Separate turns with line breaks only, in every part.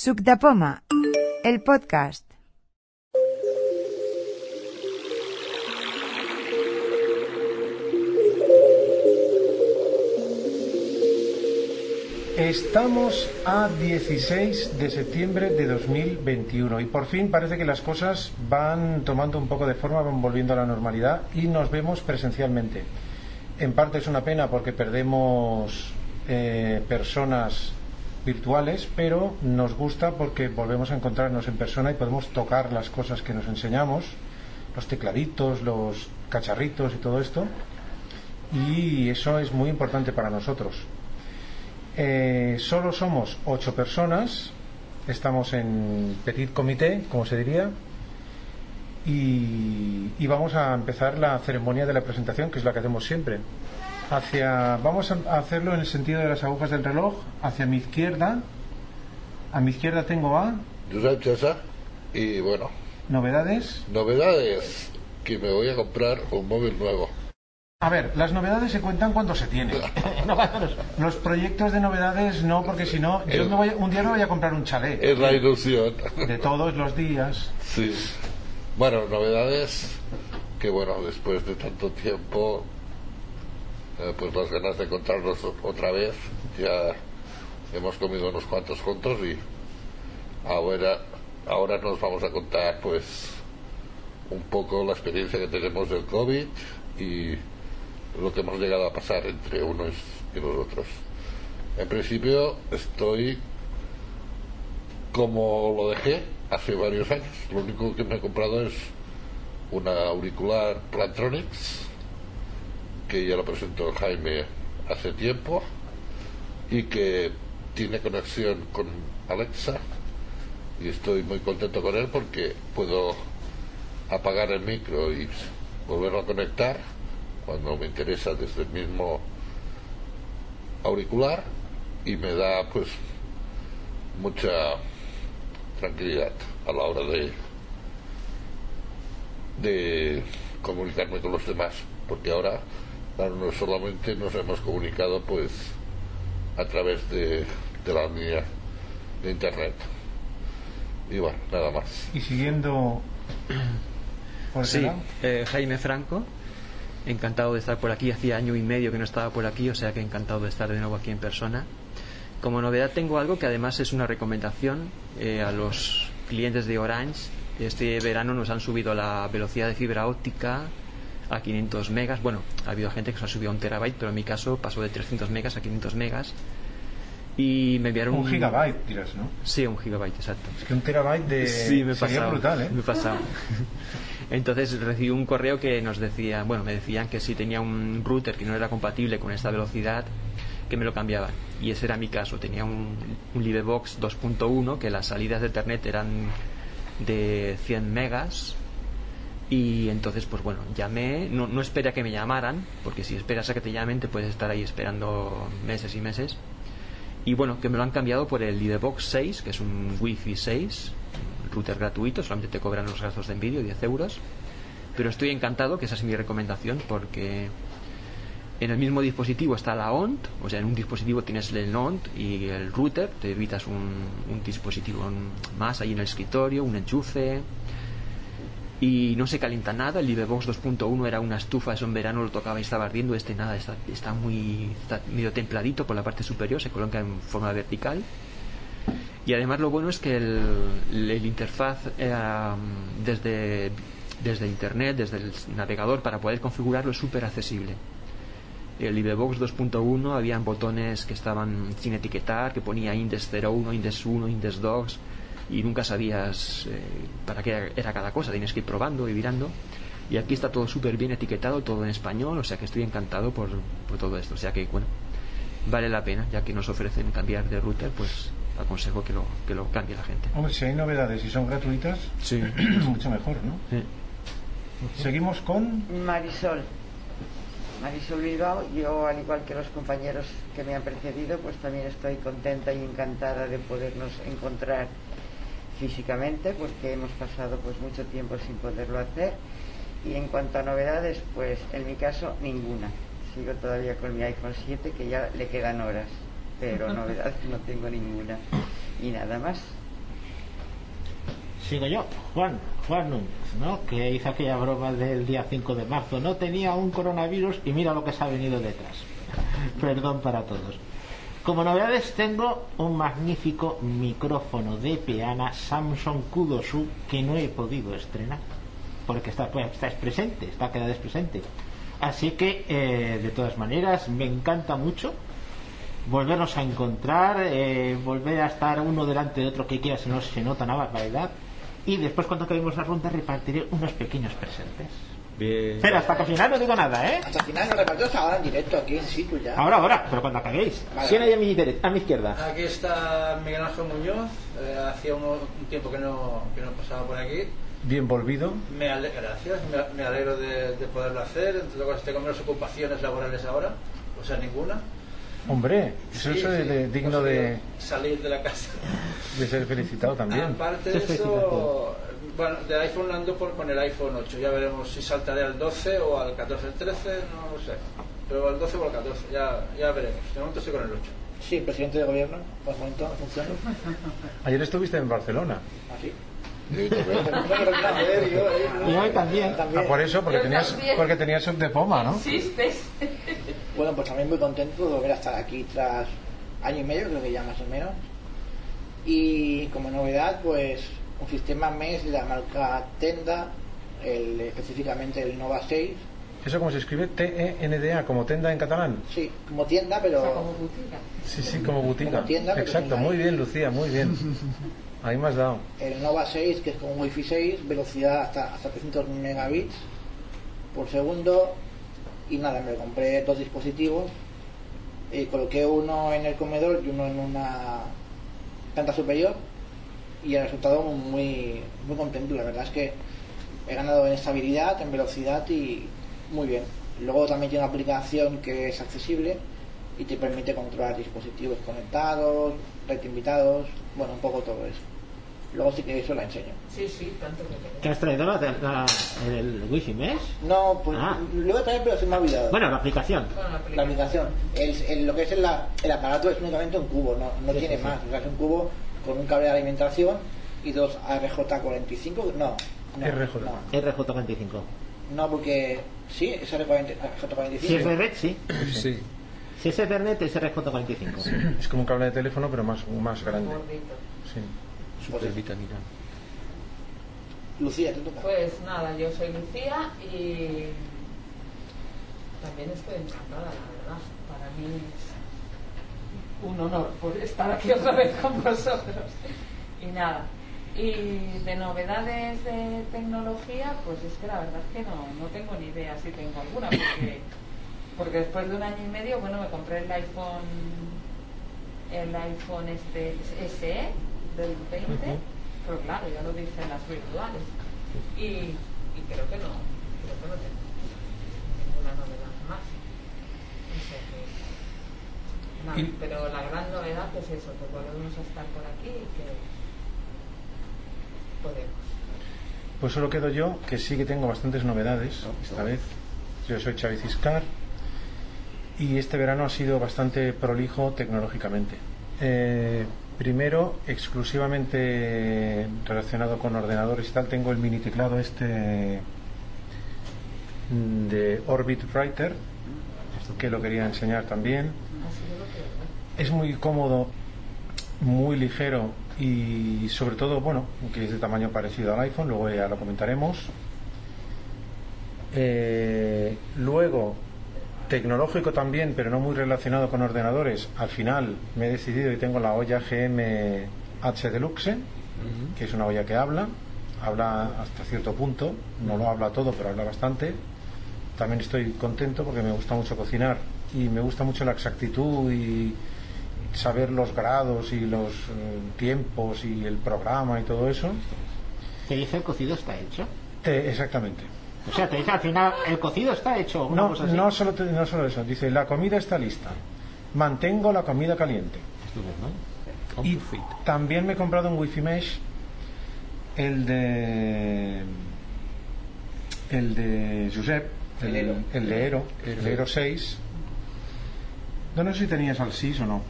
Suc de Poma, el podcast.
Estamos a 16 de septiembre de 2021 y por fin parece que las cosas van tomando un poco de forma, van volviendo a la normalidad y nos vemos presencialmente. En parte es una pena porque perdemos eh, personas virtuales, pero nos gusta porque volvemos a encontrarnos en persona y podemos tocar las cosas que nos enseñamos, los tecladitos, los cacharritos y todo esto. Y eso es muy importante para nosotros. Eh, solo somos ocho personas, estamos en petit comité, como se diría, y, y vamos a empezar la ceremonia de la presentación, que es la que hacemos siempre. Hacia, vamos a hacerlo en el sentido de las agujas del reloj, hacia mi izquierda. A mi izquierda tengo a
y bueno,
novedades.
novedades que me voy a comprar un móvil nuevo.
A ver, las novedades se cuentan cuando se tienen. Los proyectos de novedades no, porque si no, yo me voy a- un día me voy a comprar un chalet.
Es la ilusión.
De todos los días.
Sí. Bueno, novedades que bueno, después de tanto tiempo, eh, pues las ganas de encontrarnos otra vez, ya hemos comido unos cuantos juntos y ahora, ahora nos vamos a contar pues un poco la experiencia que tenemos del COVID y lo que hemos llegado a pasar entre unos y los otros. En principio estoy como lo dejé hace varios años. Lo único que me he comprado es una auricular Plantronics, que ya lo presentó Jaime hace tiempo, y que tiene conexión con Alexa, y estoy muy contento con él porque puedo apagar el micro y volverlo a conectar cuando me interesa desde el mismo auricular y me da pues mucha tranquilidad a la hora de de comunicarme con los demás porque ahora claro, no solamente nos hemos comunicado pues a través de, de la línea de internet y bueno nada más
Y siguiendo por
Sí, eh, Jaime Franco, encantado de estar por aquí. Hacía año y medio que no estaba por aquí, o sea que encantado de estar de nuevo aquí en persona. Como novedad tengo algo que además es una recomendación eh, a los clientes de Orange. Este verano nos han subido la velocidad de fibra óptica a 500 megas. Bueno, ha habido gente que se ha subido a un terabyte, pero en mi caso pasó de 300 megas a 500 megas. Y me enviaron
Un gigabyte, dirás, ¿no?
Sí, un gigabyte, exacto.
Es que un terabyte de...
Sí, me
sería
pasado.
brutal, ¿eh?
Me he pasado. Entonces recibí un correo que nos decía, bueno, me decían que si tenía un router que no era compatible con esta velocidad, que me lo cambiaban. Y ese era mi caso. Tenía un, un Livebox 2.1 que las salidas de Ethernet eran de 100 megas. Y entonces, pues bueno, llamé, no, no esperé a que me llamaran, porque si esperas a que te llamen, te puedes estar ahí esperando meses y meses. Y bueno, que me lo han cambiado por el Lidebox 6, que es un Wi-Fi 6, un router gratuito, solamente te cobran los gastos de envío, 10 euros. Pero estoy encantado, que esa es mi recomendación, porque en el mismo dispositivo está la ONT, o sea, en un dispositivo tienes el ONT y el router, te evitas un, un dispositivo más ahí en el escritorio, un enchufe, y no se calienta nada. El Livebox 2.1 era una estufa, eso en verano lo tocaba y estaba ardiendo. Este nada, está, está muy medio templadito por la parte superior, se coloca en forma vertical. Y además lo bueno es que el, interfaz eh, desde, desde internet, desde el navegador, para poder configurarlo es súper accesible. El Livebox 2.1 habían botones que estaban sin etiquetar, que ponía Index 01, Index 1, Index 2 y nunca sabías eh, para qué era cada cosa, tienes que ir probando y mirando. Y aquí está todo súper bien etiquetado, todo en español, o sea que estoy encantado por, por todo esto. O sea que, bueno, vale la pena, ya que nos ofrecen cambiar de router, pues aconsejo que lo, que lo cambie la gente.
Hombre, si hay novedades y son gratuitas,
Sí.
mucho mejor, ¿no? Seguimos con...
Marisol. Marisol Bilbao, yo al igual que los compañeros que me han precedido, pues también estoy contenta y encantada de podernos encontrar físicamente porque hemos pasado pues mucho tiempo sin poderlo hacer y en cuanto a novedades pues en mi caso ninguna sigo todavía con mi iPhone 7 que ya le quedan horas pero novedades no tengo ninguna y nada más
sigo yo, Juan, Juan Núñez, ¿no? Que hizo aquella broma del día 5 de marzo. No tenía un coronavirus y mira lo que se ha venido detrás. Perdón para todos. Como novedades tengo un magnífico micrófono de peana Samsung Q2U que no he podido estrenar porque está, pues, está presente, está quedado presente. Así que, eh, de todas maneras, me encanta mucho volvernos a encontrar, eh, volver a estar uno delante de otro que quiera, si no se nota una barbaridad. Y después, cuando acabemos la ronda, repartiré unos pequeños presentes.
Bien.
Espera, hasta que al final no digo nada, ¿eh?
Hasta el final lo repartimos ahora en directo aquí en situ ya.
Ahora, ahora, pero cuando acabéis.
Vale.
¿Quién hay a mi, dere- a mi izquierda?
Aquí está Miguel Ángel Muñoz. eh, hacía uno- un tiempo que no, que no pasaba por aquí.
Bien volvido.
Me ale- gracias, me, me alegro de, de poderlo hacer. Entre luego tengo menos ocupaciones laborales ahora, o sea, ninguna.
Hombre, eso
Sí,
es
sí,
de- digno de,
Salir de la casa.
de ser felicitado también.
Aparte de eso, bueno, de iPhone ando por con el iPhone 8. Ya veremos si saltaré al 12 o al 14, 13, no lo sé. Pero al 12 o al 14, ya, ya veremos. De momento estoy con el 8.
Sí, presidente de gobierno, por el momento funciona.
Ayer estuviste en Barcelona.
Así.
Y
eh,
Y hoy también.
Ah, por eso, porque
Yo
tenías,
también.
porque tenías sub de poma, ¿no?
Existes.
Bueno, pues también muy contento de volver a estar aquí tras año y medio, creo que ya más o menos. Y como novedad, pues un sistema MES de la marca Tenda, el, específicamente el Nova 6.
¿Eso cómo se escribe? T-E-N-D-A, como tenda en catalán.
Sí, como tienda,
O sea,
pero
como.
Sí, sí, como butica.
Como tienda, pero
Exacto, muy bien, Lucía, muy bien. Ahí me has dado.
el Nova 6, que es con Wi-Fi 6, velocidad hasta, hasta 300 megabits por segundo. Y nada, me compré dos dispositivos. Y coloqué uno en el comedor y uno en una planta superior. Y el resultado muy, muy contento. La verdad es que he ganado en estabilidad, en velocidad y muy bien. Luego también tiene una aplicación que es accesible y te permite controlar dispositivos conectados, red invitados, bueno, un poco todo eso. Luego sí que eso la enseño.
Sí, sí, tanto que te
¿Te has traído la, la- el Wi-Fi Mesh?
No, pues
Ah.
luego también, pero se me ha olvidado.
Bueno, la aplicación.
La
la
aplicación.
El, el- lo que es el, el aparato es únicamente un cubo, no, no
Sí,
tiene
sí, sí.
más. O sea, es un cubo con un cable de alimentación y dos RJ45. No, no,
RJ.
no.
RJ25.
No, porque sí, es RJ45.
Si es de red, sí.
Sí.
Si es Ethernet, es RJ45.
Es como un cable de teléfono, pero más, más grande. Sí.
Supervitamina.
Lucía, te toca.
Pues nada, yo soy Lucía y también estoy encantada, la verdad. Para mí es un honor por estar aquí otra vez con vosotros. Y nada. Y de novedades de tecnología, pues es que la verdad es que no, no tengo ni idea si tengo alguna, porque, porque después de un año y medio, bueno, me compré el iPhone, el iPhone este SE del 20, pero claro, ya lo dicen las virtuales. Y, y creo que no, creo que no tengo ninguna novedad más. O sea que- nada,
Y-
pero la gran novedad es eso, que volvemos a estar por aquí y que podemos.
Pues solo quedo yo, que sí que tengo bastantes novedades esta vez. Yo soy Xavi Ciscar y este verano ha sido bastante prolijo tecnológicamente. Eh, primero, exclusivamente relacionado con ordenadores y tal, tengo el mini teclado este mm, de Orbit Writer, que lo quería enseñar también.
Así yo lo creo. ¿eh?
Es muy cómodo, muy ligero y sobre todo, bueno, que es de tamaño parecido al iPhone, luego ya lo comentaremos. Eh, luego, tecnológico también, pero no muy relacionado con ordenadores. Al final me he decidido y tengo la olla GM H Deluxe, que es una olla que habla, habla hasta cierto punto, no lo habla todo, pero habla bastante. También estoy contento porque me gusta mucho cocinar y me gusta mucho la exactitud y saber los grados y los eh, tiempos y el programa y todo eso.
Te dice el cocido está hecho.
Te- exactamente.
O sea, te dice al final el cocido está hecho.
No,
cosa así.
no, solo te- no solo eso. Dice, la comida está lista. Mantengo la comida caliente. Y también me he comprado un Wi-Fi Mesh, el de. El de Josep, el,
El Ero.
el de Ero, el de Ero 6. No, no sé si tenías al 6 o no.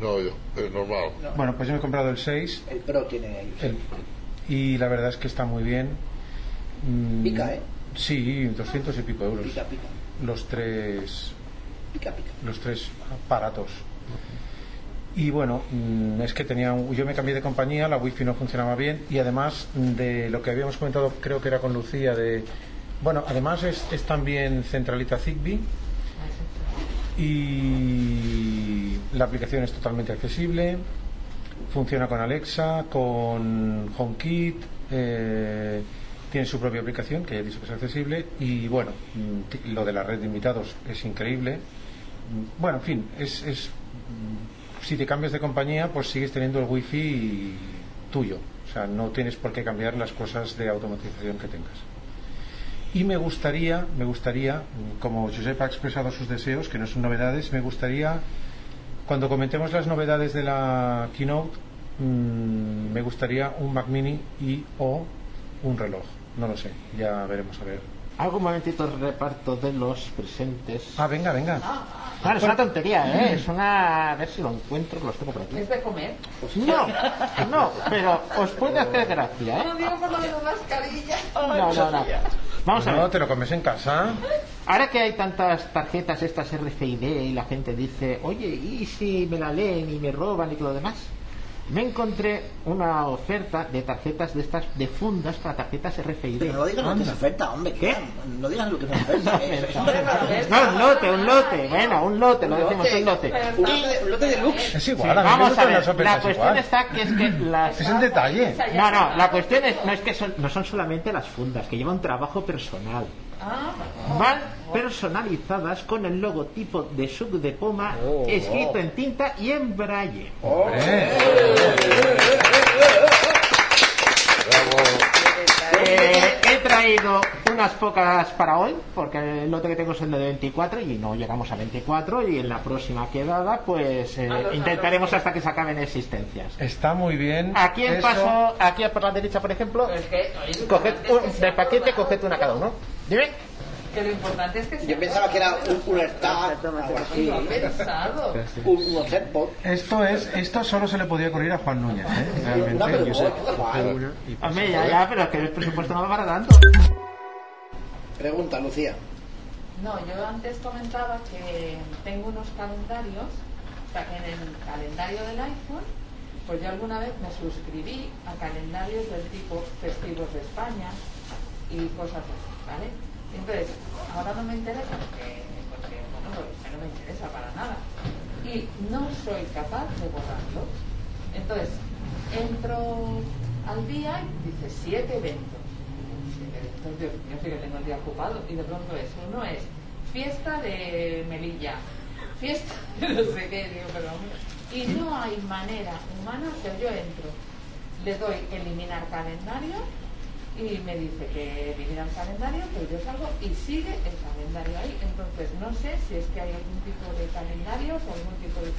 No,
No, yo, es normal.
no.
Bueno, pues yo me he comprado el 6.
El Pro tiene.
El, y la verdad es que está muy bien. Mm,
Pica, ¿eh?
Sí, 200 y pico euros.
Pica, pica.
Los tres,
Pica, pica.
los tres aparatos. Y bueno, mm, es que tenía, un- yo me cambié de compañía, la wifi no funcionaba bien y además de lo que habíamos comentado, creo que era con Lucía, de, bueno, además es, es también centralita Zigbee y la aplicación es totalmente accesible, funciona con Alexa, con HomeKit, eh, tiene su propia aplicación que ya he dicho que es accesible y bueno, mm, lo de la red de invitados es increíble. Mm, Bueno, en fin, es, es mm, si te cambias de compañía, pues sigues teniendo el wifi tuyo, o sea, no tienes por qué cambiar las cosas de automatización que tengas. Y me gustaría, me gustaría, como Josep ha expresado sus deseos, que no son novedades, me gustaría, cuando comentemos las novedades de la keynote, mm, me gustaría un Mac Mini y o un reloj. No lo sé, ya veremos a ver.
Hago un momentito el reparto de los presentes.
Ah, venga, venga.
Claro, es una tontería, ¿eh? Es una... A ver si lo encuentro, que los tengo por aquí.
¿Es de comer?
No, no, pero os puede hacer gracia, ¿eh?
No digo por lo de la mascarilla.
No, no, no. Vamos a
No, te lo comes en casa.
Ahora que hay tantas tarjetas estas RFID y la gente dice, oye, ¿y si me la leen y me roban y todo lo demás? Me encontré una oferta de tarjetas de estas, de fundas para tarjetas RFID.
Pero no digas lo que es oferta, hombre.
¿Qué?
No digas lo que es oferta. que es un.
No, un lote, un lote, bueno, un lote, lo decimos un lote.
Un lote, un de lux.
Es igual,
vamos a ver, la cuestión está que es que las...
Es el detalle.
No, no, la cuestión es, no es que son, no son solamente las fundas, que llevan trabajo personal. Van personalizadas con el logotipo de Sub de Poma escrito en tinta y en braille. Eh, he traído unas pocas para hoy, porque el lote que tengo es el de 24 y no llegamos a 24 y en la próxima quedada pues eh, intentaremos hasta que se acaben existencias.
está muy bien.
Aquí en
Eso-
paso, aquí por la derecha por ejemplo,
es que, oye,
coged un, del paquete, coged una cada uno. Dime.
Que lo importante es que sea
Yo pensaba que era un cooler tag, algo así.
Pensado.
Un, un.
Esto es, esto solo se le podía ocurrir a Juan Núñez, ¿eh?
No, pero
Realmente.
Hombre, ya, ya, pero es que el presupuesto no va para tanto.
Pregunta, Lucía.
No, yo antes comentaba que tengo unos calendarios, o sea, que en el calendario del iPhone, pues yo alguna vez me suscribí a calendarios del tipo Festivos de España y cosas así, ¿vale? Entonces, ahora no me interesa porque, porque bueno, pues no me interesa para nada. Y no soy capaz de borrarlos. Entonces, entro al día y dice siete eventos. Siete eventos, Dios mío, sí que tengo el día ocupado. Y de pronto es, uno es fiesta de Melilla, fiesta de no sé qué, digo, pero. Y no hay manera humana que yo entro, le doy eliminar calendario y me dice que elimina el calendario, pero yo salgo y sigue el calendario ahí. Entonces no sé si es que hay algún tipo de calendarios o algún tipo de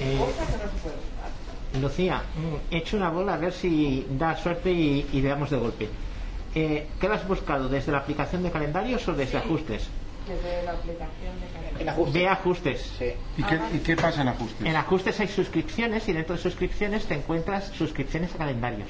Eh,
cosa que no se puede usar.
Lucía, mm, he hecho una bola a ver si da suerte y, damos de golpe. Eh, ¿Qué lo has buscado? ¿Desde la aplicación de calendarios o desde ajustes?
Desde la aplicación de calendario.
En ajuste.
De ajustes.
Sí.
¿Y qué, ¿Y qué pasa en ajustes?
En ajustes hay suscripciones y dentro de suscripciones te encuentras suscripciones a calendarios.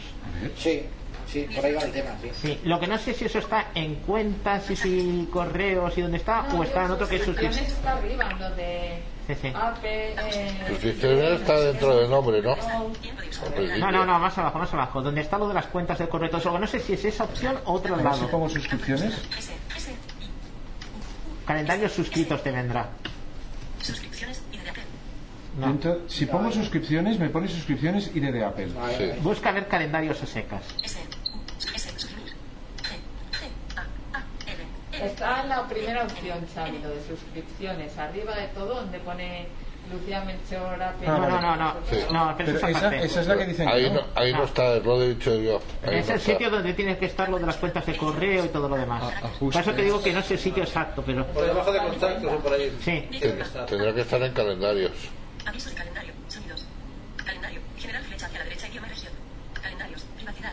Sí, sí, por ahí va el tema, sí.
Sí, lo que no sé si eso está en cuentas y si correos y dónde está
No,
o está en otro que es
suscripciones
suscripción.
está arriba, en donde
Sí, sí.
AP, eh,
Suscripciones está dentro del nombre, ¿no?
no.
No, no, más abajo, más abajo, donde está lo de las cuentas del correo. y todo eso. No sé si es esa opción o otro
A ver si
lado.
pongo suscripciones.
Calendarios suscritos te vendrá. No.
Dentro- si pongo suscripciones, me pone suscripciones y de, de Apple.
Sí.
Busca ver calendarios a secas.
Está en la primera opción, Xavi, lo de suscripciones, arriba de todo, donde pone Lucía Melchor, AP.
Ah,
No, no, no, no,
Sí.
no, pero es
esa,
aparte.
esa es la que dicen
Ahí no, ahí no está, lo he dicho yo. Ahí
Es
no
el
está.
sitio donde tiene que estar lo de las cuentas de correo y todo lo demás. Por eso te digo que no sé el sitio exacto, pero
Por debajo de contactos o por ahí.
sí.
Tiene que estar.
Tendrá que estar en calendarios.
Avisos de. Calendario. General flecha hacia la derecha idioma y región. Calendarios. Privacidad.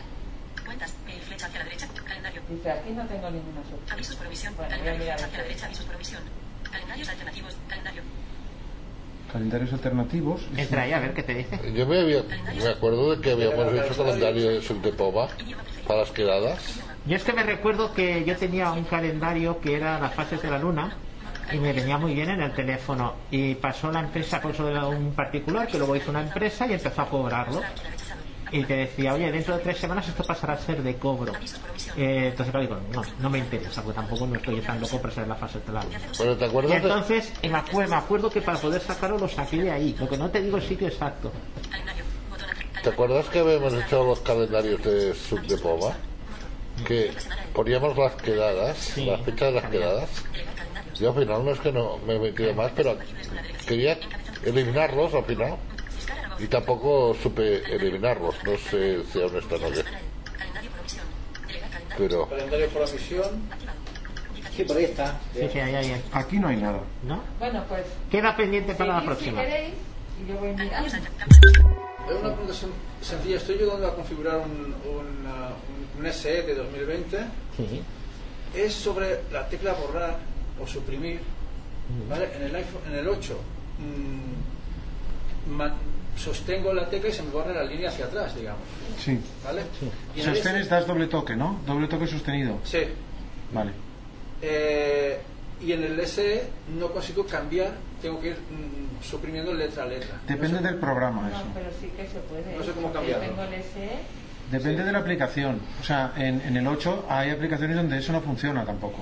Cuentas. eh, flecha hacia la derecha. Calendario.
Dice, aquí no tengo ninguna suscripción.
Avisos por omisión.
Bueno, voy a
Calendario. hacia la derecha. Avisos por omisión. Calendarios alternativos. Calendario.
calendarios alternativos.
Entra ahí a ver qué te dice.
Yo me, había- me acuerdo de que habíamos hecho calendario de Subdepoma para las quedadas.
Yo es que me recuerdo que yo tenía un calendario que era las fases de la luna y me venía muy bien en el teléfono y pasó la empresa por eso era un particular que luego hizo una empresa y empezó a cobrarlo y te decía oye dentro de tres semanas esto pasará a ser de cobro Eh, entonces claro digo no, no me interesa porque tampoco no estoy tan loco por ser la fase de la luna
Pero ¿te acuerdas de-
entonces me acuerdo, me acuerdo que para poder sacarlo lo saqué de ahí. Lo que no te digo el sitio exacto.
¿Te acuerdas que habíamos hecho los calendarios de Subdepoma? Que poníamos las quedadas, la fecha de las quedadas. Yo al final no es que no me he metido más, pero quería eliminarlos al final. Y tampoco supe eliminarlos. No sé si aún están o qué. Pero
Calendario por omisión.
Sí, por ahí está.
sí, sí, ahí, ahí.
Aquí no hay nada.
¿no?
Bueno, pues
queda pendiente para la próxima
si queréis y yo voy mirando.
Es una pregunta sen- sencilla. Estoy ayudando a configurar un, un, uh, un- SE de 2020.
sí.
Es sobre la tecla borrar o suprimir. ¿vale? En el iPhone, en el 8, mm, ma- sostengo la tecla y se me borra la línea hacia atrás, digamos.
Sí.
¿Vale? El
Sostenes, das doble toque, ¿no? Doble toque sostenido.
Sí.
Vale.
Eh, y en el SE no consigo cambiar, tengo que ir mm, suprimiendo letra a letra.
Depende
No sé-
del programa
No,
eso.
pero sí que se puede.
No sé cómo cambiarlo.
Tengo el SE.
Depende de la aplicación. O sea, en, en el 8 hay aplicaciones donde eso no funciona tampoco.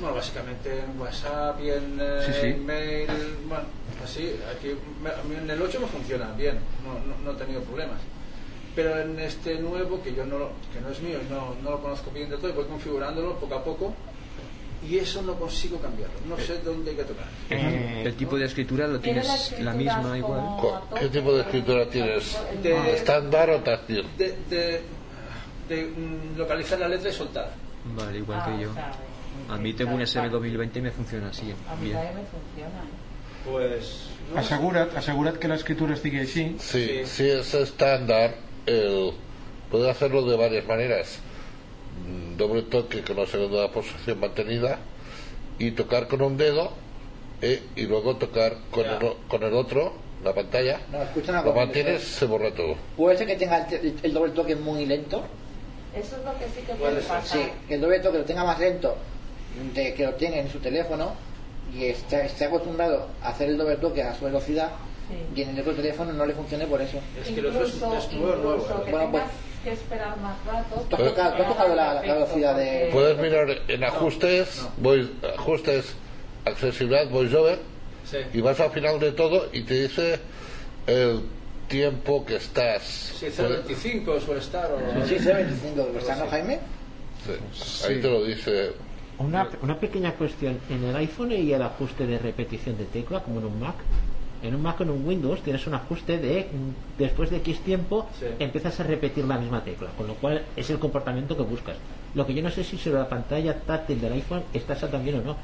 Bueno, básicamente en WhatsApp y en eh,
Sí, sí.
mail, bueno, así, aquí, me- a mí en el 8 me funciona bien, no, no, no he tenido problemas. Pero en este nuevo, que yo no, lo- que no es mío y no, no lo conozco bien de todo, y voy configurándolo poco a poco, y eso no consigo cambiarlo, no sé dónde hay que tocar.
Eh,
El tipo de escritura lo
Tiene
tienes la misma igual.
como
¿cu-
a
¿qué tipo de escritura tienes?
De-
¿Estándar o táctil?
De, de, de, mm, localizar la letra y soltar.
Vale, igual
Ah,
que yo.
o sea,
A mí tengo un SB 2020 y me funciona así.
A mí también me funciona. ¿eh?
Pues. no.
Asegurad, asegurad que la escritura esté así.
Sí,
Sí.
si es estándar, el, puede hacerlo de varias maneras. Doble toque con la segunda posición mantenida y tocar con un dedo eh, y luego tocar con
Ya.
el, o- con el otro, la pantalla.
No, escucha una
Lo mantienes, se borra todo.
Puede ser que tenga el, el- el doble toque muy lento.
Eso es lo que sí que
Puede
puede pasar.
Sí, que el doble toque lo tenga más lento de que lo tiene en su teléfono y esté, esté acostumbrado a hacer el doble toque a su velocidad
Sí.
y en el otro teléfono no le funcione por eso.
Es que el otro es, nuevo, nuevo.
incluso
¿eh?
que
Bueno, pues-
que esperar más rato.
¿Tú has tocado, tú has tocado la, la velocidad de...?
Puedes mirar en ajustes, voice- ajustes, accesibilidad, voiceover
Sí.
y vas al final de todo y te dice el tiempo que estás.
Sí, 0.25 suele estar. O...
Sí, 0.25, ¿verdad, no, Jaime?
Sí, Ahí te lo dice.
Una, una pequeña cuestión. En el iPhone y el ajuste de repetición de tecla, como en un Mac. En un Mac o en un Windows tienes un ajuste de después de X tiempo
Sí.
empiezas a repetir la misma tecla, con lo cual es el comportamiento que buscas. Lo que yo no sé si sobre la pantalla táctil del iPhone está esa también o no.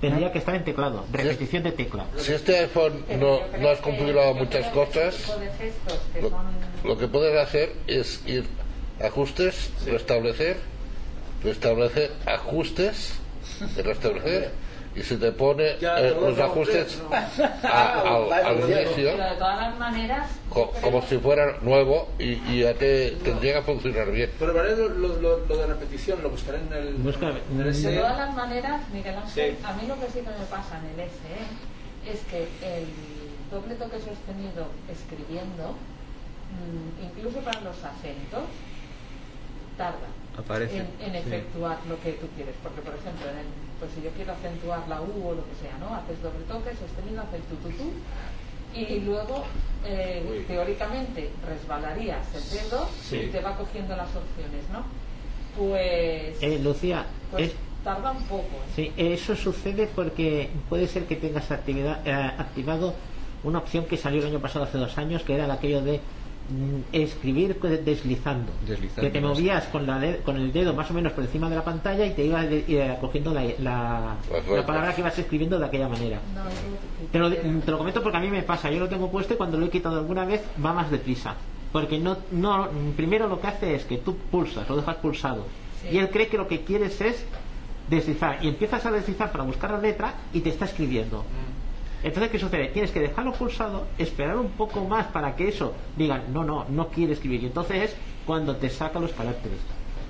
Tendría que estar en teclado, repetición de tecla.
Si este iPhone no, no has configurado muchas cosas, lo,
son-
lo que puedes hacer es ir a ajustes, restablecer, restablecer, ajustes, y restablecer, y se te pone
Ya,
eh, los ajustes a- al,
Vale,
al
vale.
inicio,
Pero de todas las maneras,
co-
yo
como si fuera nuevo, y, y ya te tendría que funcionar bien.
Probaré lo, lo, lo- lo de repetición, lo buscaré en el,
Busca-
en el
De todas las maneras, Miguel Ángel,
Sí.
a mí lo que sí que me pasa en el SE es que el doble toque sostenido escribiendo, mm, incluso para los acentos, tarda
Aparece.
en, en
sí.
efectuar lo que tú quieres. Porque, por ejemplo, en el- pues si yo quiero acentuar la U o lo que sea, ¿no? Haces doble toque sostenido, haces tu, tu, tu, y luego, eh, teóricamente, resbalarías el dedo
Sí.
y te va cogiendo las opciones, ¿no? Pues,
Eh, Lucía,
pues
es-
tarda un poco. ¿eh?
Sí, eso sucede porque puede ser que tengas actividad, eh, activado una opción que salió el año pasado, hace dos años, que era la aquello de escribir co- deslizando.
Deslizando,
que te movías con, la de- con el dedo más o menos por encima de la pantalla y te iba de- eh, cogiendo la, la, la palabra que ibas escribiendo de aquella manera. Te lo, te lo comento porque a mí me pasa, yo lo tengo puesto y cuando lo he quitado alguna vez va más deprisa. Porque no, no, primero lo que hace es que tú pulsas, lo dejas pulsado.
Sí.
Y él cree que lo que quieres es deslizar. Y empiezas a deslizar para buscar la letra y te está escribiendo. Entonces, ¿qué sucede? Tienes que dejarlo pulsado, esperar un poco más para que eso digan, no, no, no quiere escribir. Y entonces es cuando te saca los caracteres.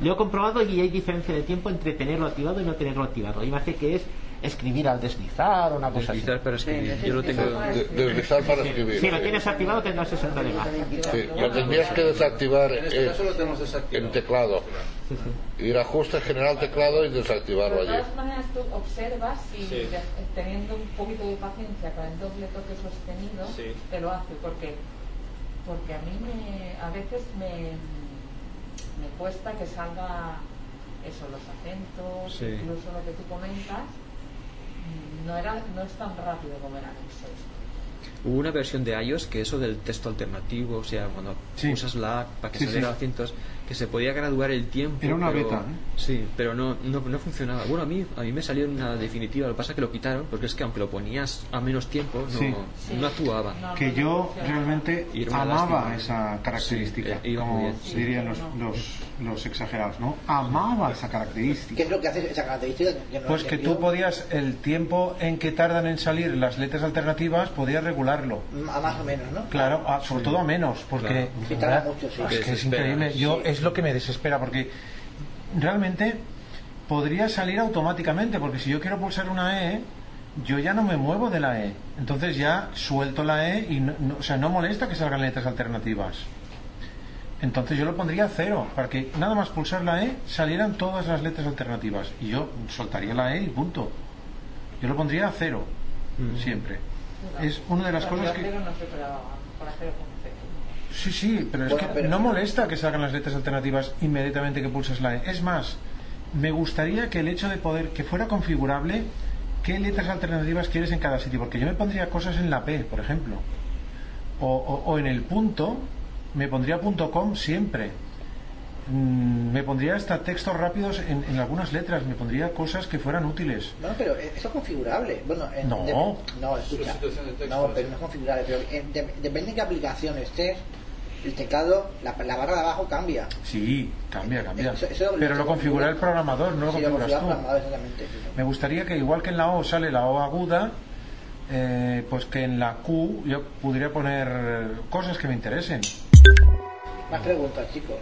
Lo he comprobado y hay diferencia de tiempo entre tenerlo activado y no tenerlo activado. Y me hace que es escribir al deslizar o una cosa
Deslizar
así.
para escribir. Yo lo tengo.
De- deslizar para escribir.
Si lo tienes activado tendrás 60 de más.
Sí, lo tendrías que desactivar
En este
en,
caso lo tenemos desactivado.
en teclado. Ir a ajuste general teclado y desactivarlo
Pero de
allí.
todas maneras tú observas de- teniendo un poquito de paciencia con el doble toque sostenido
Sí.
te lo hace porque porque a mí me, a veces me, me cuesta que salga eso los acentos
Sí.
incluso lo que tú comentas no era no es tan rápido como era 6
Hubo una versión de iOS que eso del texto alternativo, o sea, cuando
Sí.
usas la app para que
Sí,
saliera
sí.
acentos, que se podía graduar el tiempo.
Era una
pero-
beta, ¿eh?
Sí, pero no, no, no funcionaba. Bueno, a mí, a mí me salió en una definitiva, lo que pasa es que lo quitaron, porque es que aunque lo ponías a menos tiempo, no, no actuaba.
No,
que
no
yo realmente amaba
lástima.
esa característica,
Sí, eh,
como dirían los, los exagerados, ¿no? Amaba esa
¿Qué
característica.
es lo que hace esa característica? No
Pues que tú podías, el tiempo en que tardan en salir las letras alternativas, podías regularlo.
A más o menos, ¿no?
Claro, a- sobre todo a menos, porque
Claro.
Mucho, sí.
es que es
Desespera,
increíble. Yo
sí.
es lo que me desespera, porque realmente podría salir automáticamente, porque si yo quiero pulsar una E, yo ya no me muevo de la E. Entonces ya suelto la E y no, no- o sea, no molesta que salgan letras alternativas. Entonces yo lo pondría a cero, para que nada más pulsar la E salieran todas las letras alternativas. Y yo soltaría la E y punto. Yo lo pondría a cero, siempre. Es una de las cosas que...
cero no cero.
Sí, sí, pero es
Bueno,
que
pero-
no molesta que salgan las letras alternativas inmediatamente que pulsas la E. Es más, me gustaría que el hecho de poder, que fuera configurable, qué letras alternativas quieres en cada sitio, porque yo me pondría cosas en la P, por ejemplo, o, o- o en el punto, me pondría punto .com siempre. Mm, me pondría hasta textos rápidos en, en algunas letras, me pondría cosas que fueran útiles.
No, pero eso es configurable. Bueno, en-
No.
de- no, escucha.
De texto,
No,
sí.
pero no es configurable. Pero en- de- depende de qué aplicación estés, el teclado, la, la barra de abajo cambia.
Sí, cambia, cambia.
Eso- eso lo-
Pero lo configura el programador, no lo
Sí, lo
configuras
configura
tú. Me gustaría que igual que en la O sale la O aguda, eh, pues que en la Q yo pudiera poner cosas que me interesen.
Más preguntas, chicos.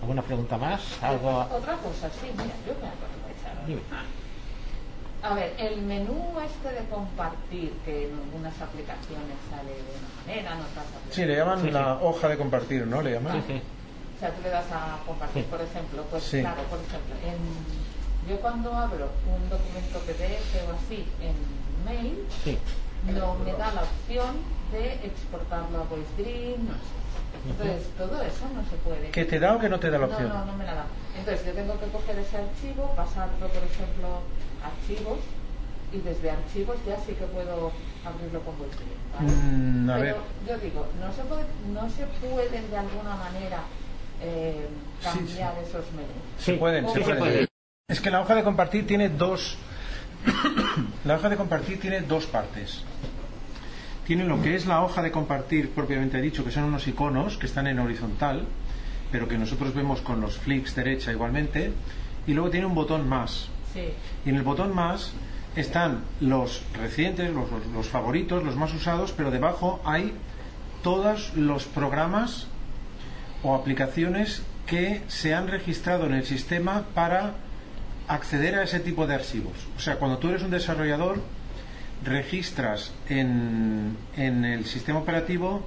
¿Alguna pregunta más? ¿Algo?
Otra cosa, sí, mira, yo me acuerdo.
Dime.
A ver, el menú este de compartir, que en algunas aplicaciones sale de una manera, en otras aplicaciones.
Sí, le llaman
Sí, sí.
la hoja de compartir, ¿no? Le llaman.
Sí, sí.
O sea, tú le das a compartir, por ejemplo. Pues
Sí.
claro, por ejemplo, en, yo cuando abro un documento PDF o así en mail,
Sí.
no me da la opción de exportarlo a VoiceDream, no sé. Entonces, todo eso no se puede.
¿Que te da o que no te da la
No,
opción?
no, no me la da. Entonces yo tengo que coger ese archivo, pasarlo, por ejemplo, a archivos, y desde archivos ya sí que puedo abrirlo con VoiceDream. ¿vale?
Mm, a
Pero
ver.
yo digo, no se, puede, no se pueden de alguna manera eh,
Sí, sí.
cambiar esos menús.
Se
Sí,
pueden,
sí
se
se
pueden.
puede.
Es que la hoja de compartir tiene dos. la hoja de compartir tiene dos partes. Tiene lo que es la hoja de compartir propiamente dicho, que son unos iconos que están en horizontal, pero que nosotros vemos con los flicks derecha igualmente, y luego tiene un botón más.
Sí.
Y en el botón más están los recientes, los, los- los favoritos, los más usados, pero debajo hay todos los programas o aplicaciones que se han registrado en el sistema para acceder a ese tipo de archivos. O sea, cuando tú eres un desarrollador, registras en, en el sistema operativo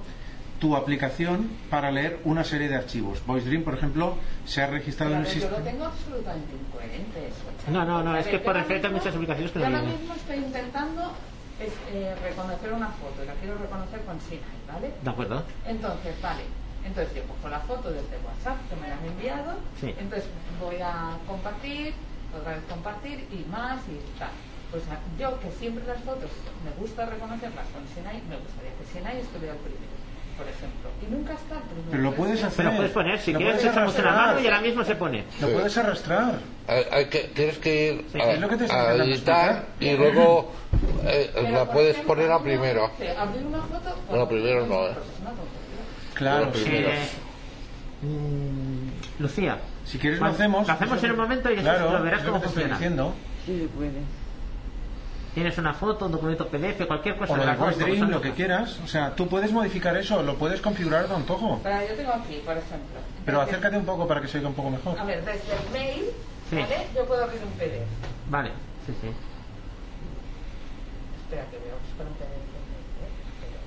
tu aplicación para leer una serie de archivos. VoiceDream, por ejemplo, se ha registrado
Pero
en el
ver, yo lo
sistema.
tengo absolutamente incoherente eso.
No, no, no, es que por
yo ahora
defecto hay muchas aplicaciones que
yo
no
ahora
vienen.
mismo estoy intentando es, eh, reconocer una foto, y la quiero reconocer con Sinai, ¿vale?
¿De acuerdo?
Entonces, vale. Entonces yo cojo la foto desde WhatsApp que me la han enviado.
Sí.
Entonces voy a compartir, otra vez compartir y más y tal. Pues a- yo que siempre las fotos me gusta reconocerlas con Sinai, me gustaría que Sinai estuviera el primero, por ejemplo. Y nunca está el primero.
Pero lo puedes hacer.
Pero puedes poner, si
Lo
quieres,
puedes
echamos una
arrastrar.
mano y ahora mismo se pone.
Lo
Sí.
puedes arrastrar.
Hay- hay que, tienes que ir
Sí,
a,
que te
a editar y luego eh, la puedes
ejemplo,
poner a primero.
parece Abrir una foto.
Bueno, primero no, ¿eh?
Claro, sí.
primero.
Eh, mm, Lucía.
Si quieres lo hacemos.
Lo hacemos en un momento y
claro,
lo verás cómo funciona.
diciendo.
Sí, se puede.
Tienes una foto, un documento PDF, cualquier cosa.
O lo
de
de
como
Dream, lo que quieras. O sea, tú puedes modificar eso, lo puedes configurar tu antojo.
Pero yo tengo aquí, por ejemplo.
Pero
desde-
acércate un poco para que se oiga un poco mejor.
A ver, desde el mail,
Sí.
¿vale? Yo puedo abrir un PDF.
Vale, sí, sí.
Espera que voy a buscar un PDF.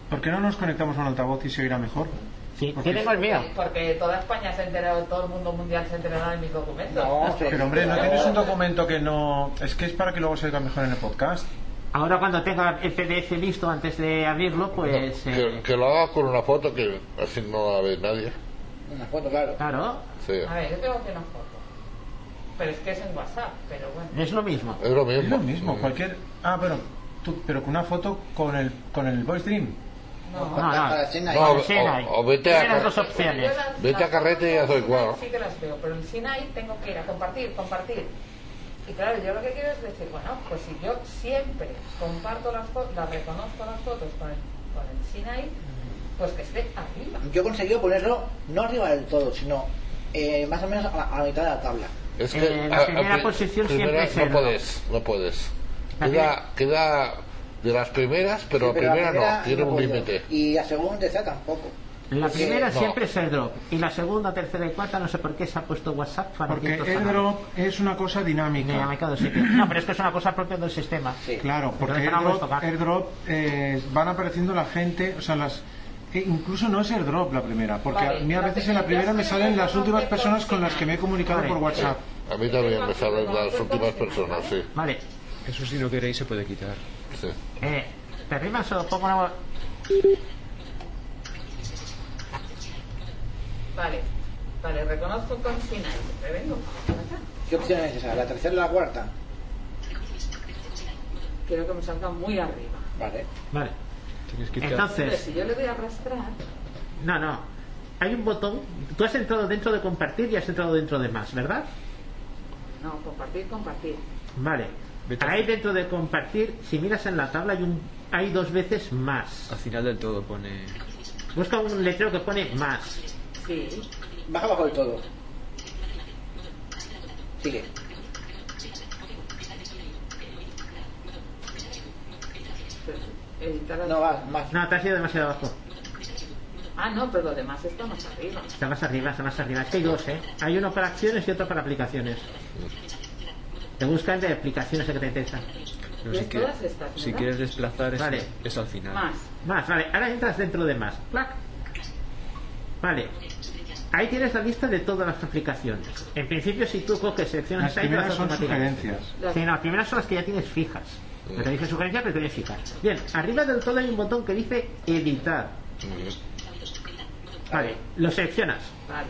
¿Por qué no nos conectamos a un altavoz y se oirá mejor?
Sí,
Porque-
yo tengo el mío.
Porque toda España se ha enterado, todo el mundo mundial se ha enterado de mis documentos.
No,
Pero hombre, no tienes un documento que no... Es que es para que luego se oiga mejor en el podcast.
Ahora cuando tenga el PDF listo antes de abrirlo, pues...
Que,
eh,
que lo haga con una foto que así no la ve nadie.
Una foto, claro.
Claro,
Sí.
A ver, yo tengo aquí una foto. Pero es que es en WhatsApp, pero bueno.
es lo mismo.
Es lo mismo.
Es lo mismo,
Mm.
cualquier... Ah, pero, tú, pero con una foto con el, con el Voice Dream.
No,
No, no.
No,
El
o- o vete a-
dos opciones.
Vete Carrete y haz.
Sinai Sí que las veo, pero el Sinai tengo que ir a compartir, compartir. Y claro, yo lo que quiero es decir, bueno, pues si yo siempre comparto las fotos, las reconozco las fotos con el, con el Sinai, pues que esté arriba.
Yo he conseguido ponerlo no arriba del todo, sino eh, más o menos a la, a la mitad de la tabla.
Es
Eh,
que
la
a- a
primera
pri-
posición
primera
siempre es
no
el-
puedes, no puedes.
La
Queda, queda de las primeras, pero
Sí,
la primera,
primera
no, tiene un
puedo.
límite.
Y la segunda tercera tampoco.
La primera
no.
siempre es el drop. Y la segunda, tercera y cuarta, no sé por qué se ha puesto WhatsApp para
Porque
ciertos
AirDrop es una cosa dinámica.
sitio. No, pero es que es una cosa propia del sistema.
Sí.
Claro, porque
no
AirDrop, eh, van apareciendo la gente, o sea, las... eh, incluso no es AirDrop la primera, porque
Vale,
a mí a veces en la primera me salen
en
las
el
últimas personas con las que me he comunicado
Vale.
por WhatsApp.
A mí también me salen las últimas personas, sí.
Vale.
Eso si no queréis se puede quitar.
Sí.
Eh, ¿Te rimas o pongo una...
Vale, vale, reconozco con Sinai. Me vengo.
¿Qué opción es esa? ¿La tercera o la cuarta?
Quiero que me salga muy arriba.
Vale.
Vale.
Entonces,
Entonces,
si yo le doy a arrastrar,
no, no. Hay un botón. Tú has entrado dentro de compartir y has entrado dentro de más, ¿verdad?
no, compartir, compartir.
Vale.
Vete
Ahí
a-
dentro de compartir, si miras en la tabla, hay, un, hay dos veces más.
Al final del todo pone.
Busca un letrero que pone más.
Sí,
Baja abajo del todo. Sigue. No, va, más.
No, te has ido demasiado abajo.
Ah, no, pero lo demás está más arriba.
Está más arriba, está más arriba. Es que hay dos, ¿eh? Hay uno para acciones y otro para aplicaciones. Te buscan de aplicaciones que te interesan.
¿Ves
si, quieres,
estas,
si quieres desplazar, es,
Vale.
es al final.
Más.
Más, vale. Ahora entras dentro de más. ¡Plac! Vale. Ahí tienes la lista de todas las aplicaciones. En principio, si tú coges, seleccionas
Las
ahí, te las
primeras son
automáticamente.
sugerencias.
Las-
Sí, no, las primeras son las que ya tienes fijas. No te dice sugerencias, pero tienes fijas. Bien, arriba del todo hay un botón que dice editar. Vale, lo seleccionas.
Vale.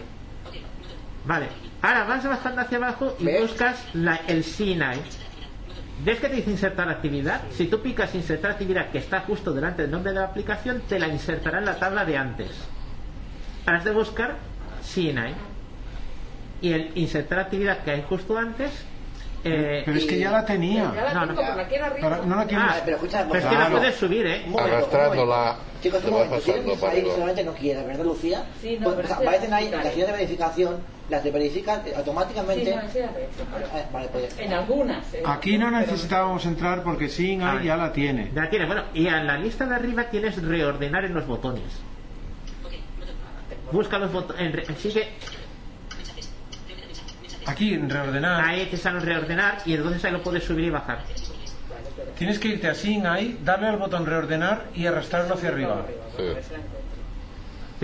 Vale. Ahora vas bajando hacia abajo y
¿Ves?
buscas la, el CNI. ¿Ves que te dice insertar actividad? Si tú picas insertar actividad que está justo delante del nombre de la aplicación, te la insertará en la tabla de antes. Has de buscar CNI. Y el insertar actividad que hay justo antes. eh,
Pero es que ya la tenía.
Ya la
No,
tengo,
no.
pero la arriba.
Ahora, no la quieres...
Ah,
pero escucha
pero es que la puedes subir, ¿eh?
Arrastrándola.
Chicos, un momento. ¿Quieren
pasando
que solamente no quiera, ¿verdad, Lucía?
Sí, no,
Pues,
pero
o sea,
sí,
aparecen ahí de verificación, las de verifican
Sí,
automáticamente.
no, sí, a ver,
Ah, Vale, pues.
En algunas. eh,
Aquí no
pero-
necesitábamos entrar porque
Ah,
ahí ya la tiene.
Ya tiene, bueno, y en la lista de arriba tienes reordenar en los botones. Busca los botones, sigue,
Aquí, en reordenar,
ahí te sale reordenar y entonces ahí lo puedes subir y bajar.
tienes que irte así, ahí, darle al botón reordenar y arrastrarlo hacia arriba.
Sí.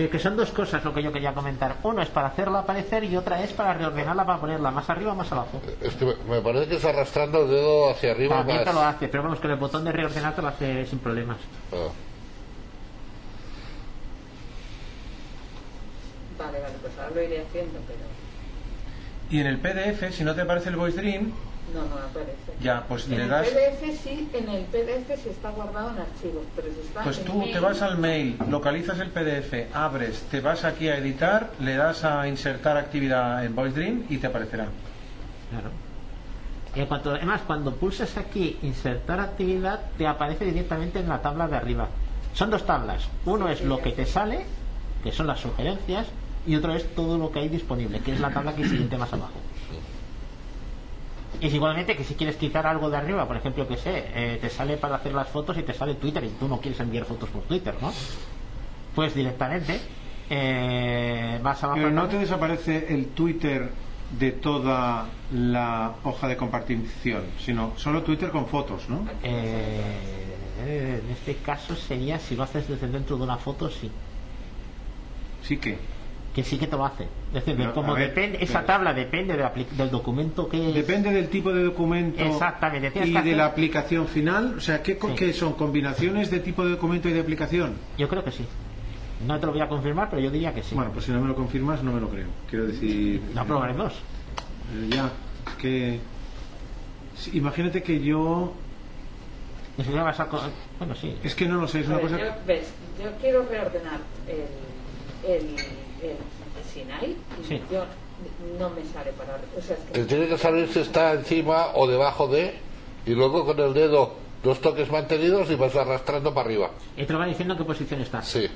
Que son dos cosas lo que yo quería comentar. Uno es para hacerla aparecer y otra es para reordenarla para ponerla más arriba o más abajo.
Es que me- parece que es arrastrando el dedo hacia arriba
También
más.
te lo hace, pero vamos, con el botón de reordenar te lo hace sin problemas.
Ah.
Vale, vale, pues ahora lo iré haciendo, pero
Y en el PDF, si no te aparece el Voice Dream,
no, no aparece.
ya, pues
En
le
el
das...
PDF sí, en el PDF sí está guardado en archivos, pero si está
Pues
en
tú
mail,
te vas al mail, localizas el PDF, abres, te vas aquí a editar, le das a insertar actividad en Voice Dream y te aparecerá.
Claro. Y en cuanto, además, cuando pulsas aquí insertar actividad, te aparece directamente en la tabla de arriba. Son dos tablas. Uno es lo que te sale, que son las sugerencias, y otro es todo lo que hay disponible, que es la tabla que siguiente más abajo. Es igualmente que si quieres quitar algo de arriba, por ejemplo, que sé, eh, te sale para hacer las fotos y te sale Twitter y tú no quieres enviar fotos por Twitter, ¿no? Pues directamente eh, vas a
Pero no te desaparece el Twitter de toda la hoja de compartición, sino solo Twitter con fotos, ¿no?
Eh, en este caso sería si lo haces desde dentro de una foto, sí.
Sí que.
Que sí que te lo hace. Es decir,
Pero,
como
a ver,
depende, esa tabla depende de la del documento que es.
Depende del tipo de documento
Exactamente,
y de la aplicación final. O sea, ¿qué, co-
Sí.
qué son? ¿Combinaciones de tipo de documento y de aplicación?
Yo creo que sí. No te lo voy a confirmar, pero yo diría que sí.
Bueno, pues si no me lo confirmas, no me lo creo. Quiero decir.
No probaremos.
eh, ya, es que. sí, imagínate que yo.
Ni siquiera vas a co- Bueno, sí.
Es que no lo sé, es una cosa.
yo, ves, yo quiero reordenar el, el, el Sinai y
Sí.
yo no me sale para. O sea, es
Te
que
tiene que salir si está encima o debajo de, y luego con el dedo dos toques mantenidos y vas arrastrando para arriba.
Y te lo va diciendo en qué posición está.
Sí.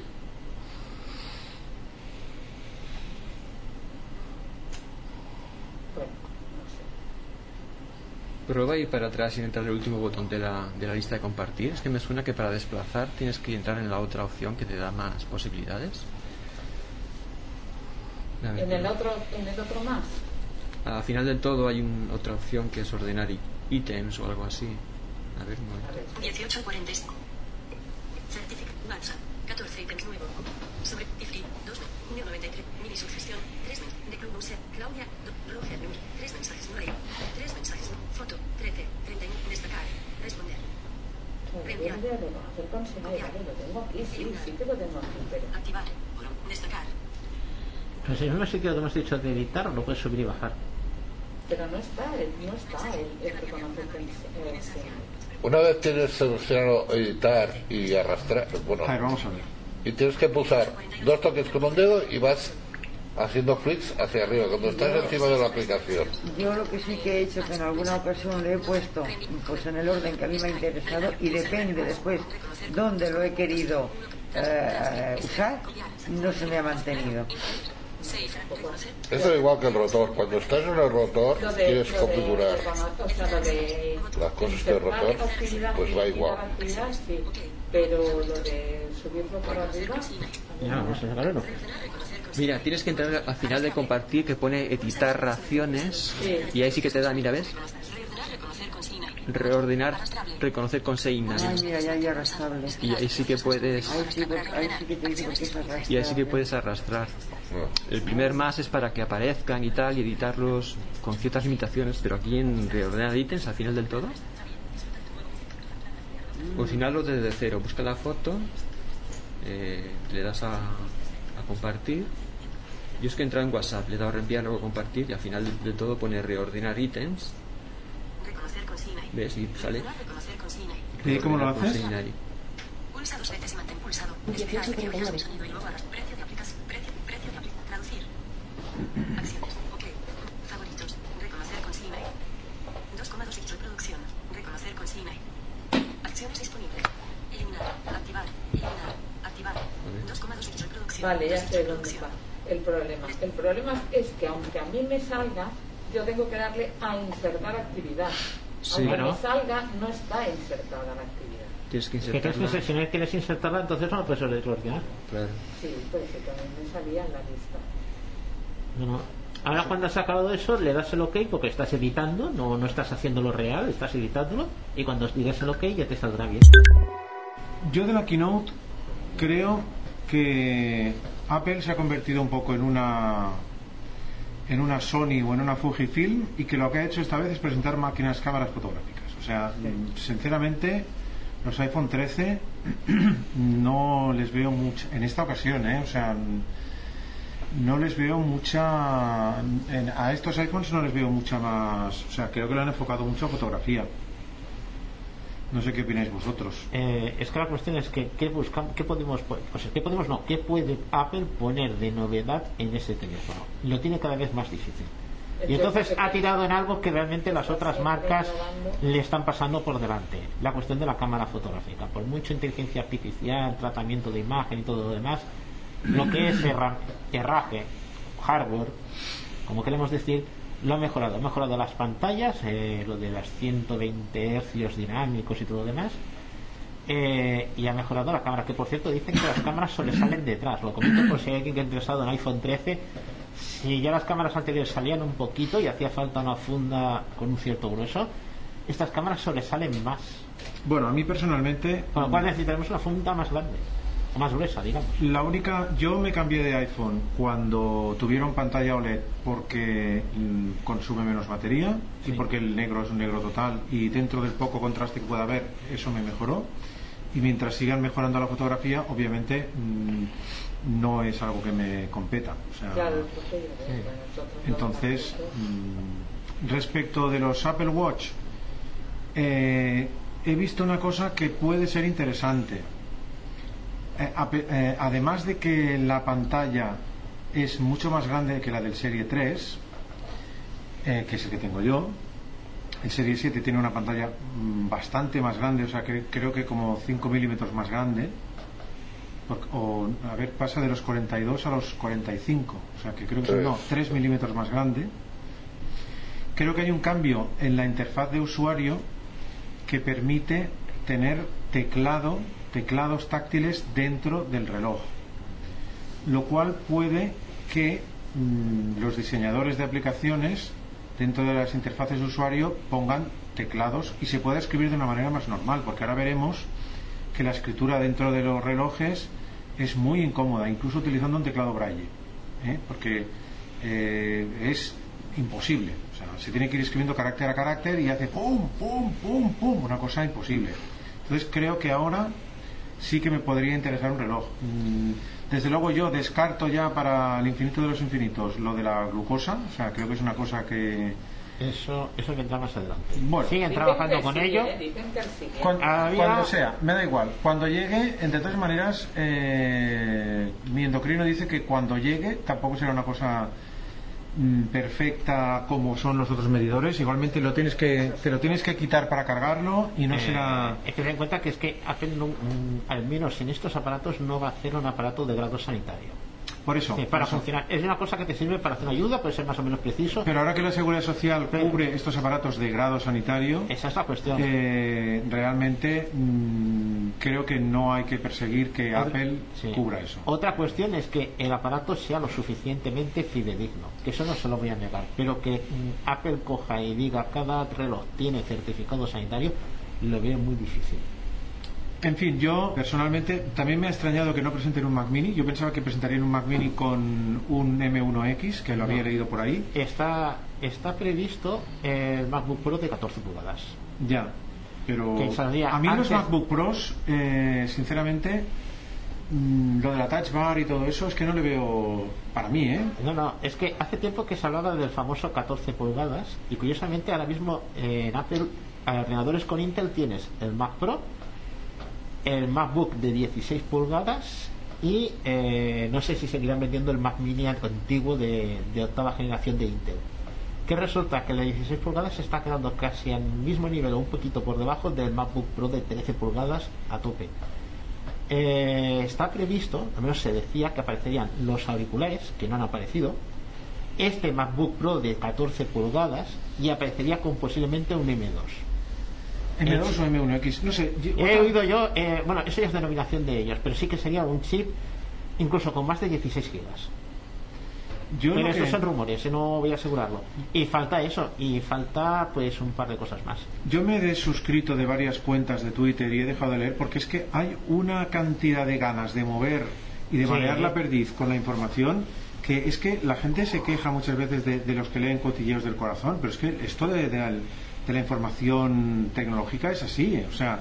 Prueba ir para atrás y entrar el último botón de la, de la lista de compartir. Es que me suena que para desplazar tienes que entrar en la otra opción que te da más posibilidades.
En el otro, en el otro más.
Al final del todo hay un- otra opción que es ordenar ítems o algo así. A ver, un
A
momento.
ver,
18 40. Certificado. WhatsApp. 14 ítems nuevo. Sobre. Ifri. 2. 93. Mini sugestión. 3. De Club User. Claudia. do- Roger. 3 mensajes. No leo. 3 mensajes. Foto. 13. 31. Destacar. Responder. Activar. Destacar.
Pues en el mismo sitio que hemos dicho de editar, lo puedes subir y bajar.
Pero no está, el, no está el, el Sinai.
Una vez tienes seleccionado editar y arrastrar, bueno,
A ver, vamos a ver.
y tienes que pulsar dos toques con un dedo y vas haciendo flicks hacia arriba cuando estás encima de la aplicación.
Yo lo que sí que he hecho, que en alguna ocasión lo he puesto pues en el orden que a mí me ha interesado y depende después dónde lo he querido eh, usar, no se me ha mantenido.
Eso es igual que el rotor. Cuando estás en el rotor,
de,
quieres
de,
configurar
o sea,
las cosas de
insertar
rotor, pues va igual.
sí, pero lo de subirlo por arriba,
Ya, vamos a sacarlo.
Mira, tienes que entrar al final de compartir que pone editar raciones
Sí.
y ahí sí que te da, mira, ¿ves?
Reordenar. Reconocer con Sinai.
Reordenar, reconocer con Seina.
Ay, mira, ya hay arrastrable.
Y ahí sí que puedes
sí, que- ahí sí que te dice porque es arrastrable.
y ahí sí que puedes arrastrar. El primer más es para que aparezcan y tal y editarlos con ciertas limitaciones, pero aquí en reordenar ítems al final del todo. O si no, hazlo desde cero. Busca la foto, eh, le das a, a compartir. Yo es que he entrado en WhatsApp, le he dado a reenviar, luego a compartir y al final del del todo pone reordenar ítems. ¿Ves? Y sale.
¿Y cómo lo haces?
Pulsa dos veces y mantén pulsado. Esperar que oigas un sonido y luego. Precio de aplicación. Precio, precio de aplicación. Traducir. Acciones. Ok. Favoritos. Reconocer con Sinai. 2,2 dicho reproducción. Reconocer con Sinai. Acciones disponibles. Eliminar. Activar. Eliminar. Activar. 2,2 dicho reproducción.
Vale, ya sé dónde está el problema. El problema es que aunque a mí me salga, yo tengo que darle a insertar actividad.
Sí.
aunque
Bueno.
me salga, no está insertada la actividad.
Tienes que
Que tienes que
insertarla.
si no quieres insertarla, entonces no lo puedes reordenar.
Claro.
Sí, pues sí, también me salía en la lista.
No, no. Ahora cuando has acabado eso, le das el OK porque estás editando, no, no estás haciéndolo real, estás editándolo, y cuando digas el OK ya te saldrá bien.
Yo de la keynote creo que Apple se ha convertido un poco en una en una Sony o en una Fujifilm y que lo que ha hecho esta vez es presentar máquinas cámaras fotográficas. O sea, sinceramente los iPhone 13 no les veo mucho en esta ocasión, ¿eh? O sea, no les veo mucha en- a estos iPhones no les veo mucha más, o sea, creo que lo han enfocado mucho a fotografía. No sé qué opináis vosotros.
Eh, es que la cuestión es que qué buscamos, qué podemos, po- o sea, qué podemos no, qué puede Apple poner de novedad en ese teléfono. Lo tiene cada vez más difícil. Y entonces ha tirado en algo que realmente las otras marcas le están pasando por delante. La cuestión de la cámara fotográfica. Por mucho inteligencia artificial, tratamiento de imagen y todo lo demás, lo que es herra- herraje, hardware, como queremos decir, lo ha mejorado. Ha mejorado las pantallas, eh, lo de las 120 hercios dinámicos y todo lo demás. Eh, y ha mejorado la cámara, que por cierto dicen que las cámaras solo salen detrás. Lo comento por si hay alguien que ha interesado en iPhone 13. Si ya las cámaras anteriores salían un poquito y hacía falta una funda con un cierto grueso, estas cámaras sobresalen más.
Bueno, a mí personalmente.
Con lo cual necesitaremos una funda más grande, más gruesa, digamos.
La única, yo me cambié de iPhone cuando tuvieron pantalla OLED porque consume menos batería y porque el negro es un negro total y dentro del poco contraste que pueda haber, eso me mejoró. Y mientras sigan mejorando la fotografía, obviamente mm, no es algo que me competa. O sea,
Claro, porque, bueno, nosotros no
entonces, mm, respecto de los Apple Watch, eh, he visto una cosa que puede ser interesante. Eh, eh, además de que la pantalla es mucho más grande que la del Serie 3, eh, que es el que tengo yo, el Serie 7 tiene una pantalla mm, bastante más grande, o sea, que creo que como 5 milímetros más grande. O, a ver, pasa de los 42 a los 45, o sea, que creo que no, 3 milímetros más grande. Creo que hay un cambio en la interfaz de usuario que permite tener teclado, teclados táctiles dentro del reloj. Lo cual puede que mm, los diseñadores de aplicaciones dentro de las interfaces de usuario pongan teclados y se pueda escribir de una manera más normal, porque ahora veremos que la escritura dentro de los relojes es muy incómoda, incluso utilizando un teclado braille, ¿eh? porque eh, es imposible. O sea, se tiene que ir escribiendo carácter a carácter y hace pum, pum, pum, pum, una cosa imposible. Entonces creo que ahora sí que me podría interesar un reloj. Mm, Desde luego yo descarto ya para el infinito de los infinitos lo de la glucosa, o sea, creo que es una cosa que...
Eso, eso vendrá más adelante.
Bueno,
Siguen trabajando con ello. Había-
Cuando sea, me da igual. Cuando llegue, entre todas maneras, eh, mi endocrino dice que cuando llegue tampoco será una cosa perfecta como son los otros medidores. Igualmente lo tienes que, te lo tienes que quitar para cargarlo y no
Eh,
será.
Es que ten en cuenta que es que un- al menos en estos aparatos no va a hacer un aparato de grado sanitario.
Por eso.
Sí, para
por eso.
funcionar. Es una cosa que te sirve para hacer ayuda, puede ser más o menos preciso.
Pero ahora que la Seguridad Social cubre estos aparatos de grado sanitario,
Esa es la cuestión.
eh, realmente mm, creo que no hay que perseguir que Apple
Sí.
cubra eso.
Otra cuestión es que el aparato sea lo suficientemente fidedigno, que eso no se lo voy a negar, pero que mm, Apple coja y diga cada reloj tiene certificado sanitario, lo veo muy difícil.
En fin, yo personalmente también me ha extrañado que no presenten un Mac Mini. Yo pensaba que presentarían un Mac Mini con un M1X, que lo había
No.
leído por ahí.
Está, está previsto el MacBook Pro de 14 pulgadas.
Ya, pero a mí los MacBook Pros, eh, sinceramente, mm, lo de la Touch Bar y todo eso es que no le veo para mí, ¿eh?
No, no, es que hace tiempo que se hablaba del famoso 14 pulgadas y curiosamente ahora mismo eh, en Apple, a ordenadores con Intel tienes el Mac Pro, el MacBook de 16 pulgadas y eh, no sé si seguirán vendiendo el Mac Mini antiguo de, octava generación de Intel. Que resulta que el de 16 pulgadas se está quedando casi al mismo nivel o un poquito por debajo del MacBook Pro de 13 pulgadas a tope. Eh, está previsto, al menos se decía que aparecerían los auriculares, que no han aparecido, este MacBook Pro de 14 pulgadas y aparecería con posiblemente un M2.
M2 o M1X, no sé. yo-
He oído yo, eh, bueno, eso ya es denominación de ellos, pero sí que sería un chip incluso con más de 16 gigas.
yo
pero esos
que-
son rumores, eh, no voy a asegurarlo. Y falta eso, y falta pues un par de cosas más.
Yo me he desuscrito de varias cuentas de Twitter y he dejado de leer porque es que hay una cantidad de ganas de mover y de
Sí.
marear la perdiz con la información que es que la gente se queja muchas veces de, de los que leen cotilleos del corazón, pero es que esto de, de la- de la información tecnológica es así, ¿eh? o sea,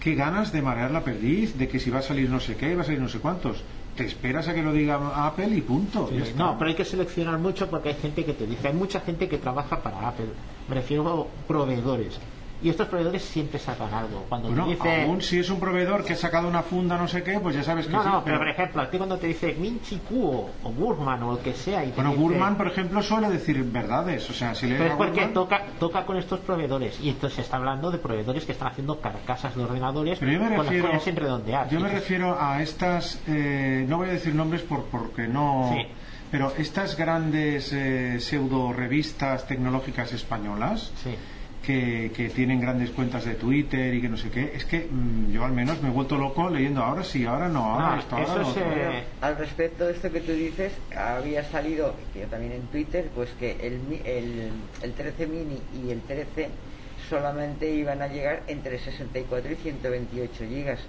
qué ganas de marear la perdiz, de que si va a salir no sé qué, va a salir no sé cuántos. Te esperas a que lo diga Apple y punto.
No, pero hay que seleccionar mucho porque hay gente que te dice, hay mucha gente que trabaja para Apple, me refiero a proveedores. Y estos proveedores siempre sacan algo. Cuando
Bueno,
te dice...
aún si es un proveedor que ha sacado una funda no sé qué, pues ya sabes que
No,
sí.
no, pero por ejemplo, a ti cuando te dice Minchi Kuo o Burman o el que sea. Y te
Bueno,
dice-
Gurman, por ejemplo, suele decir verdades. O sea, si lees
Pero es porque toca, toca con estos proveedores. Y entonces se está hablando de proveedores que están haciendo carcasas de ordenadores
Pero yo me
con
refiero,
sin redondear.
yo me refiero a estas, eh, no voy a decir nombres por, porque no,
Sí.
Pero estas grandes eh, pseudo revistas tecnológicas españolas
Sí.
Que, que tienen grandes cuentas de Twitter y que no sé qué, es que mm, yo al menos me he vuelto loco leyendo ahora sí, ahora no, ahora
No,
esto, ahora otro.
eh,
Al respecto de esto que tú dices, había salido, que yo también en Twitter, pues que el, mi- el, el 13 mini y el 13 solamente iban a llegar entre 64 y 128 gigas.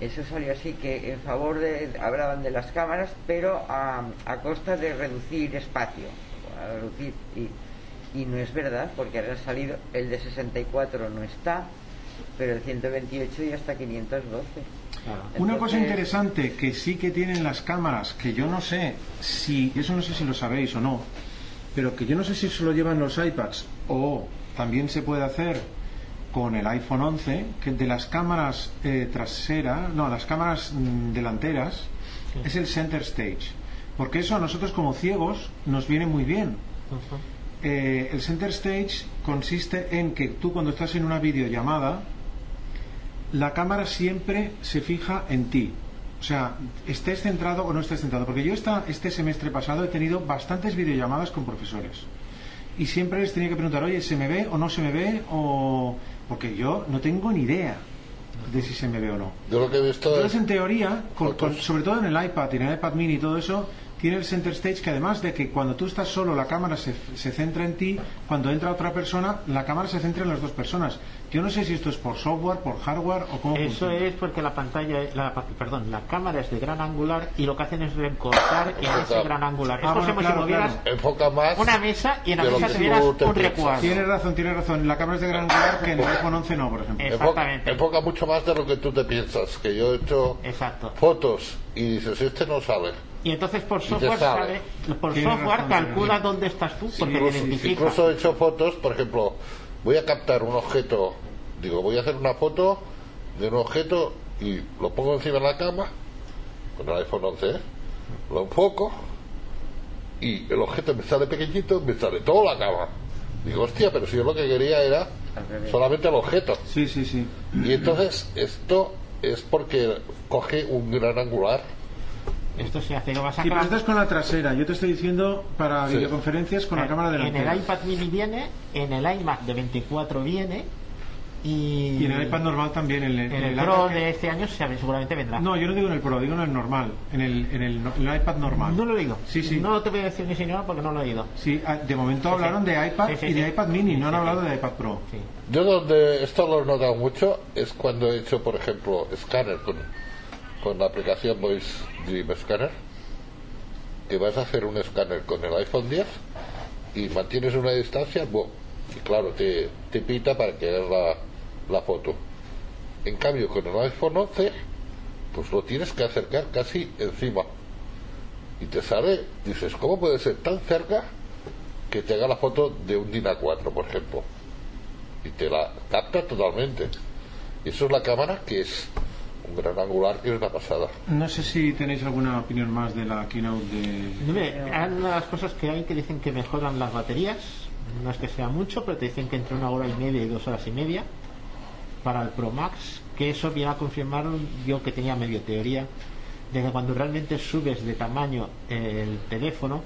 Eso salió así, que en favor de, hablaban de las cámaras, pero a, a costa de reducir espacio. A reducir, y, y no es verdad, porque ahora ha salido, el de 64 no está, pero el 128 ya está 512.
Claro.
Una cosa interesante que sí que tienen las cámaras, que yo no sé si, eso no sé si lo sabéis o no, pero que yo no sé si se lo llevan los iPads o también se puede hacer con el iPhone 11, que de las cámaras eh, traseras, no, las cámaras mm, delanteras, es el center stage. Porque eso a nosotros como ciegos nos viene muy bien. Eh, el center stage consiste en que tú cuando estás en una videollamada, la cámara siempre se fija en ti. O sea, estés centrado o no estés centrado. Porque yo esta, este semestre pasado he tenido bastantes videollamadas con profesores. Y siempre les tenía que preguntar, oye, ¿se me ve o no se me ve? O... Porque yo no tengo ni idea de si se me ve o no.
Yo lo que he visto
Entonces,
es...
en teoría, con- sobre todo en el iPad y en el iPad mini y todo eso, tiene el center stage que además de que cuando tú estás solo la cámara se, se centra en ti, cuando entra otra persona, la cámara se centra en las dos personas. Yo no sé si esto es por software, por hardware o cómo
Eso
funciona.
es porque la pantalla, la, perdón, la cámara es de gran angular y lo que hacen es recortar en ese gran angular.
Ah,
es como
bueno,
si
claro,
movieras
claro.
Enfoca más
una mesa y en la mesa tuvieras
te
un recuadro.
Tienes razón, tienes razón. La cámara es de gran angular que en el iPhone 11 no, por ejemplo.
Enfoca,
Exactamente.
enfoca mucho más de lo que tú te piensas. Que yo he hecho
Exacto.
fotos y dices, este no sale.
Y entonces por software
sale.
sabe, por software calcula dónde estás tú porque identifica.
incluso he hecho fotos, por ejemplo, voy a captar un objeto, digo, voy a hacer una foto de un objeto y lo pongo encima de la cama, con el iPhone 11, ¿eh? lo enfoco y el objeto me sale pequeñito, me sale toda la cama. Digo, hostia, pero si yo lo que quería era solamente el objeto.
Sí, sí, sí.
Y entonces esto es porque coge un gran angular.
Esto se hace, lo vas a
Sí, pero
sacar-
esta es con la trasera. Yo te estoy diciendo para
Sí.
videoconferencias con la cámara
En
delantera.
el iPad mini viene, en el iMac de 24 viene y,
Y en el iPad normal también. En el,
en
en
el
el
Pro
que-
de este año se- seguramente vendrá.
No, yo no digo en el Pro, digo en el normal. En el, en el, en el iPad normal.
No lo he oído.
Sí, sí.
No te voy a decir ni señor porque no lo he oído.
Sí, ah, de momento
Sí,
hablaron
sí.
de iPad
Sí, sí,
y de iPad mini,
Sí,
no han
sí,
hablado
sí.
de iPad Pro.
Sí.
Yo donde esto lo he notado mucho es cuando he hecho, por ejemplo, escáner con, con la aplicación Voice Dream Scanner, que vas a hacer un escáner con el iPhone 10 y mantienes una distancia, ¡bum! y claro, te, te pita para que hagas la, la foto. En cambio, con el iPhone 11, pues lo tienes que acercar casi encima. Y te sale, dices, ¿cómo puede ser tan cerca que te haga la foto de un DIN A4, por ejemplo? y te la capta totalmente. Y eso es la cámara que es un gran angular es una pasada.
No sé si tenéis alguna opinión más de la keynote de...
Hay una de las cosas que hay que dicen que mejoran las baterías. No es que sea mucho, pero te dicen que entre una hora y media y dos horas y media para el Pro Max. Que eso viene a confirmar yo que tenía medio teoría de que cuando realmente subes de tamaño el teléfono,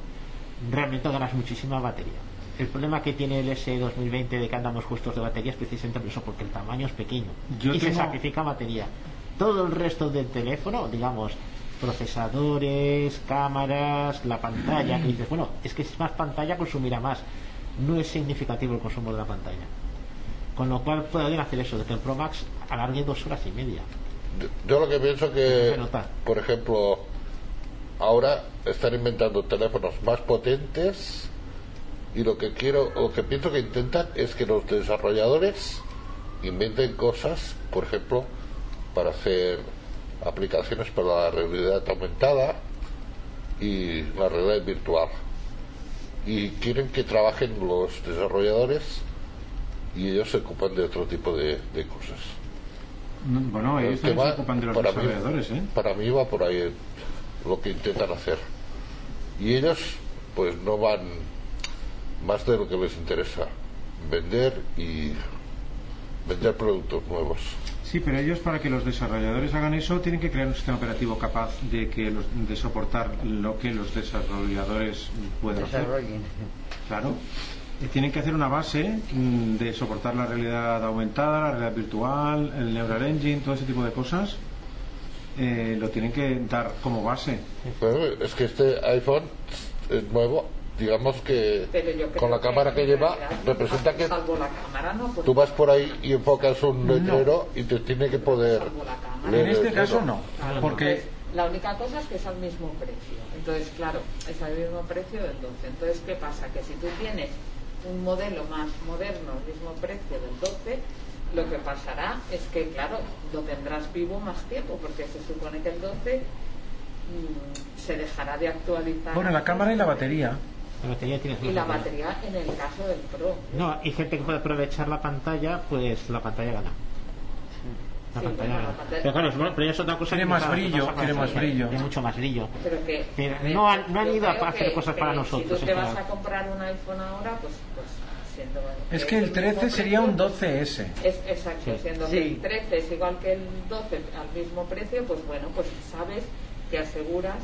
realmente ganas muchísima batería. El problema que tiene el S 2020 de que andamos justos de batería es precisamente por eso, porque el tamaño es pequeño
Yo
y se
tengo-
sacrifica batería. Todo el resto del teléfono, digamos, procesadores, cámaras, la pantalla, que dices, bueno, es que es más pantalla, consumirá más. No es significativo el consumo de la pantalla. Con lo cual pueden hacer eso, de que el Pro Max alargue dos horas y media.
Yo lo que pienso que, por ejemplo, ahora están inventando teléfonos más potentes y lo que quiero, lo que pienso que intentan es que los desarrolladores inventen cosas, por ejemplo, para hacer aplicaciones para la realidad aumentada y la realidad virtual. Y quieren que trabajen los desarrolladores y ellos se ocupan de otro tipo de, de cosas.
No, Bueno,
El
ellos también
tema,
se ocupan de los
para mí-
desarrolladores, ¿eh?
Para mí va por ahí lo que intentan hacer. Y ellos, pues no van más de lo que les interesa: vender y vender productos nuevos.
Sí, pero ellos para que los desarrolladores hagan eso tienen que crear un sistema operativo capaz de que los- de soportar lo que los desarrolladores puedan hacer. Claro. Y tienen que hacer una base mm, de soportar la realidad aumentada, la realidad virtual, el Neural Engine, todo ese tipo de cosas. Eh, lo tienen que dar como base.
Pero es que este iPhone es nuevo, digamos que con la cámara que lleva
realidad,
representa que
Salvo la cámara, no. porque
tú vas por ahí y enfocas un letrero y te tiene que poder
Salvo la cámara.
En
leer
este caso no,
Claro,
porque
la única cosa es que es al mismo precio. Entonces, claro, es al mismo precio del 12. Entonces, ¿qué pasa? Que si tú tienes un modelo más moderno al mismo precio del 12, lo que pasará es que, claro, lo tendrás vivo más tiempo, porque se supone que el 12 mm, se dejará de actualizar.
bueno, la cámara y la batería.
La batería tiene
Y la batería en el caso del Pro.
No, y gente que puede aprovechar la pantalla, pues la pantalla gana. La
Sí,
pantalla
bueno,
gana.
la pantalla-
Pero claro, bueno, pero ya es otra cosa
Tiene
que
más
no
brillo,
la
más brillo.
Tiene mucho más brillo.
Pero que
no han- no han ido a hacer
que-
cosas para
que
nosotros,
Si tú te vas
general.
a comprar un iPhone ahora, pues, pues siendo.
Es que el
mismo
13 sería un
precio,
12S.
Es exacto,
Sí.
siendo
Sí.
que el 13 es igual que el 12 al mismo precio, pues bueno, pues sabes que aseguras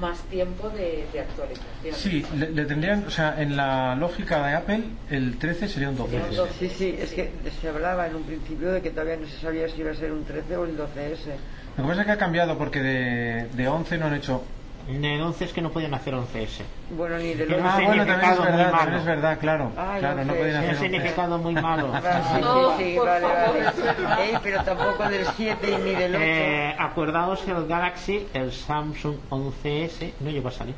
más tiempo de, de actualización.
Sí, le, le tendrían, o sea, en la lógica de Apple, el 13 sería un 12S.
Sí, sí, es que se hablaba en un principio de que todavía no se sabía si iba a ser un 13 o el 12S.
Lo que pasa es que ha cambiado porque de, de 11 no han hecho.
El 11 es que no podían hacer 11S.
Bueno, ni del
Tiene un
Ah,
11.
bueno, también es verdad,
malo.
también es verdad, claro.
Ah,
claro, no
11S.
podían
un
hacer 11.
significado muy malo.
Ah, sí,
No,
sí, sí, vale, vale. Ey, pero tampoco del 7 ni del 8.
Eh, acordaos el Galaxy, el Samsung 11S, no llegó a salir.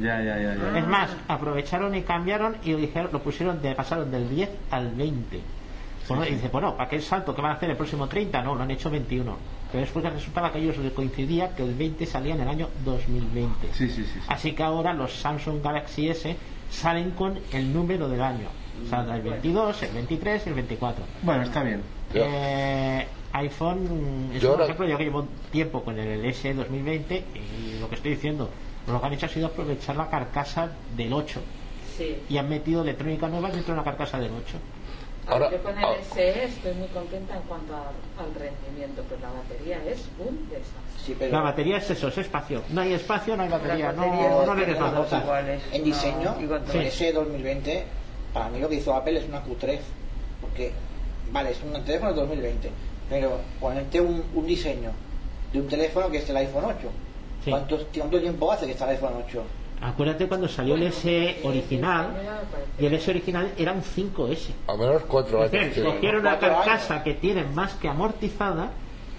Ya, ya, ya, ya.
Es más, aprovecharon y cambiaron y lo, dijeron, lo pusieron de, pasaron del 10 al 20. Bueno, y dice, bueno, ¿para qué salto que van a hacer el próximo 30? No, lo han hecho 21. Pero después resultaba que ellos les coincidía que el 20 salía en el año 2020.
Sí, sí, sí. sí.
Así que ahora los Samsung Galaxy S salen con el número del año. Saldrá el 22, el 23 y el 24.
Bueno, está bien.
Eh, iPhone, es
Yo
un
ahora-
ejemplo, yo que llevo tiempo con el S 2020 y lo que estoy diciendo, lo que han hecho ha sido aprovechar la carcasa del 8
Sí.
y han metido electrónica nueva dentro de la carcasa del 8.
Ahora-
yo con el. SE estoy muy contenta en cuanto a- al rendimiento, pero la batería es un desastre.
Sí, pero
La batería es eso, es espacio. No hay espacio, no hay batería.
Las
No, no le des
en diseño,
No, igual
el S 2020, para mí lo que hizo Apple es una Q3. Porque, vale, es un teléfono de 2020, pero ponerte un, un diseño de un teléfono que es el iPhone 8.
Sí.
¿Cuánto, ¿Cuánto tiempo hace que está el iPhone 8?
Acuérdate cuando salió el S original y el S original era un 5S.
A menos cuatro
Es
años.
decir,
tiene.
cogieron una carcasa que tienen más que amortizada,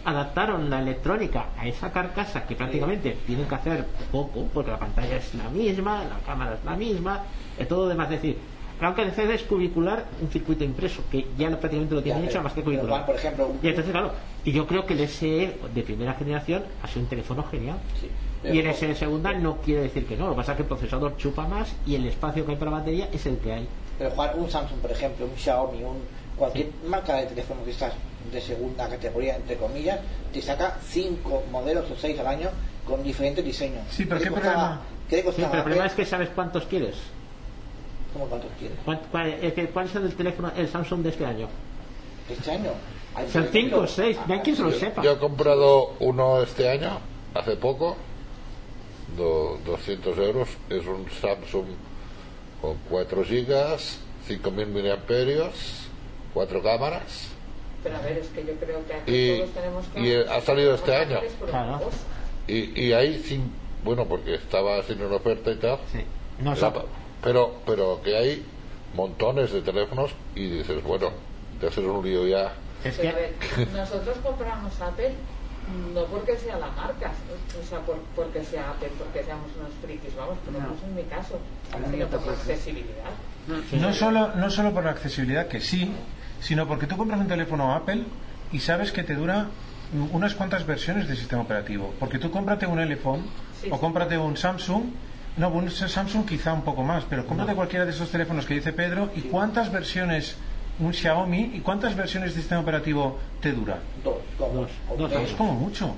adaptaron la electrónica a esa carcasa que prácticamente tienen que hacer poco, porque la pantalla es la misma, la cámara es la misma, y todo lo demás. Es decir, aunque hacer es cubicular un circuito impreso, que ya prácticamente lo tienen
Ya,
hecho,
pero-
más que cubicular.
Por ejemplo, un-
Y entonces, claro, y yo creo que el SE de primera generación ha sido un teléfono genial.
Sí,
Y el SE de segunda no quiere decir que no, lo que pasa es que el procesador chupa más y el espacio que hay para batería es el que hay.
Pero Juan, un Samsung, por ejemplo, un Xiaomi, un cualquier marca de teléfono que estás de segunda categoría, entre comillas, te saca cinco modelos o seis al año con diferentes diseños.
Sí, pero ¿qué
costaba-
problema?
¿Qué
Sí,
costaba?
pero el problema
a
es que sabes cuántos quieres.
¿Cómo cuántos quieres?
¿Cuál, cuál- es el teléfono, el Samsung de este año?
¿Este año? Hay
Son
por
5 o
ejemplo,
6, no hay quien se lo sepa.
Yo he comprado uno este año, hace poco, do- 200 euros. Es un Samsung con 4 gigas, 5000 miliamperios, 4 cámaras.
Pero a ver, es que yo creo que aquí
Y-
todos tenemos que...
y, ha salido este año.
Claro.
Y, y hay, cin- bueno, porque estaba sin una oferta y tal.
Sí. No,
Era
son-
pa- pero, pero que hay montones de teléfonos y dices, bueno, te haces un lío ya.
es
Pero a
que
ver, nosotros compramos Apple no porque sea la marca, o sea, por- porque sea Apple, porque seamos unos frikis, vamos, por lo
No.
menos en mi caso, sino por la accesibilidad.
No solo, no solo por la accesibilidad, que sí, sino porque tú compras un teléfono Apple y sabes que te dura unas cuantas versiones del sistema operativo. Porque tú cómprate un iPhone
Sí,
o cómprate un Samsung. No, un Samsung quizá un poco más, pero cómprate cualquiera de esos teléfonos que dice Pedro y cuántas versiones, un Xiaomi, y cuántas versiones de sistema operativo te dura.
Dos, como,
Dos, dos.
Es como mucho.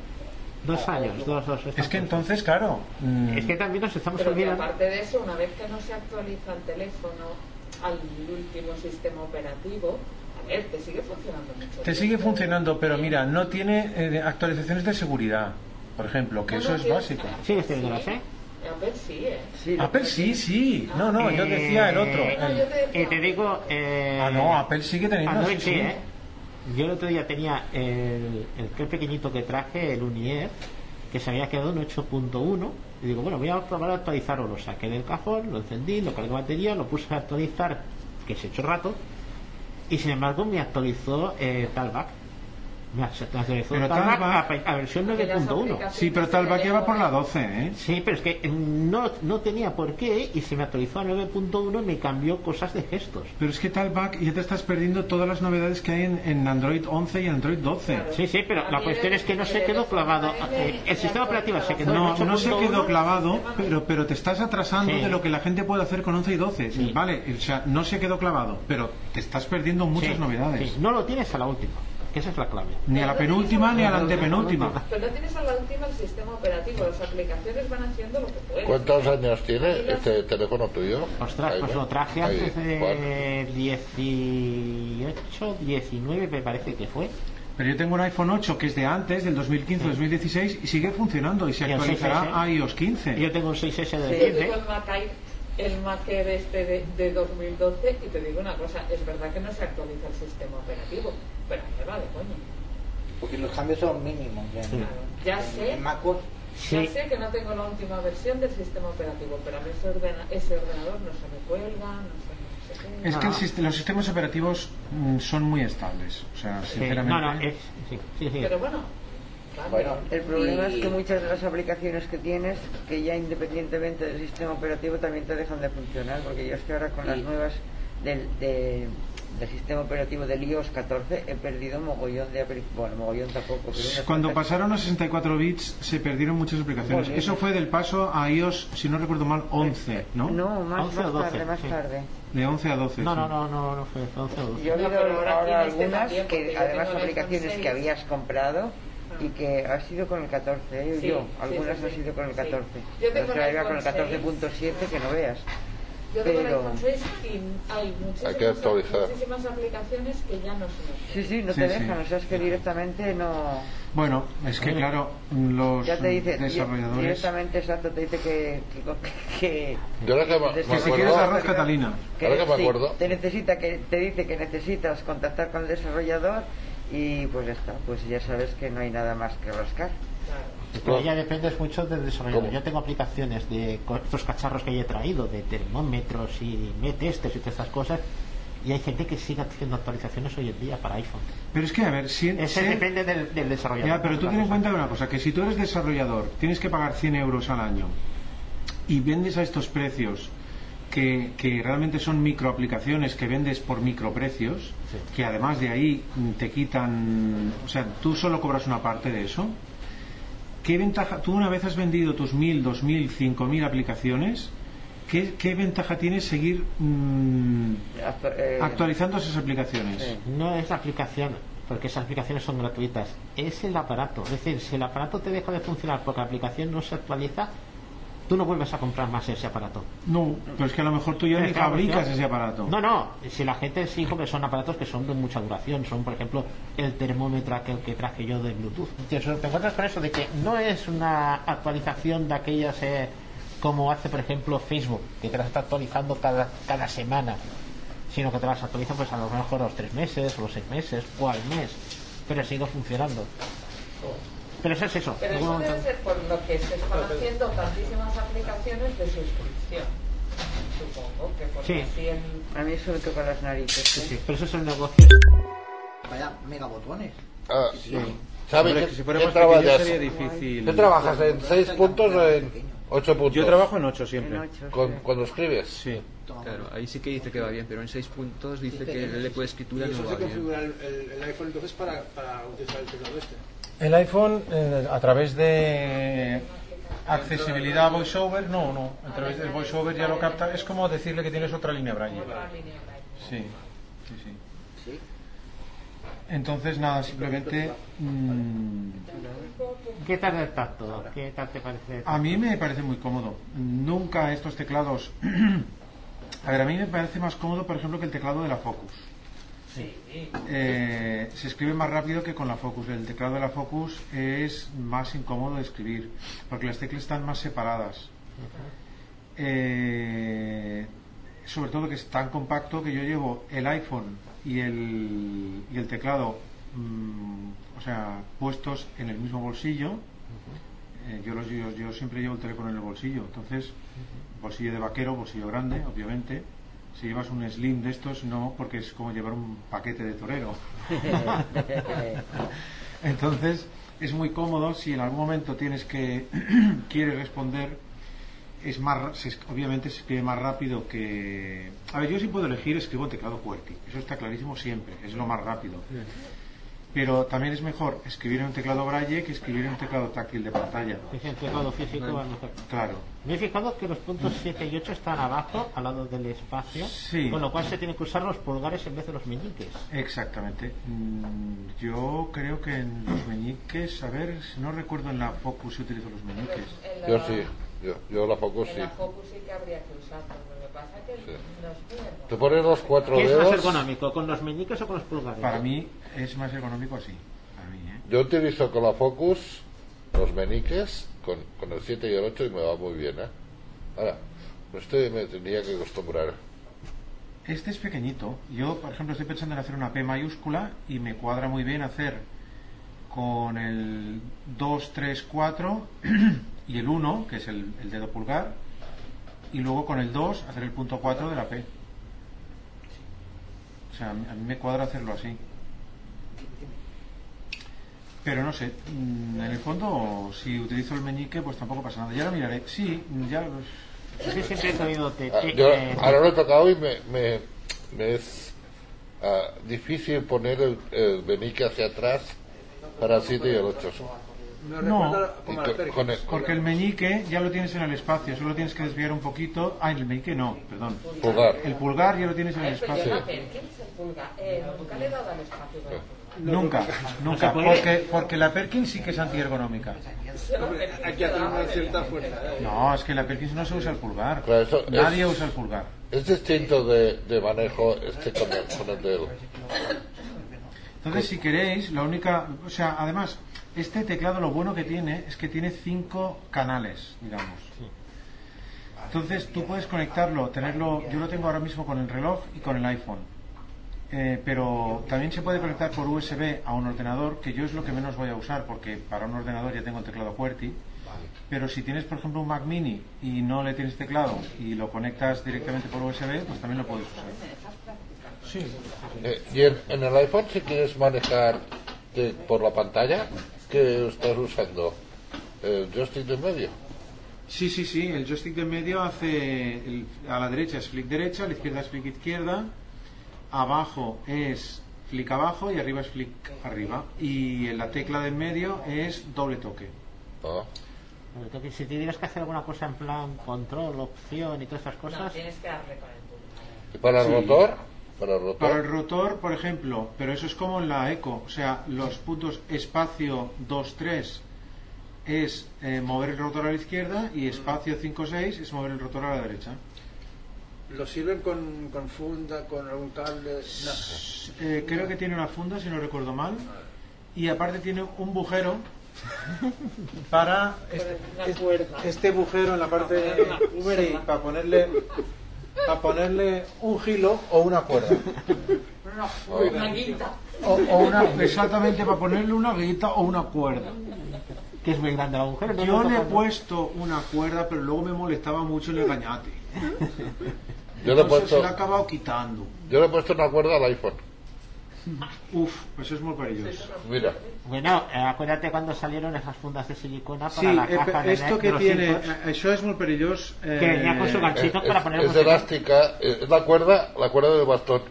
dos años, dos, dos.
Es que entonces, claro. mm,
Es que también nos estamos
Pero
olvidando.
aparte de eso, una vez que no se actualiza el teléfono al último sistema operativo, A ver, te sigue funcionando mucho.
Te sigue funcionando, pero mira, no tiene eh, actualizaciones de seguridad, por ejemplo, que
No,
eso
no,
es
tiene-
básico.
¿Sigues teniéndolas, eh?
Apple sí, ¿eh?
Sí,
Apple sí, sí. No, no, yo decía el otro.
Eh,
el-
yo te decía-
Y te digo... Eh,
Ah, no, Apple sigue teniendo.
Android
sí,
sí,
sí.
¿eh? Yo el otro día tenía el, el que pequeñito que traje, el Unier, que se había quedado en 8.1. Y digo, bueno, voy a probar a actualizarlo. Lo saqué del cajón, lo encendí, lo cargué batería, lo puse a actualizar, que se echó rato. Y sin embargo me actualizó eh, Talback. Me actualizó
Pero
Talback
Talbot-
a, a versión
Que las
9.1.
aplicaciones
Sí, pero
de
tal va que va por la
teléfono-
12, ¿eh?
Sí, pero es que no, no tenía por qué y se me actualizó a 9.1 y me cambió cosas de gestos.
Pero es que Talback ya te estás perdiendo todas las novedades que hay en, en Android 11 y Android 12.
Claro.
Sí, sí, pero la cuestión es que no se quedó clavado. Eh, El sistema operativo se quedó
No,
en
no se
8.1.
quedó clavado, pero, pero te estás atrasando
Sí.
de lo que la gente puede hacer con 11 y 12.
Sí.
Vale, o sea, no se quedó clavado, pero te estás perdiendo muchas
Sí,
novedades.
sí, No lo tienes a la última, que esa es la clave.
Ni a la penúltima ni a la antepenúltima.
Pero no tienes a la última el sistema operativo. Las aplicaciones van haciendo lo que pueden.
¿Cuántos años tiene este teléfono tuyo?
Ostras, pues lo traje antes de 18, 19 me parece que fue.
Pero yo tengo un iPhone 8 que es de antes, del 2015-2016, y sigue funcionando y se actualizará
6S.
a iOS 15.
Yo tengo un 6S de
Yo
15.
tengo el Mac Air, el Mac Air este de, de 2012 y te digo una cosa, es verdad que no se actualiza el sistema operativo, pero me va de coño.
Porque los cambios son mínimos. Ya,
Claro, Ya sé, ya
Sí.
sé que no tengo la última versión del sistema operativo, pero a mí ese, ordena- ese ordenador no se me cuelga, no se me no sé qué.
Es que el sist- los sistemas operativos mm, son muy estables. O sea,
Sí,
sinceramente.
no, no, es, sí, sí, sí.
Pero bueno.
Bueno,
El problema
Y-
es que muchas de las aplicaciones que tienes, que ya independientemente del sistema operativo, también te dejan de funcionar, porque yo es que ahora con las nuevas del, de- del sistema operativo del iOS 14 he perdido mogollón de aplicaciones. Bueno, mogollón tampoco, pero
Cuando pasaron a 64 bits se perdieron muchas aplicaciones.
Joder.
Eso fue del paso a iOS, si no recuerdo mal, 11, ¿no?
No, más,
11 o
más
12,
tarde, más
sí.
tarde.
De 11 a 12.
No,
sí.
no, no, no, no fue 11 o 12.
Yo he
No,
oído
pero ahora este
algunas
porque
que además aplicaciones que
6.
habías comprado y que ha sido con el 14, ¿eh?
Sí,
yo, algunas
sí,
han
sí.
sido con el
Sí.
14.
Yo tengo
con el
iPhone
14.7 que no veas.
Yo tengo el
pero-
iPhone 6 y hay muchísimas,
Hay que actualizar.
muchísimas aplicaciones que ya no se
Sí, sí, no
Sí,
te
sí.
dejan, o sea, es que directamente no...
Bueno, es que claro, los
Ya te dice, di-
desarrolladores.
directamente exacto, te dice que... que, que,
Yo ahora que me,
que
me
si quieres arroz Catalina.
que
Ahora que me
sí,
acuerdo.
te necesita que te dice que necesitas contactar con el desarrollador y pues ya está, pues ya sabes que no hay nada más que rascar.
Pero ya dependes mucho del desarrollador.
¿Cómo?
Yo tengo aplicaciones de estos cacharros que he traído, de termómetros y metestes y todas estas cosas, y hay gente que sigue haciendo actualizaciones hoy en día para iPhone.
Pero es que, a ver, si,
Ese
si-
depende del, del desarrollador.
Ya, pero tú ten en cuenta una cosa, que si tú eres desarrollador, tienes que pagar 100 euros al año y vendes a estos precios que, que realmente son microaplicaciones que vendes por microprecios,
Sí.
que además de ahí te quitan, o sea, tú solo cobras una parte de eso. ¿Qué ventaja? Tú una vez has vendido tus 1000, 2000, 5000 aplicaciones, ¿qué, qué ventaja tienes seguir mm,
Actu- eh,
actualizando esas aplicaciones?
No es la aplicación, porque esas aplicaciones son gratuitas. Es el aparato. Es decir, si el aparato te deja de funcionar porque la aplicación no se actualiza, tú no vuelves a comprar más ese aparato.
No, pero es que a lo mejor tú ya ni
Eh, claro,
fabricas ese aparato.
No, no, si la gente sí, porque son aparatos que son de mucha duración, son por ejemplo el termómetro aquel que traje yo de Bluetooth. Te te encuentras con eso de que no es una actualización de aquellas eh, como hace por ejemplo Facebook, que te las está actualizando cada, cada semana, sino que te las actualiza pues a lo mejor a los tres meses, o los seis meses, o al mes, pero sigue funcionando. Pero eso es eso.
Pero eso debe ser por lo que se están haciendo tantísimas aplicaciones de suscripción. Supongo que porque
Sí.
así en-
A mí eso me toca las narices.
Sí,
¿eh?
sí, pero eso es el negocio.
Vaya megabotones.
Ah, ¿Sabes
Hombre, que si fuera más pequeño sería difícil.
¿Qué trabajas? ¿En 6 puntos o en 8 puntos?
Yo trabajo en 8 siempre.
En ocho,
Con-
sí.
cuando escribes.
Sí.
Claro, ahí sí que dice que va bien, pero en 6 puntos dice que el L de escritura
Y
no
eso
va
se
bien.
configura el, el- el iPhone entonces para, para utilizar el teclado este.
El iPhone, eh, a través de accesibilidad a VoiceOver, no, no. A través del VoiceOver ya lo capta. Es como decirle que tienes otra línea braille. Sí, sí, sí.
Sí.
Entonces, nada, simplemente. mm,
¿Qué tal el tacto? ¿Qué tal te parece?
a mí me parece muy cómodo. Nunca estos teclados. a ver, a mí me parece más cómodo, por ejemplo, que el teclado de la Focus. Eh, se escribe más rápido que con la Focus. El teclado de la Focus es más incómodo de escribir porque las teclas están más separadas. Eh, sobre todo que es tan compacto que yo llevo el iPhone y el, y el teclado, mm, o sea, puestos en el mismo bolsillo. Eh, yo, los, yo, yo siempre llevo el teléfono en el bolsillo, entonces, bolsillo de vaquero, bolsillo grande, obviamente. Si llevas un slim de estos, no, porque es como llevar un paquete de torero. Entonces, es muy cómodo si en algún momento tienes que quieres responder es más ra- se obviamente se escribe más rápido que a ver yo si puedo elegir escribo en teclado QWERTY eso está clarísimo siempre es lo más rápido. Pero también es mejor escribir en un teclado Braille que escribir en un teclado táctil de pantalla.
El teclado físico
claro
Me he fijado que los puntos 7 y 8 están abajo, al lado del espacio,
Sí.
con lo cual se tienen que usar los pulgares en vez de los meñiques.
exactamente Mm, yo creo que en los meñiques a ver no recuerdo en la Focus si utilizo los meñiques
la-
Yo sí, yo, yo la Focus
En
sí.
la Focus sí que habría que usarlo. Lo que pasa es que
Sí.
no es muy
Te pones los cuatro
¿Qué es más
dedos.
ergonómico, con los meñiques o con los pulgares?
para mí es más ergonómico así para mí ¿eh?
Yo utilizo con la Focus los meniques con, con el 7 y el 8 y me va muy bien, ¿eh? Ahora, este me tendría que acostumbrar.
Este es pequeñito. Yo, por ejemplo, estoy pensando en hacer una P mayúscula y me cuadra muy bien hacer con el 2, 3, 4 y el 1, que es el, el dedo pulgar, y luego con el 2 hacer el punto 4 de la P. O sea, a mí me cuadra hacerlo así. Pero no sé, mm, en el fondo, si utilizo el meñique, pues tampoco pasa nada. Ya lo miraré. Sí, ya lo...
Sí, siempre he tenido te-
Ah,
te-
yo
eh,
ahora lo he tocado y me, me, me es ah, difícil poner el, el menique hacia atrás para el 7 y el 8.
Me
No.
con- el-
Porque el meñique ya lo tienes en el espacio, solo tienes que desviar un poquito. Ah, el meñique no, perdón.
Pulgar.
El pulgar ya lo tienes en el
pero
espacio.
la Perkins, el pulgar, eh, nunca le he dado al espacio para el pulgar.
Nunca, nunca. Porque, porque la Perkins sí que es antiergonómica.
Que hacer una cierta fuerza. ¿eh?
No, es que la Perkins no se usa el pulgar.
Claro, eso es-
Nadie usa el pulgar.
Es distinto de, de manejo este con el, con el dedo.
Entonces, si queréis, la única. O sea, además, este teclado lo bueno que tiene es que tiene cinco canales, digamos. Entonces, tú puedes conectarlo, tenerlo. Yo lo tengo ahora mismo con el reloj y con el iPhone. Eh, pero también se puede conectar por USB a un ordenador, que yo es lo que menos voy a usar, porque para un ordenador ya tengo el teclado QWERTY. Pero si tienes, por ejemplo, un Mac Mini y no le tienes teclado y lo conectas directamente por USB, pues también lo puedes usar. Sí.
Eh, y en, en el iPhone, si quieres manejar de- por la pantalla, ¿qué estás usando? ¿El joystick de en medio?
Sí, sí, sí. El joystick de en medio hace. el- a la derecha es flick derecha, a la izquierda es flick izquierda, abajo es flick abajo y arriba es flick arriba. Y en la tecla de en medio es doble toque.
Ah,
Sobre todo que si tuvieras que hacer alguna cosa en plan control, opción y todas estas
No,
cosas,
tienes que darle con el pulgar.
¿Y para el
Sí.
rotor? Para el rotor.
Para el rotor, por ejemplo, pero eso es como en la eco, o sea, los puntos espacio 2, 3 es eh, mover el rotor a la izquierda y espacio 5, 6 es mover el rotor a la derecha.
¿Lo sirven con, con funda, con algún cable? No.
Eh, creo que tiene una funda, si no recuerdo mal, y aparte tiene un bujero para este, este agujero en la parte sí, para ponerle para ponerle un gilo o una cuerda
Una guita.
o, o una exactamente para ponerle una guita o una cuerda
que es muy grande la mujer.
yo le he puesto una cuerda pero luego me molestaba mucho el engañate
Yo le, he puesto,
se la he acabado quitando
yo le he puesto una cuerda al iPhone.
uf pues es muy peligroso
Mira,
Bueno, eh, acuérdate cuando salieron esas fundas de silicona para
Sí,
la
eh,
caja de
esto que
de
tiene, eh, eso es muy peligroso. eh,
que venía con su ganchito
es,
para poner
es elástica, eh, es la cuerda, la cuerda del bastón.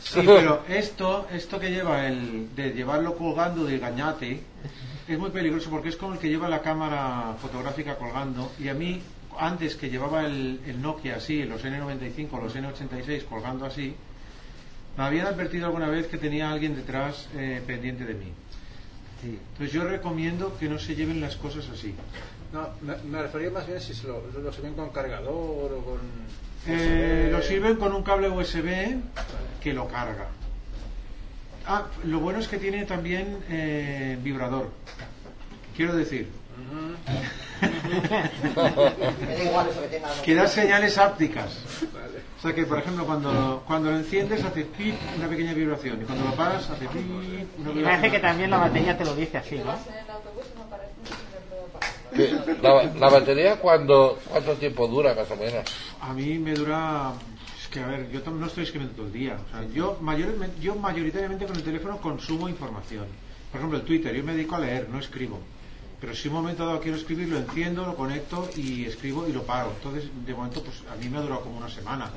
Sí, pero esto, esto que lleva el de llevarlo colgando de gañate es muy peligroso porque es como el que lleva la cámara fotográfica colgando y a mí antes que llevaba el, el Nokia así, los N95, los N86 colgando así, me habían advertido alguna vez que tenía alguien detrás eh, pendiente de mí. Entonces yo recomiendo que no se lleven las cosas así.
No, me, me refería más bien si se lo, lo sirven con cargador o con...
Eh, lo sirven con un cable USB que lo carga. Ah, lo bueno es que tiene también eh, vibrador. Quiero decir,
Que
da señales ápticas. O sea que, por ejemplo, cuando, cuando lo enciendes hace pip, una pequeña vibración. Y cuando lo paras hace pip, una
Y
vibración.
parece que también la batería te lo dice así, ¿no?
La, la batería, cuando, ¿cuánto tiempo dura más o menos?
A mí me dura. Es que, a ver, yo no estoy escribiendo todo el día. O sea, yo, mayormente, yo mayoritariamente con el teléfono consumo información. Por ejemplo, el Twitter, yo me dedico a leer, no escribo. Pero si un momento dado quiero escribir, lo enciendo, lo conecto y escribo y lo paro. Entonces, de momento, pues a mí me ha durado como una semana.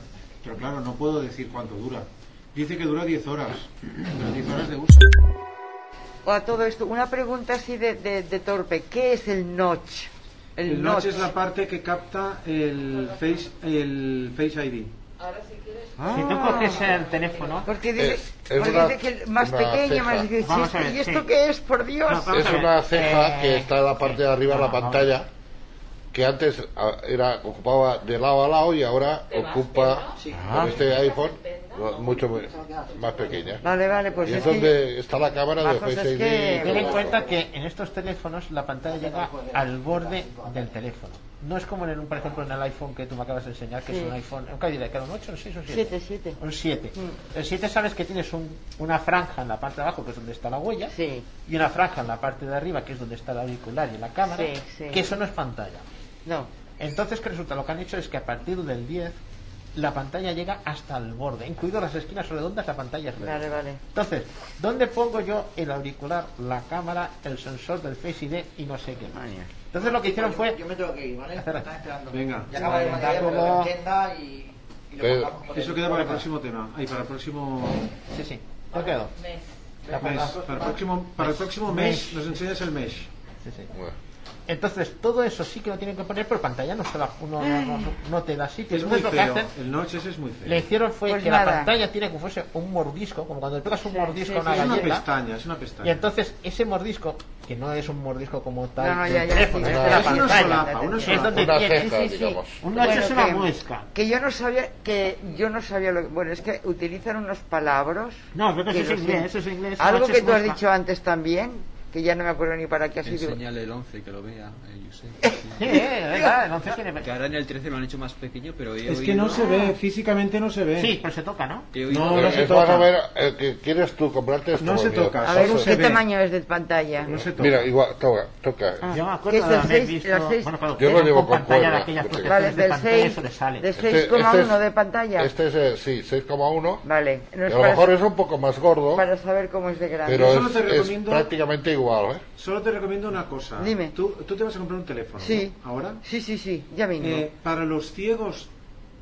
Pero claro, no puedo decir cuánto dura. Dice que dura 10 horas. Pero 10 horas de uso.
O a todo esto, una pregunta así de, de- de torpe. ¿Qué es el notch?
El notch es la parte que capta el Face, el face ID.
Ahora si quieres...
Si tú coges el teléfono,
Porque dice,
Es- es
porque
una-
dice que más
ceja.
más dice,
Vamos
"Sí,
a ver,
¿y esto
sí.
qué es, por Dios?
No,
Es una ceja
eh,
que está en la parte de arriba de la pantalla que antes ah, era ocupaba de lado a lado y ahora ocupa con este iPhone mucho más pequeña.
Vale, vale, pues
y es donde está la cámara de Face
es
ID.
que-
ten en cuenta que en estos teléfonos la pantalla llega al borde del teléfono. No es como en un, por ejemplo, en el iPhone que tú me acabas de enseñar, que
Sí.
es un iPhone, ¿qué diré? ¿Que era un 8, un 6 o un 7?
Siete, siete.
Un 7.
Mm.
El 7 sabes que tienes un- una franja en la parte de abajo, que es donde está la huella,
Sí,
y una franja en la parte de arriba, que es donde está el auricular y la cámara,
Sí, sí.
que eso no es pantalla.
no.
Entonces, ¿qué resulta? Lo que han hecho es que a partir del 10 la pantalla llega hasta el borde, incluido las esquinas redondas, la pantalla es redonda.
Vale, vale.
Entonces, ¿dónde pongo yo el auricular, la cámara, el sensor del Face ID y no sé qué más? Entonces lo que hicieron fue...
Yo me tengo que ir, ¿vale? Están esperando.
Venga.
Ya acaba de pero
como-
lo y, y lo
Eso queda para el próximo tema. Ay, para el próximo
Sí, sí, ¿te quedo?
Mes.
mes. Para el próximo, para el próximo mes nos enseñas el mes.
Sí, sí.
Bueno,
Entonces, todo eso sí que lo tienen que poner, pero pantalla no, se la, uno, no, no, no- te da sitio.
Es muy
lo que
feo.
hacen,
El notch ese es muy feo.
le hicieron fue
Pues
que
nada.
la pantalla tiene como fuese un mordisco, como cuando le pegas un mordisco
sí,
a una
Es una
galleta.
pestaña, es una
Y
pestaña.
entonces ese mordisco, que no es un mordisco como tal,
No, ya, ya,
teléfono,
sí,
es
Es una
pantalla.
solapa, una
Es
solapa.
donde
una
tiene-
ceja,
sí, sí.
digamos.
Un notch
Bueno,
es una
que-
muesca.
Que yo no sabía, que yo no sabía lo bueno, es que utilizan unos palabros.
No, pero que eso es inglés, eso es inglés.
Algo que
es
tú has dicho antes también, que ya no me acuerdo ni para qué ha sido.
Enseñale el 11 que lo vea, eh, Josep.
Sí, eh, el 11 tiene...
Que ahora en el 13 lo han hecho más pequeño, pero he
Es que
oído-
no se ve, físicamente no se ve.
Sí, pero se toca, ¿no?
oído-
No, no se toca.
o menos el que quieres tú comprarte esto.
No se toca.
A ver, ¿qué tamaño es de pantalla?
No se toca.
Mira, igual, toca, toca.
Ah.
Yo me
¿Qué
acuerdo de haber
seis-
visto...
seis?
Bueno, pero
Yo lo llevo
con
con
pantalla de
cuerda,
aquellas protecciones
Vale,
de
del
pantalla,
6,
eso le sale.
de
Este-
6,1
este
de
es-
pantalla.
Este es, eh, sí, 6,1.
Vale,
que a lo mejor es un poco más gordo,
para saber cómo es de grande.
pero
Yo solo
es,
te
es
recomiendo-
prácticamente igual. ¿Eh?
Solo te recomiendo una cosa.
Dime.
Tú, tú te vas a comprar un teléfono.
Sí.
¿no? ¿Ahora?
Sí, sí, sí, ya vengo.
Eh, para los ciegos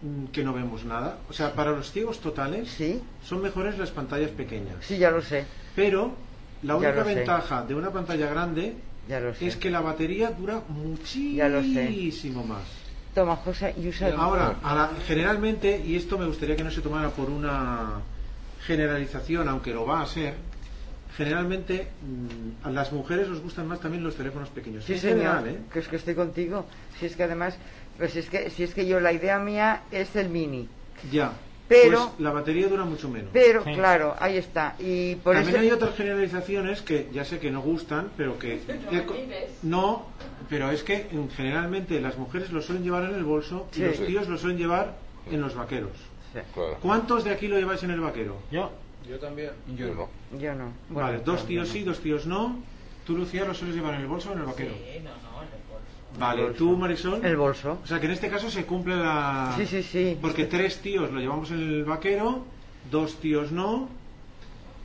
mm, que no vemos nada, o sea, para los ciegos totales,
Sí,
son mejores las pantallas pequeñas.
sí, ya lo sé,
Pero la única
sé.
ventaja de una pantalla grande
ya lo sé.
es que la batería dura
Ya lo sé.
muchísimo más.
Toma, José, y usa...
Ahora, a la- generalmente, y esto me gustaría que no se tomara por una generalización, aunque lo va a ser, generalmente mm, a las mujeres os gustan más también los teléfonos pequeños.
Sí, señor,
general, ¿eh?
que es que estoy contigo. Si es que además, pues es que, si es que yo la idea mía es el mini.
Ya.
Pero-
Pues la batería dura mucho menos.
Pero,
Sí.
claro, ahí está. Y por
También
eso...
hay otras generalizaciones que ya sé que no gustan, pero que...
No
pero es que generalmente las mujeres lo suelen llevar en el bolso y los tíos lo suelen llevar en los vaqueros.
Claro.
¿Cuántos de aquí lo lleváis en el vaquero?
Yo,
Yo también.
Yo no.
Yo no.
Vale,
Bueno,
dos tíos sí, dos tíos no. ¿Tú, Lucía, lo sueles llevar en el bolso o en el vaquero?
Sí, no, no, en el bolso.
Vale,
bolso.
¿tú, Marisol?
El bolso.
O sea que en este caso se cumple la...
Sí, sí, sí.
Porque tres tíos lo llevamos en el vaquero, dos tíos no,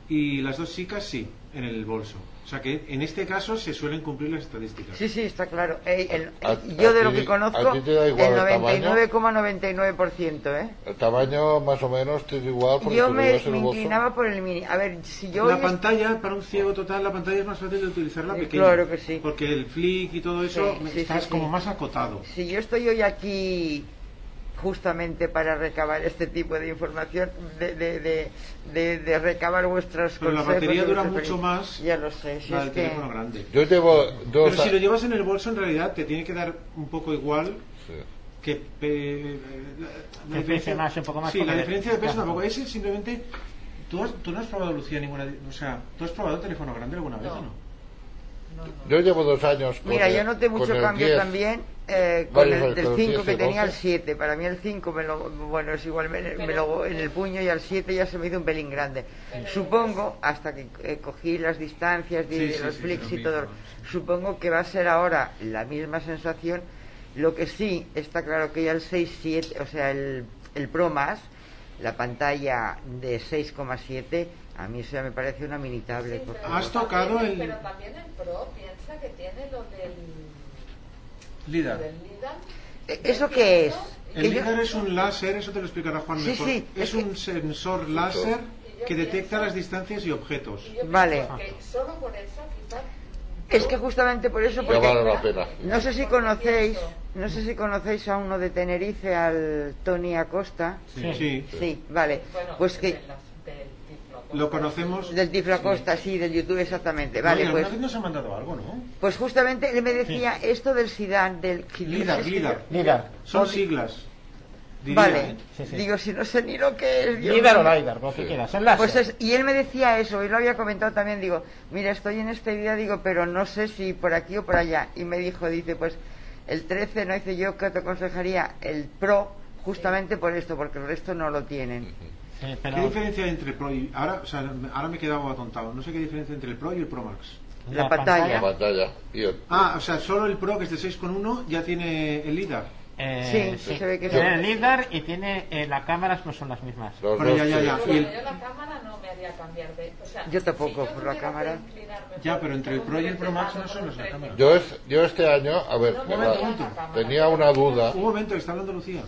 y las dos chicas sí, en el bolso. O sea que en este caso se suelen cumplir las estadísticas.
Sí, sí, está claro. Ey, el-
A-
yo
a
de lo que conozco,
da
el
el tamaño.
99,99%, ¿eh?
El tamaño más o menos te es igual porque
Yo me, inclinaba por el mini. A ver, si yo...
la
es-
pantalla, para un ciego total, la pantalla es más fácil de utilizar la
Sí,
pequeña.
claro que sí.
Porque el flick y todo eso
Sí, sí,
estás
sí,
como
sí.
más acotado.
Si yo estoy hoy aquí justamente para recabar este tipo de información, de, de, de, de- de recabar vuestros
Pero la batería dura
vuestras
mucho más
Ya lo sé, si
la
es
del
que...
teléfono grande.
Yo llevo dos...
Pero si lo llevas en el bolso, en realidad te tiene que dar un poco igual
Sí.
que eh, la- la
Que pese más, un poco más,
Sí, la diferencia de peso
claro.
tampoco. Ese simplemente ¿Tú, has- tú no has probado, Lucía, ninguna... O sea, ¿tú has probado teléfono grande alguna vez
No.
o no?
Yo llevo dos años con
Mira,
el-
yo noté mucho
el
cambio
10.
también eh, con
Varios
el
años,
del
con el
5
10
que tenía al
12.
7. Para mí el 5, me lo, bueno, es igual, me, me lo, en el puño y al 7 ya se me hizo un pelín grande. Supongo, hasta que eh, cogí las distancias de,
Sí,
de
sí,
los
sí,
flicks
lo
y todo, supongo que va a ser ahora la misma sensación. Lo que sí está claro que ya el 6-7, o sea, el, el Pro Más, la pantalla de 6,7, a mí eso ya me parece una mini tablet.
Sí.
Has tocado
también-
el-
Pero también el Pro piensa que tiene lo del,
LIDAR.
Eh, ¿Eso qué es?
El LIDAR es un láser, eso te lo explicará Juan
Sí,
mejor.
sí,
es
es que-
un sensor láser que detecta las distancias y objetos.
Y yo
Vale.
solo por eso
Es que justamente por eso, porque
vale la pena.
no sé si conocéis, no sé si conocéis a uno de Tenerife, al Tony Acosta.
Sí. sí.
Sí, vale.
bueno,
Pues que
de las- del Tiflo.
Lo conocemos.
del Tiflo Acosta, sí, del YouTube exactamente.
No, y
Vale,
alguna
pues
vez nos ha mandado algo, ¿no?
pues justamente él me decía esto del Sidan, del que-
LIDAR.
LIDAR.
Son siglas. Diría,
Vale,
¿eh?
Sí, sí.
digo si no sé ni lo que es.
LIDAR o. LIDAR, lo que quieras. Láser.
Pues es- y él me decía eso, y lo había comentado también, digo, mira, estoy en esta idea, digo, pero no sé si por aquí o por allá. Y me dijo, dice, pues el 13, no dice yo que te aconsejaría el Pro, justamente por esto, porque el resto no lo tienen.
Sí,
¿Qué
pero
diferencia hay entre el Pro y... Ahora, o sea, ahora me he quedado atontado. No sé qué diferencia entre el Pro y el Pro Max.
La pantalla.
La pantalla. Y el-
Ah, o sea, solo el Pro, que es de 6,1, ya tiene el LIDAR.
Eh,
Sí, se ve que
tiene
sí.
el LIDAR y tiene eh, las cámaras no son las mismas.
los
Pero
dos,
ya, ya,
sí.
ya.
Pero
Y el-
bueno, yo la cámara no me haría cambiar de. O sea,
Yo tampoco,
si yo
por la cámara.
Ya, pero entre el
un
Pro y el Pro Max no
13
solo es la
con un
cámara.
13.
Yo, es, yo este año, a ver,
No
la-
veía la
tenía una duda.
Un momento, que está hablando Lucía.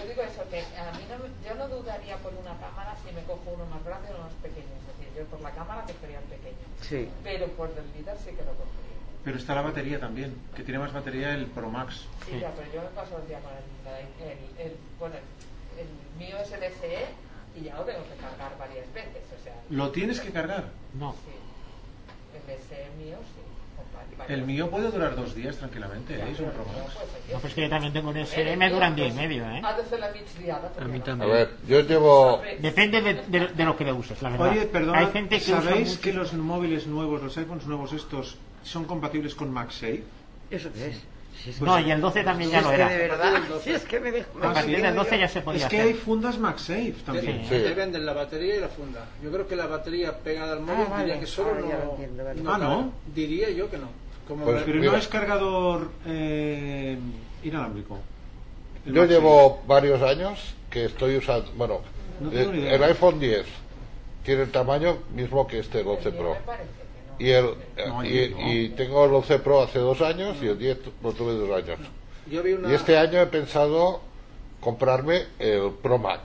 Yo digo eso, que a mí no, me- yo no dudaría por una cámara si me cojo uno más grande o uno más pequeño. Es decir, yo por la cámara cogería el pequeño.
Sí.
Pero por el líder sí que lo cogería.
Pero está la batería también, que tiene más batería el Pro Max.
Sí, ya, pero yo me paso el día con el, el, el, bueno, el, el mío es el SE y ya lo tengo que cargar varias veces. O sea,
¿Lo tienes que cargar?
No.
sí. El SE mío sí.
El mío puede durar dos días tranquilamente, ¿eh? es un Pro
veces.
Max.
Oye,
No, pues que yo también tengo un SE, me duran día y medio, ¿eh?
A mí
A ver, yo llevo.
Depende de, de- de lo que le uses, la verdad.
Oye, perdón,
Hay gente que usa
¿sabéis
mucho-
que los móviles nuevos, los iPhones nuevos estos, son compatibles con MagSafe?
¿Eso qué es? Si es,
No, y el 12 también
si
ya lo era.
de verdad, si es que me dejo...
A
Ah,
partir
sí.
del 12 ya se podía
Es que
hacer.
hay fundas MagSafe también.
Sí.
Te venden la batería y la funda. Yo creo que la batería pegada al móvil
Ah, vale.
diría que solo
Ah, lo
no,
entiendo, vale.
Ah, ¿no?
Diría yo que no. Como
Pues
Pero
Mira.
no es cargador eh, inalámbrico. El
Yo
MagSafe.
llevo varios años que estoy usando. Bueno,
No
el,
idea.
el iPhone 10 tiene el tamaño mismo que este el 11 Pro.
Me parece no.
Y, el,
No,
y,
yo no.
y tengo el 11 Pro hace dos años y el 10 lo tuve dos años.
yo vi una...
Y este año he pensado comprarme el Pro Max.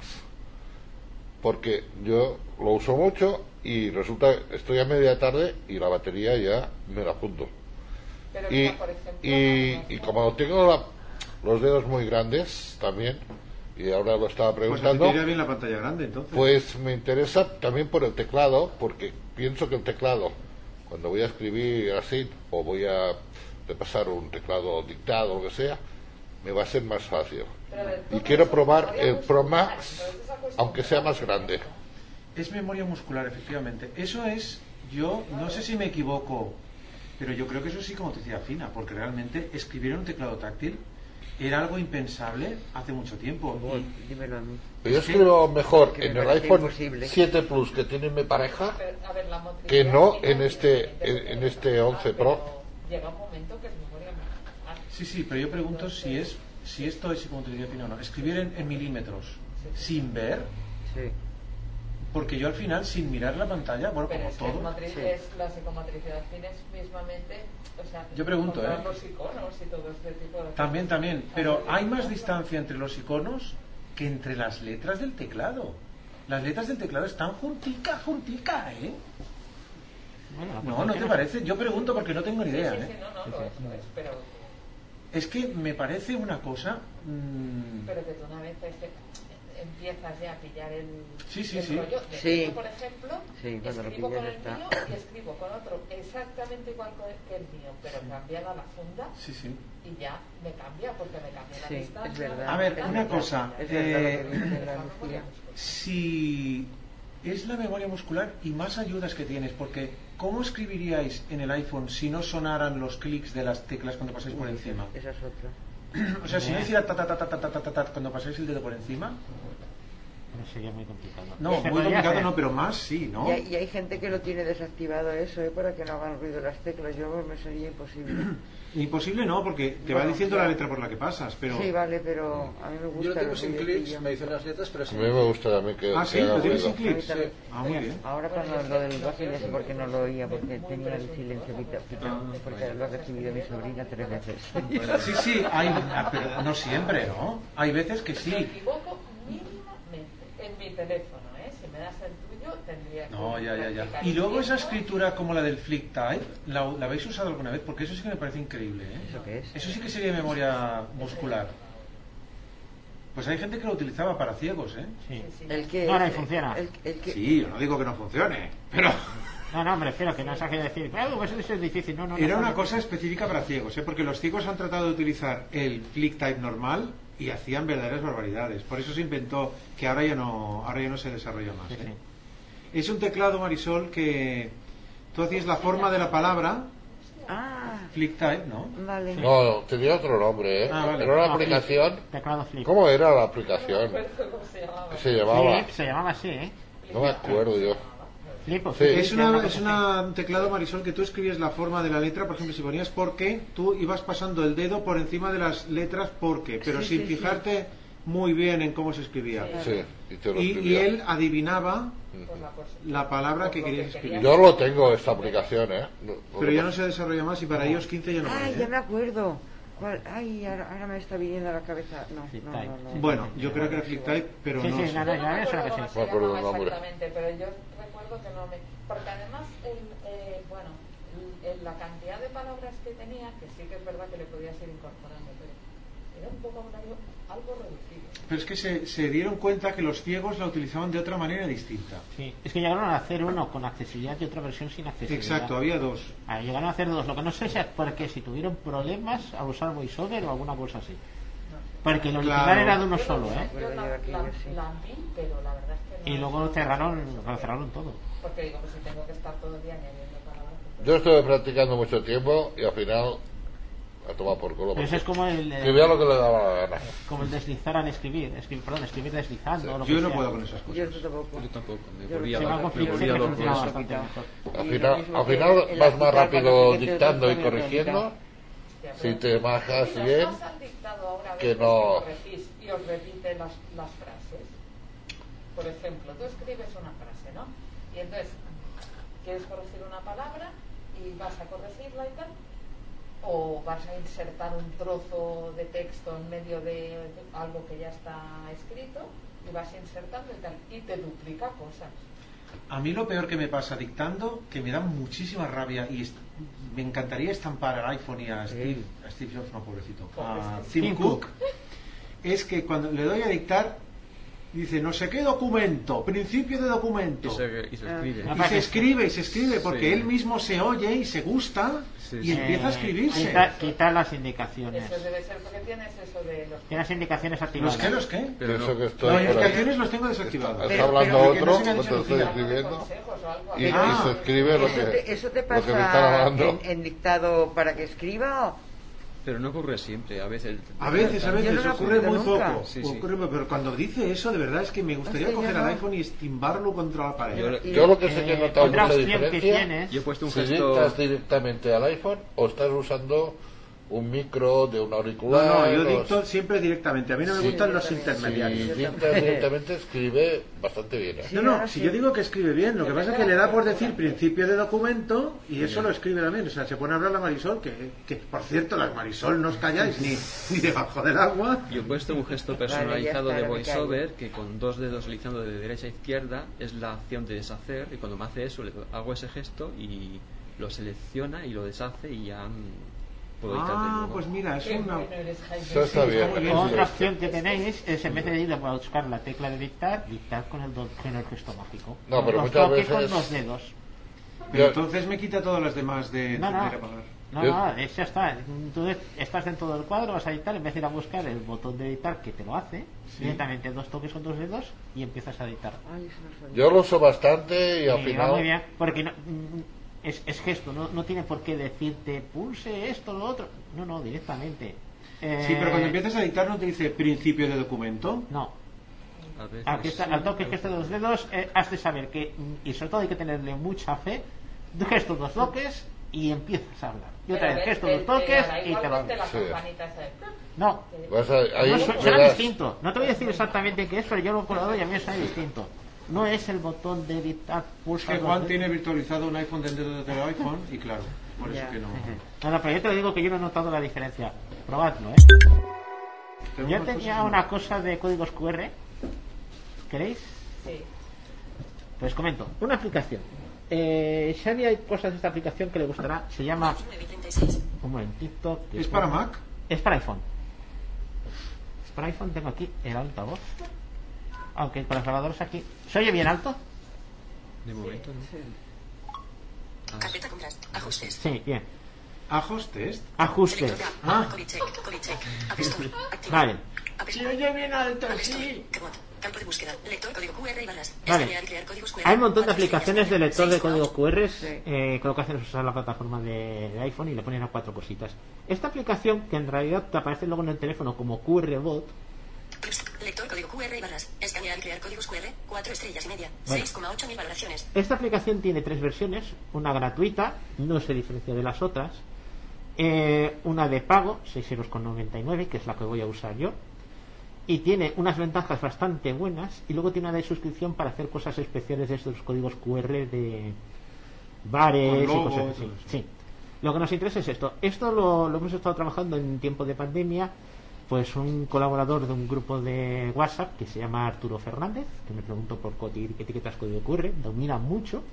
Porque yo lo uso mucho y resulta estoy a media tarde y la batería ya me la junto.
Pero
Y,
mira, por ejemplo,
y,
no,
y
no.
como tengo la- los dedos muy grandes también, y ahora lo estaba
Pues
preguntando,
iría bien la pantalla grande, entonces.
pues me interesa también por el teclado, porque pienso que el teclado, cuando voy a escribir así, o voy a repasar un teclado dictado o lo que sea, me va a ser más fácil. Y quiero probar el Pro
funcionar,
Max,
entonces esa cuestión
aunque sea más grande.
Es memoria muscular, efectivamente. Eso es, yo no sé si me equivoco, pero yo creo que eso es psicomotricidad fina, porque realmente escribir en un teclado táctil era algo impensable hace mucho tiempo. Y
Dímelo a mí.
Pero yo
Sí,
escribo mejor en el iPhone
imposible.
7 Plus que tiene mi pareja
Pero, a ver, la motricidad
que no en este- en- en este
que
11 Pro.
Llega un momento que es memoria.
Sí, sí, pero yo pregunto si es si esto es psicomotricidad fina o no. Escribir en, en milímetros sin ver,
Sí.
porque yo al final, sin mirar la pantalla, bueno,
Pero
como
es que es
todo.
matri-
Sí.
es la psicomotricidad fina es mismamente. O sea,
Yo pregunto, ¿eh?
los iconos y todo este tipo de
También,
cosas.
también. Pero hay más distancia entre los iconos que entre las letras del teclado. Las letras del teclado están juntica, juntica, ¿eh?
Bueno,
No, ¿no te parece? Yo pregunto porque no tengo ni idea, ¿eh?
no, no, lo es,
que me parece una cosa... mm,
pero que tú una vez este, empiezas ya a pillar el,
Sí, sí,
el
sí.
rollo. De
Sí.
hecho, por ejemplo,
Sí,
escribo con el
está.
mío y escribo con otro exactamente igual que el mío, pero cambiada la funda
Sí, sí.
y ya me cambia porque me cambia la distancia.
es verdad.
A ver, una cosa.
Es
eh, si es la memoria muscular y más ayudas que tienes, porque ¿cómo escribiríais en el iPhone si no sonaran los clics de las teclas cuando pasáis por encima?
Esa es otra.
O sea, si no hiciera ta ta ta ta ta ta ta ta cuando pasáis el dedo por encima,
sería muy complicado.
no, muy complicado no, pero más sí, ¿no?
Y, hay, y hay gente que lo tiene desactivado eso, ¿eh? para que no hagan ruido las teclas. Yo me sería imposible.
Imposible no, porque te va
Bueno,
diciendo
ya.
la letra por la que pasas, pero...
Sí, vale, pero a mí me gusta.
Yo lo tengo sin clics, me dicen las letras, pero
A
sin
mí me gusta también que,
Ah, sí, lo tienes sin clics.
A mí también.
Ah, muy bien.
Ahora cuando lo del base ya sé por qué no lo oía, porque tenía el silencio porque lo ha recibido mi sobrina tres veces.
Sí, sí, hay, ah, pero no siempre, ¿no? Hay veces que sí.
equivoco mínimamente. En mi teléfono, ¿eh? Si me das el tuyo, tendría que.
No, ya, ya, ya. Y luego esa escritura como la del flick type, ¿la, la habéis usado alguna vez? Porque eso sí que me parece increíble, ¿eh?
¿Eso qué es?
Eso sí que sería memoria muscular. Pues hay gente que lo utilizaba para ciegos, ¿eh?
Sí.
El que
No, no, y funciona.
El, el que,
Sí, yo no digo que no funcione, pero
No, no, me refiero que no se quiere decir, claro, pues eso es difícil. No, no,
era
no,
una
no.
cosa específica para ciegos, ¿eh? Porque los ciegos han tratado de utilizar el flick type normal y hacían verdaderas barbaridades. Por eso se inventó que ahora ya no, ahora ya no se desarrolla más.
Sí,
¿eh?
sí.
Es un teclado, Marisol, que tú hacías la forma de la palabra,
Ah,
flick type, ¿no?
vale.
No, tenía otro nombre, ¿eh?
Ah, vale.
Era una
No, flip.
aplicación.
Teclado flip.
¿Cómo era la aplicación?
¿Cómo se llamaba?
Se llamaba.
Flip, se llamaba así, ¿eh?
No me acuerdo yo. Sí.
Es, una, un teclado, Marisol, que tú escribías la forma de la letra, por ejemplo, si ponías porque, tú ibas pasando el dedo por encima de las letras porque, pero
Sí,
sin
sí, sí.
fijarte muy bien en cómo se escribía.
Sí, y te lo
Y, él adivinaba
la
palabra que querías
que
escribir.
Yo lo tengo, esta aplicación, ¿eh? No-
Pero ya no se desarrolla más y para ellos 15 ya no
Ay,
vale,
ya me acuerdo. ¿Cuál? Ay, ahora, ahora me está viniendo a la cabeza. No,
Flip
no, no, no.
Bueno, yo creo que era type, pero
Sí,
no
sí, nada,
no
que sí.
se
Me acuerdo
llamaba
el nombre.
exactamente, pero yo recuerdo que no me... Porque además, el, eh, bueno, el- el- la cantidad de palabras que tenía, que sí que es verdad que le podías ir incorporando, pero era un vocabulario algo reducido.
Pero es que se, se dieron cuenta que los ciegos la utilizaban de otra manera distinta.
Sí. Es que llegaron a hacer uno con accesibilidad y otra versión sin accesibilidad.
Exacto, había dos.
Ah, llegaron a hacer dos. Lo que no sé es porque si tuvieron problemas al usar VoiceOver o alguna cosa así. Porque el original
Claro.
era de uno solo, ¿eh?
Yo la, pero la verdad es que no...
Y luego cerraron, lo cerraron todo.
Porque digo, pues si tengo que estar todo el día añadiendo palabras... pues-
Yo estuve practicando mucho tiempo y al final a tomar por culo.
Pero eso es como el, eh,
Escribía lo que le daba la gana.
como el deslizar al escribir. escribir perdón, escribir deslizando. lo que
Yo no
sea.
puedo con esas cosas.
Yo tampoco.
Yo tampoco, me volvía
mejor.
Al final, al
que
final
el
vas más rápido dictando y corrigiendo. Si te majas
¿Y nos
bien,
a
que
veces
no-
que corregís y os repite las, las frases? Por ejemplo, tú escribes una frase, ¿no? Y entonces quieres corregir una palabra y vas a corregirla y tal, o vas a insertar un trozo de texto en medio de algo que ya está escrito y vas insertando y tal, y te duplica cosas.
A mí lo peor que me pasa dictando, que me da muchísima rabia y me encantaría estampar al iPhone y a Steve, a Steve Jobs, no pobrecito, a Tim Cook, es que cuando le doy a dictar, dice no sé qué documento, principio de documento.
Y se, y se escribe.
Ah.
Y se escribe y se escribe porque
Sí.
él mismo se oye y se gusta
Sí,
y
sí.
empieza a
Eh,
escribirse.
Quita, quita las indicaciones.
Eso debe ser porque tienes eso de los...
Tienes indicaciones
¿Los
activadas.
qué? ¿Los qué?
Pero no.
que
Las
estoy ahí.
indicaciones los tengo desactivados.
Está
Pero-
hablando
pero
que no
otro, no te lo estoy escribiendo. Y.
Ah.
y se escribe lo
¿Eso te,
que,
eso te
lo que me están
pasa
hablando.
en, en dictado para que escriba o...?
Pero no ocurre siempre, a veces.
A veces, a veces,
no
ocurre muy
nunca.
poco.
Sí, sí.
Ocurre pero cuando dice eso, de verdad es que me gustaría
Hostia,
coger
no.
al iPhone y estimbarlo contra la pared.
Yo-
Yo lo que sé que he
Eh,
notado mucha
opción que
diferencia
tienes
Yo he puesto un
si
gesto.
directamente al iPhone o estás usando un micro de un auricular.
No, no, yo dicto siempre directamente. A mí no me
Sí,
gustan los.
Si
intermediarios.
directamente, escribe bastante bien. ¿eh?
No, no, si yo digo que escribe bien, lo que pasa es que le da por decir principio de documento y eso lo escribe también. O sea, se pone a hablar la Marisol, que, que por cierto, las Marisol no os calláis ni, ni debajo del agua.
Yo he puesto un gesto personalizado de VoiceOver que con dos dedos deslizando de derecha a izquierda es la acción de deshacer y cuando me hace eso le hago ese gesto y lo selecciona y lo deshace y ya
Ah, pues mira, es una...
Eso está bien. sí.
otra opción que tenéis es en vez de ir a buscar la tecla de dictar, dictar con el, do- con el gesto mágico.
No, pero
Os
muchas veces-
con dos dedos.
Pero entonces me quita todas las demás de
No, no. No, no, es- ya está. Tú estás dentro del cuadro, vas a editar, en vez de ir a buscar el botón de editar que te lo hace, directamente dos toques con dos dedos y empiezas a editar.
Ay, eso no sabía.
Yo lo uso bastante y al
va
final.
muy bien, porque no- es, es gesto, no, no tiene por qué decirte pulse esto, lo otro. No, no, directamente. Eh,
Sí, pero cuando empiezas a editar no te dice principio de documento.
No,
A veces
aquí está,
sí,
al toque gesto de los dedos, eh, has de saber que, y sobre todo hay que tenerle mucha fe, de gesto dos toques y empiezas a hablar. Y otra vez gesto dos toques y te lo
Sí.
de-
No,
ahí
su- suena distinto. No te voy a decir exactamente qué es, pero yo lo he colado y a mí suena distinto. No es el botón de editar
Es
pulsa
que Juan tiene virtualizado un iPhone dentro del iPhone y claro, por eso
Ya.
que no.
No, pero yo te lo digo que yo no he notado la diferencia. Probadlo, ¿eh? Yo tenía
cosas,
una cosa de códigos QR. ¿Queréis?
Sí.
Pues comento. Una aplicación. Eh, Xavi hay cosas de esta aplicación que le gustará. Se llama...
936.
Un momentito. que
¿Es para Mac?
Es para iPhone. Es para iPhone. Tengo aquí el altavoz. Aunque con los grabadores aquí... ¿Se oye bien alto?
De momento, ¿no?
Carpeta compras. Ajustes.
Sí, bien. Ajustes.
Tab.
Ah.
Vale.
Se oye bien alto, sí.
Campo de búsqueda. Lector código QR y barras.
Vale.
QR.
Hay un montón de aplicaciones de lector de código. QR
Sí.
eh, que lo que hacen es usar la plataforma de, de iPhone y le ponen a cuatro cositas. Esta aplicación, que en realidad te aparece luego en el teléfono como QR Bot,
Lector código QR y barras. Escanear y crear códigos QR. 4 estrellas y media.
Vale.
6,8 mil valoraciones.
Esta aplicación tiene tres versiones, una gratuita, no se diferencia de las otras, eh, una de pago, 6,99 euros, que es la que voy a usar yo, y tiene unas ventajas bastante buenas, y luego tiene una de suscripción para hacer cosas especiales de estos códigos QR de bares y cosas así. Sí. Lo que nos interesa es esto. Esto lo, lo hemos estado trabajando en tiempo de pandemia. Pues un colaborador de un grupo de WhatsApp que se llama Arturo Fernández, que me preguntó por co- etiquetas código QR, domina mucho,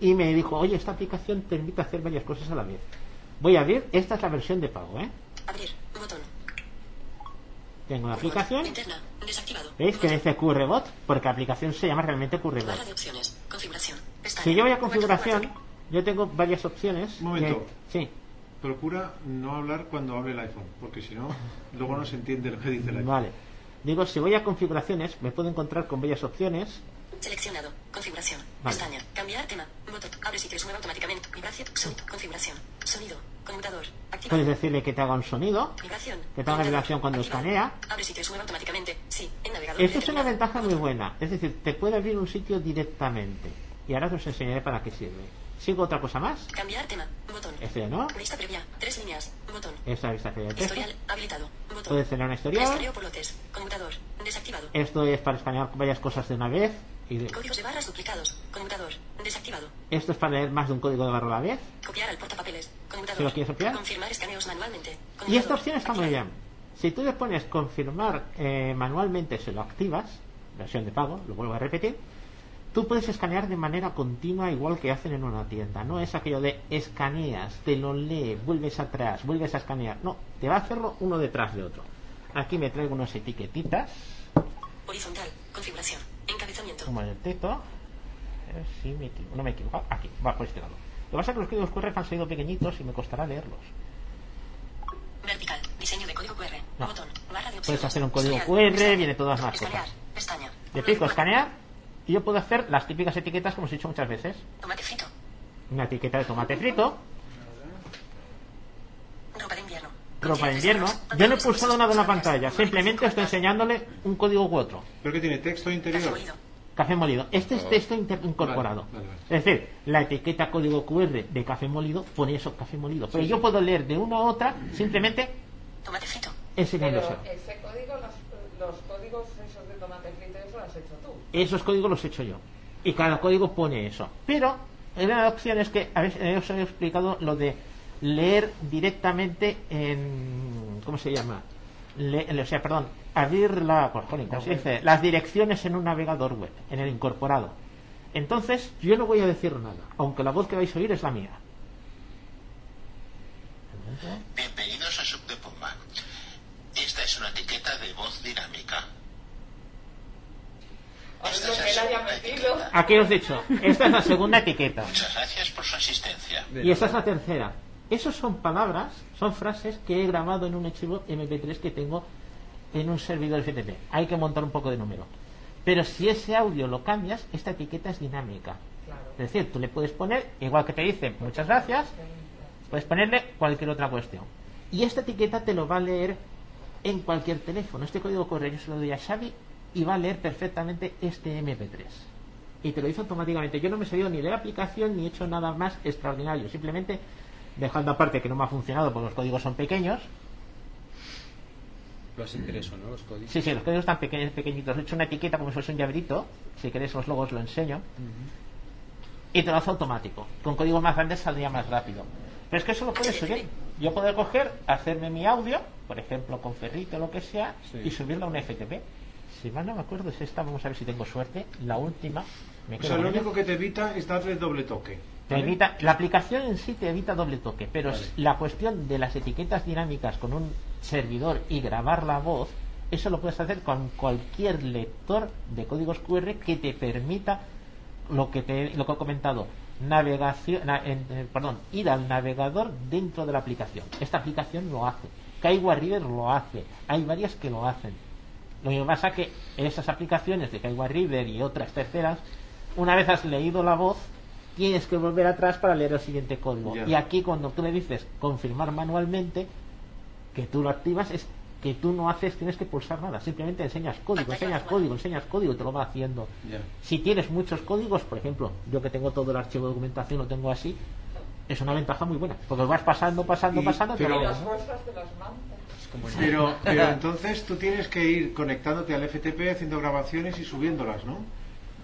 y me dijo, oye, esta aplicación te permite hacer varias cosas a la vez. Voy a abrir, esta es la versión de pago, ¿eh?
Abrir. Botón.
Tengo la aplicación.
Desactivado.
¿veis que dice QR Bot? Porque la aplicación se llama realmente QR
Barra
Bot.
de opciones. Configuración.
Si yo voy a configuración, yo tengo varias opciones.
Un momento.
que- sí,
Procura no hablar cuando hable el iPhone, porque si no, luego no se entiende lo que dice el iPhone.
vale. Digo, si voy a configuraciones, me puedo encontrar con varias opciones.
Seleccionado. Configuración.
Vale.
Pestaña. Cambiar tema. Botón. Abre sitio y sube automáticamente. Vibración. Sonido. Configuración. Sonido. Conmutador. Activado.
Puedes decirle que te haga un sonido.
Vibración.
Que te haga vibración cuando
Activado.
escanea.
Abre sitio y sube automáticamente. Sí. En navegador.
Esto es una ventaja muy buena. Es decir, te puede abrir un sitio directamente. Y ahora os enseñaré para qué sirve. ¿Sigo otra cosa más?
Cambiar tema. Botón.
Este ya no.
Lista previa. Tres líneas. Botón.
Esta vista previa texto.
Historial. Habilitado. Botón.
Puedes tener una historial.
Escaneo por lotes. Conmutador. Desactivado.
Esto es para escanear varias cosas de una vez. Y de-
Códigos de barras duplicados. Conmutador. Desactivado.
Esto es para leer más de un código de barra a la vez.
Copiar al portapapeles. Conmutador.
¿Se lo quieres copiar?
Confirmar escaneos manualmente.
Y esta
Conmutador.
opción está muy bien. Si tú le pones confirmar eh, manualmente, se lo activas, versión de pago, lo vuelvo a repetir, tú puedes escanear de manera continua igual que hacen en una tienda. No es aquello de escaneas, te lo lee, vuelves atrás, vuelves a escanear. No, te va a hacerlo uno detrás de otro. Aquí me traigo unas etiquetitas,
Horizontal. Configuración. Encabezamiento.
el texto. A ver si me no me equivoco. Aquí, va por este lado. Lo que pasa es que los códigos QR han salido pequeñitos y me costará leerlos.
Vertical. Diseño de código QR.
No.
Botón. Barra de opciones.
Puedes hacer un código. QR, viene todas las
Escanear.
cosas.
Pestaña.
Le pico escanear y yo puedo hacer las típicas etiquetas como os he dicho muchas veces.
Tomate frito.
Una etiqueta de tomate frito,
Ropa de invierno.
ropa de invierno. Yo no he pulsado nada en la pantalla, simplemente estoy enseñándole un código u otro.
¿Pero que tiene texto interior?
Café molido. Este es texto inter- incorporado.
Vale, vale, vale.
Es decir, la etiqueta código QR de café molido pone eso, café molido. Pero yo puedo leer de una a otra simplemente
Tomate frito.
Ese código, los, los códigos esos de tomate frito, eso lo has hecho tú.
Esos códigos los he hecho yo. Y cada código pone eso. Pero una de las opciones que a veces eh, os he explicado lo de leer directamente en. ¿Cómo se llama? Le- o sea, perdón, abrir la, por jolín, ¿cómo se dice? las direcciones en un navegador web, en el incorporado. Entonces, yo no voy a decir nada, aunque la voz que vais a oír es la mía
a Subdepomba. Esta es una etiqueta de voz dinámica.
Lo que él haya metido.
Aquí os he dicho, esta es la segunda etiqueta.
Muchas gracias por su asistencia.
Y esta es la tercera. Esos son palabras, son frases que he grabado en un archivo MP3 que tengo en un servidor FTP. Hay que montar un poco de número. Pero si ese audio lo cambias, esta etiqueta es dinámica. Es decir, tú le puedes poner, igual que te dice muchas gracias, puedes ponerle cualquier otra cuestión. Y esta etiqueta te lo va a leer en cualquier teléfono. Este código correo yo se lo doy a Xavi y va a leer perfectamente este MP3. Y te lo hizo automáticamente. Yo no me he salido ni de la aplicación ni he hecho nada más extraordinario. Simplemente dejando aparte que no me ha funcionado porque los códigos son pequeños.
Lo has impreso, ¿no? Los códigos.
Sí, sí, los códigos están pequeños, pequeñitos. He hecho una etiqueta como si fuese un llaverito. Si queréis los logos lo enseño. Y te lo hace automático. Con códigos más grandes saldría más rápido. Pero es que eso lo puedes subir. Yo puedo coger, hacerme mi audio, por ejemplo con Ferrito o lo que sea,
Sí.
y subirlo a un FTP. Si mal no me acuerdo es esta, vamos a ver si tengo suerte. La última. Me
O sea, lo único que te evita es darle doble toque.
Te evita, la aplicación en sí te evita doble toque, pero
Vale.
la cuestión de las etiquetas dinámicas con un servidor y grabar la voz, eso lo puedes hacer con cualquier lector de códigos QR que te permita lo que te lo que he comentado, navegación, na- eh, perdón, ir al navegador dentro de la aplicación. Esta aplicación lo hace, Kaiwa Reader lo hace, hay varias que lo hacen. Lo que pasa que esas aplicaciones de Kaiwa Reader y otras terceras, una vez has leído la voz, tienes que volver atrás para leer el siguiente código.
Ya.
Y aquí cuando tú le dices confirmar manualmente, que tú lo activas, es que tú no haces, tienes que pulsar nada, simplemente enseñas código, enseñas código, enseñas código y te lo va haciendo.
Ya.
Si tienes muchos códigos, por ejemplo, yo que tengo todo el archivo de documentación, lo tengo así, es una ventaja muy buena, porque vas pasando, pasando,
Y-
pasando, te lo
Pero, pero entonces tú tienes que ir conectándote al FTP, haciendo grabaciones y subiéndolas, ¿no?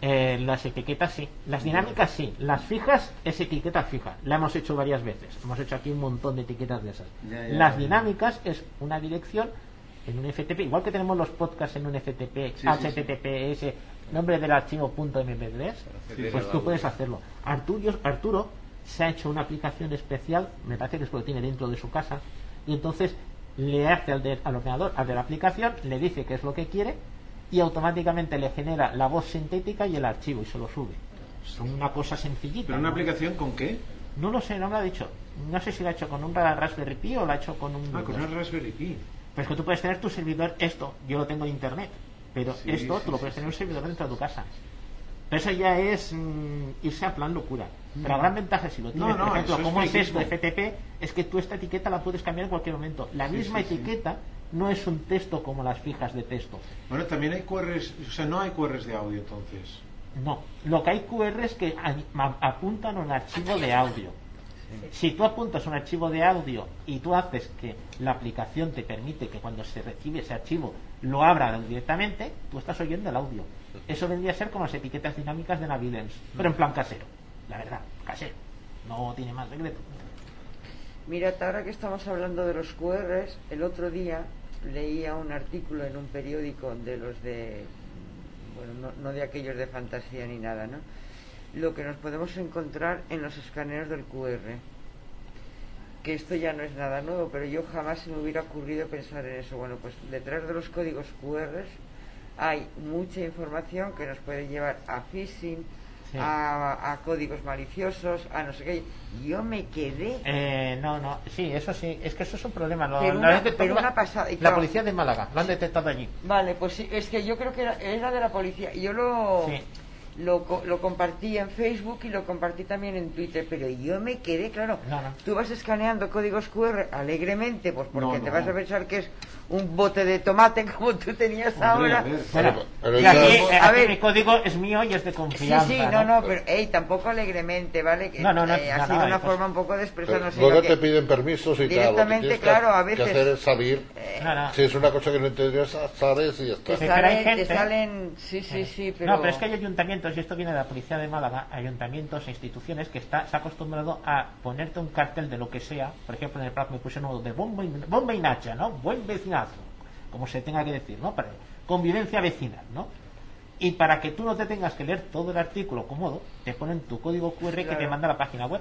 Eh, las etiquetas sí, las dinámicas sí, las fijas es etiqueta fija, la hemos hecho varias veces, hemos hecho aquí un montón de etiquetas de esas.
Ya, ya,
las
ya.
dinámicas es una dirección en un FTP, igual que tenemos los podcasts en un FTP,
sí,
HTTPS, nombre del archivo .mp3,
Sí,
pues tú puedes hacerlo. Arturo, Arturo se ha hecho una aplicación especial, me parece que es lo tiene dentro de su casa, y entonces le hace al, de- al ordenador, al de la aplicación, le dice qué es lo que quiere y automáticamente le genera la voz sintética y el archivo y se lo sube. Es una cosa sencillita.
¿Pero una
¿no?
aplicación con qué?
No lo sé, no me lo ha dicho. No sé si lo ha hecho con un Raspberry Pi o lo ha hecho con un.
Ah, con una Raspberry Pi.
Pero es que tú puedes tener tu servidor, esto, yo lo tengo en internet, pero
Sí,
esto
sí,
tú lo puedes tener en un servidor dentro de tu casa. Pero eso ya es mm, irse a plan locura. Pero la gran ventaja, si lo
No,
tienes,
no,
por ejemplo, como es esto. FTP, es que tú esta etiqueta la puedes cambiar en cualquier momento. La
Sí,
misma
sí, sí.
etiqueta no es un texto como las fijas de texto.
Bueno, también hay QRs, o sea, no hay QRs de audio entonces.
No, lo que hay QR es que apuntan a un archivo de audio. Si tú apuntas un archivo de audio y tú haces que la aplicación te permite que cuando se recibe ese archivo lo abra directamente, tú estás oyendo el audio. Eso vendría a ser como las etiquetas dinámicas de Navidens, pero en plan casero. La verdad, casero. No tiene más secreto.
Mira, ahora que estamos hablando de los QRs, el otro día leía un artículo en un periódico de los de, bueno, no, no de aquellos de fantasía ni nada, ¿no? Lo que nos podemos encontrar en los escaneos del QR. Que esto ya no es nada nuevo, pero yo jamás se me hubiera ocurrido pensar en eso. Bueno, pues detrás de los códigos QR hay mucha información que nos puede llevar a phishing,
Sí.
a, a códigos maliciosos, a no sé qué. Yo me quedé
Eh, no, no, sí, eso sí, es que eso es un problema. Lo,
Pero una- pero
la-
una pasada, y
La
claro-
policía de Málaga, lo han detectado allí.
Vale, pues sí, es que yo creo que era, era de la policía. Yo lo,
Sí.
Lo, lo compartí en Facebook y lo compartí también en Twitter, pero yo me quedé, claro,
No, no.
tú vas escaneando códigos QR alegremente, pues porque
No,
te vas a pensar que es un bote de tomate como tú tenías
Hombre,
ahora.
a ver.
Bueno,
pero ya-
aquí, eh,
A ver.
mi código es mío y es de
Sí,
confianza.
sí, no, no, pero ey, tampoco alegremente, ¿vale? Que,
No, no, no,
eh, ha
no,
sido
no,
una
cosas-
forma un poco de expresar,
Pero
no sé,
luego te
que-
piden permisos y tal. Que
Directamente,
tienes que-
claro, a
que
veces-
hacer es saber.
No, no.
Si es una cosa que no entiendes, sabes y ya está.
te,
Sí, pero hay
salen, te
gente-
salen, sí, sí, sí, pero...
No, pero es que hay ayuntamientos, y esto viene de la policía de Málaga, ayuntamientos e instituciones que está, se ha acostumbrado a ponerte un cartel de lo que sea. Por ejemplo, en el Prat me pusieron uno de bomba y, bomba y nacha, ¿no? Buen como se tenga que decir, ¿no? Para convivencia vecinal, ¿no? Y para que tú no te tengas que leer todo el artículo cómodo, te ponen tu código QR que te manda a la página web.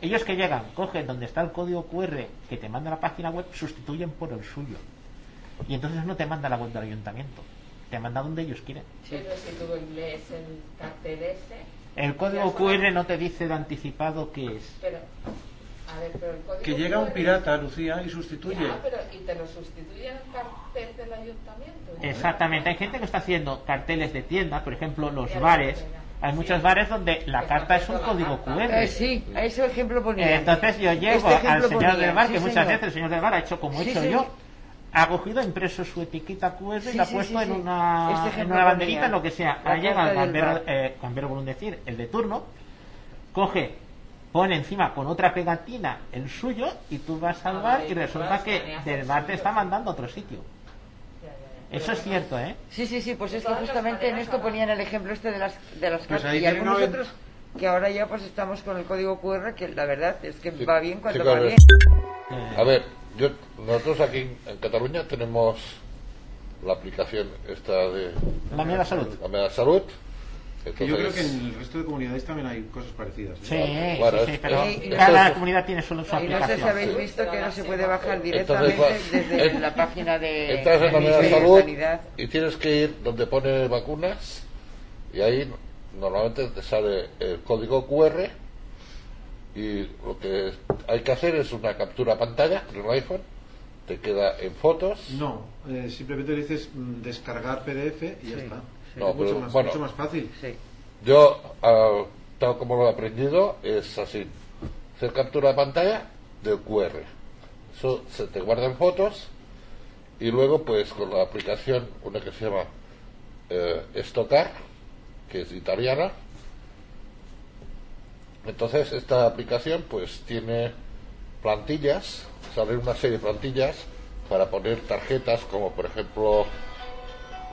Ellos que llegan, cogen donde está el código QR que te manda a la página web, sustituyen por el suyo. Y entonces no te manda la web del ayuntamiento, te manda donde ellos quieren.
Pero si tú lees el cartel ese,
El código. QR no te dice de anticipado qué es.
pero A ver, pero el código
Que llega un pirata, Lucía, y sustituye.
Ya, pero y te lo sustituye el cartel del ayuntamiento.
Exactamente, hay gente que está haciendo carteles de tienda, por ejemplo, los bares. Hay muchos
Sí.
bares donde la carta es un código. QR.
Eh, sí, a ese ejemplo ponía.
Eh, Entonces yo llego
Este ejemplo
al señor
ponía,
del bar,
sí,
que muchas
señor.
veces el señor del bar ha hecho como he
Sí,
hecho yo. Ha cogido, impreso su etiqueta QR y la ha
sí,
puesto
sí,
en,
sí.
una,
Este
en una banderita,
ponía.
lo que sea. Ahora llega el gambero,
bar.
eh, gambero, por un decir, el de turno, coge, pone encima con otra pegatina el suyo y tú vas al
Ah,
bar y resulta que del
el
bar te está mandando a otro sitio. Eso es cierto, ¿eh?
Sí, sí, sí, pues es que justamente en esto ponían el ejemplo este de las, de las
Pues
cartas. y algunos otros que ahora ya pues estamos con el código QR, que la verdad es que
Sí,
va bien cuando
sí,
va bien.
A ver, yo, nosotros aquí en, Cataluña tenemos la aplicación esta de
La mía la salud.
la Meda Salud.
Yo creo que en el resto de comunidades también hay cosas parecidas. ¿eh?
Sí,
Bueno,
sí, pero
es-
cada
es-
comunidad tiene solo su
Y no sé si
aplicación.
habéis visto que no se puede bajar directamente
vas-
desde
en-
la página de
entras en la
de
Salud
Sanidad.
y tienes que ir donde pone vacunas y ahí normalmente te sale el código QR y lo que hay que hacer es una captura pantalla con el iPhone, te queda en fotos.
No, eh, simplemente le dices mm, descargar PDF y ya está.
Sí.
No,
es mucho,
pero,
más,
bueno.
mucho más fácil.
Sí.
Yo, ah, tal como lo he aprendido, es así. Hacer captura de pantalla del QR. Eso se te guarda en fotos y luego pues con la aplicación, una que se llama eh, Stocar, que es italiana. Entonces esta aplicación pues tiene plantillas, salen una serie de plantillas para poner tarjetas como por ejemplo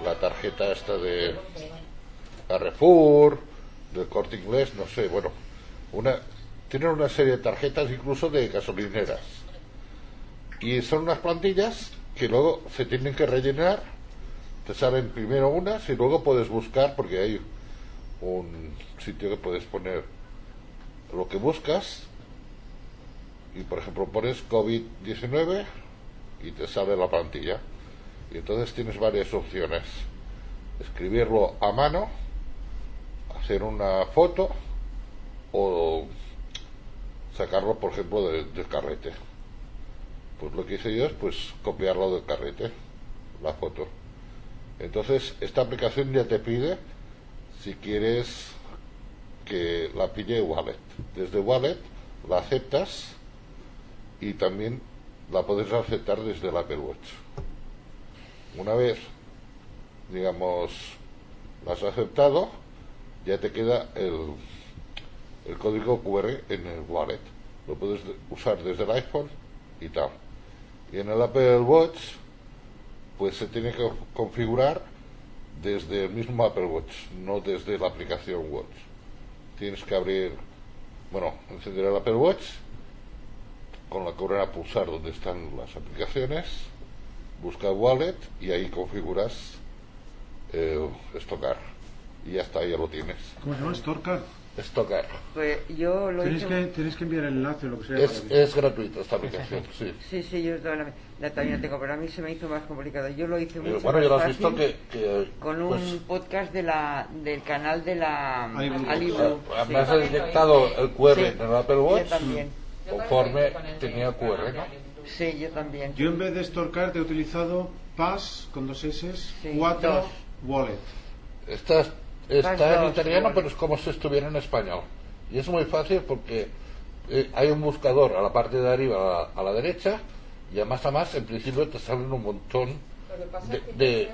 la tarjeta esta de Carrefour, del Corte Inglés, no sé, bueno, una tienen una serie de tarjetas incluso de gasolineras. Y son unas plantillas que luego se tienen que rellenar, te salen primero unas y luego puedes buscar porque hay un sitio que puedes poner lo que buscas y por ejemplo pones COVID-19 y te sale la plantilla. Y entonces tienes varias opciones. Escribirlo a mano, hacer una foto o sacarlo, por ejemplo, de- del carrete. Pues lo que hice yo es pues copiarlo del carrete, la foto. Entonces, esta aplicación ya te pide si quieres que la pille Wallet. Desde Wallet la aceptas y también la puedes aceptar desde el Apple Watch. Una vez, digamos, la has aceptado, ya te queda el, el código QR en el wallet. Lo puedes de- usar desde el iPhone y tal. Y en el Apple Watch, pues se tiene que configurar desde el mismo Apple Watch, no desde la aplicación Watch. Tienes que abrir, bueno, encender el Apple Watch con la correa a pulsar donde están las aplicaciones, busca Wallet y ahí configuras el Stockar. Y ya está, ya lo tienes.
¿Cómo se llama? Storecard.
Stockar.
Pues yo lo
Tienes
hice.
que, tienes que enviar el enlace o lo que sea.
Es, es gratuito esta aplicación, sí.
Sí, sí, yo también la, también la tengo, pero a mí se me hizo más complicado. Yo lo hice
Pero
mucho
bueno,
más
ya lo has
fácil
visto que, que,
con un
pues,
podcast de la, del canal de la
Aliblu.
Aliblu,
ah,
sí.
me has inyectado el QR
Sí.
en el Apple
Yo
Watch
también.
conforme tenía QR, ¿no?
Sí, yo también.
Yo en vez de Storecard he utilizado Pass con dos S,
Sí,
4
dos.
Wallet.
Está, está en
dos,
italiano, pero es como si estuviera en español. Y es muy fácil porque eh, hay un buscador a la parte de arriba, a la, a la derecha, y además a más, en principio te salen un montón de,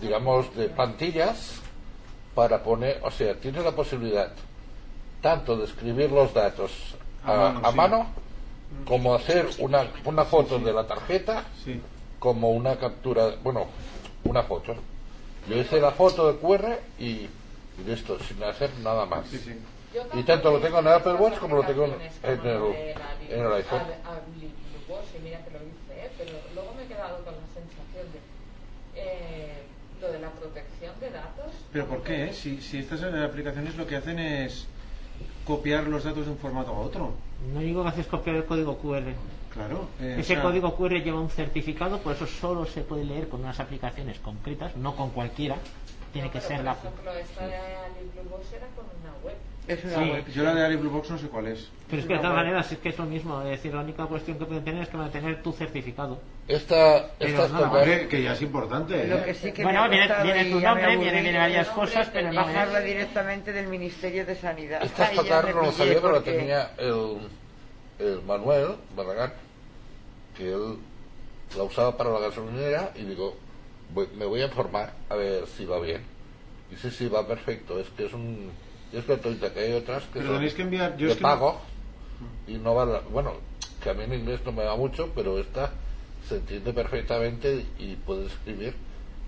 digamos, de plantillas para poner, o sea, tienes la posibilidad tanto de escribir los datos
A
a,
mano,
a
sí.
Como hacer una, una foto de la tarjeta,
Sí.
como una captura, bueno, una foto. Yo hice la foto de QR y, y listo, sin hacer nada más.
Sí, sí.
Yo
Y tanto lo tengo en el Apple Watch como lo tengo en, en el, en el iPhone.
Al- al Librewatch, y mira que lo hice, ¿eh? pero luego me he quedado con la sensación de eh, lo de la protección de datos.
¿Pero por qué? eh? Si, si estas aplicaciones lo que hacen es copiar los datos de un formato a otro.
No digo que haces copiar el código QR.
Claro. eh,
Ese
o sea,
código QR lleva un certificado, por eso solo se puede leer con unas aplicaciones concretas, no con cualquiera. tiene
No,
que
pero
ser
por
la
ejemplo, esta de con.
Es una
Sí.
Yo la de Ali Blue Box no sé cuál es.
Pero es que de todas maneras es que es lo mismo. Es decir, la única cuestión que pueden tener es que mantener tu certificado.
Esta, tomas-
Hombre, que ya es importante.
Lo
¿eh?
que sí que
Bueno, viene- viene tu nombre, viene- viene varias cosas, pero no
bajarla
es-
directamente del Ministerio de Sanidad.
Esta tocar
me
no lo sabía, pero la tenía el, el Manuel Barragán, que él la usaba para la gasolinera y digo, voy- me voy a informar a ver si va bien. Y sí, sí, va perfecto. Es que es un... Es gratuita, que hay otras que
Pero
son
tenéis que enviar- yo
de
es que no-
pago y no va... la- Bueno, que a mí en inglés no me va mucho, pero esta se entiende perfectamente y puede escribir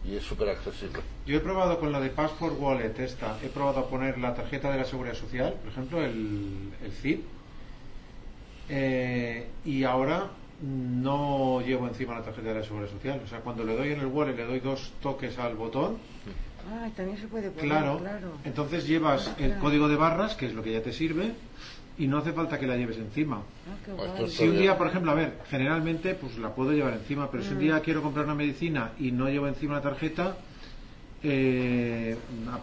y es súper accesible.
Yo he probado con la de Passport Wallet esta, he probado a poner la tarjeta de la Seguridad Social, por ejemplo, el, el CIP, eh, y ahora no llevo encima la tarjeta de la Seguridad Social. O sea, cuando le doy en el wallet, le doy dos toques al botón,
Ah, también se puede poner,
claro,
claro.
entonces llevas el código de barras, que es lo que ya te sirve, y no hace falta que la lleves encima.
Ah, qué
Esto
guay.
es-
Si un día, por ejemplo, a ver, generalmente pues la puedo llevar encima, pero si un día quiero comprar una medicina y no llevo encima la tarjeta, eh,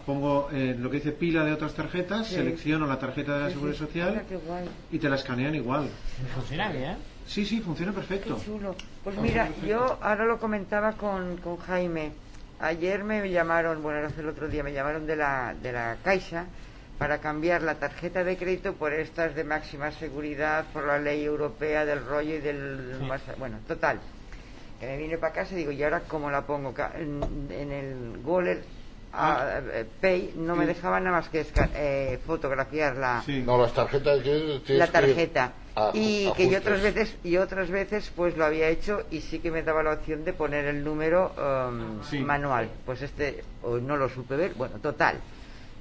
pongo eh, lo que dice pila de otras tarjetas,
Sí.
selecciono la tarjeta de la
Sí,
Seguridad
sí.
Social
Mira,
y te la escanean igual.
Funciona bien.
Sí, sí, funciona perfecto.
Qué chulo. Pues mira, yo ahora lo comentaba con, con Jaime. Ayer me llamaron, bueno, hace el otro día, me llamaron de la, de la Caixa para cambiar la tarjeta de crédito por estas de máxima seguridad, por la ley europea del rollo y del...
Sí.
más- bueno, total. Que me vine para casa y digo, ¿y ahora cómo la pongo? Ca- En, en el Google
Ah.
Pay no me dejaba nada más que eh, fotografiar la,
Sí.
No, las tarjetas que
la
que-
tarjeta
a-
y que yo otras veces y otras veces pues lo había hecho y sí que me daba la opción de poner el número um,
Sí.
manual. Pues este o no lo supe ver. Bueno total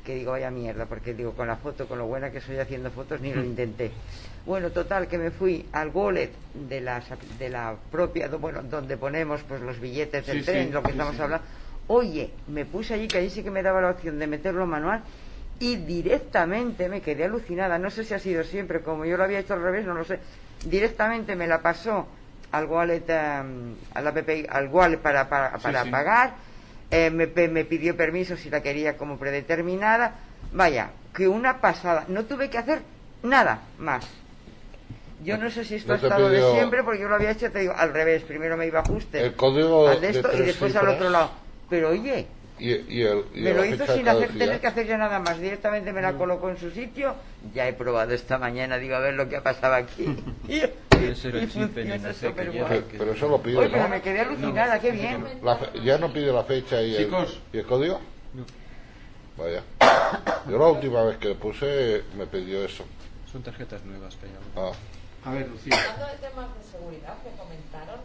que digo vaya mierda porque digo con la foto con lo buena que soy haciendo fotos ni lo intenté bueno total que me fui al wallet de la de la propia bueno donde ponemos pues los billetes del
Sí,
tren
sí,
lo que estamos hablando. Oye me puse allí que allí sí que me daba la opción de meterlo manual y directamente me quedé alucinada. No sé si ha sido siempre, como yo lo había hecho al revés, no lo sé. Directamente me la pasó al wallet, em, a la PPI, al wallet para, para, para
sí.
pagar. Eh, me, pidió permiso si la quería como predeterminada. Vaya, que una pasada. No tuve que hacer nada más. Yo no sé si esto
No
ha estado de siempre, porque yo lo había hecho, te digo, al revés. Primero me iba a ajuste
El código
al de
de
esto y después al otro lado. Pero oye,
Y, y el, y
me lo hizo sin hacer, tener que hacer ya nada más. Directamente me la colocó en su sitio. Ya he probado esta mañana, digo, a ver lo que ha pasado aquí. y.
Pero, eso lo pide,
Oye, pero
¿no?
me quedé alucinada, qué bien.
La fe- ¿Ya no pide la fecha y el, y el código? Vaya. Yo la última vez que le puse me pidió eso.
Son tarjetas nuevas que hay ahora.
Ah,
A ver, Lucía.
Hablando de temas de seguridad que comentaron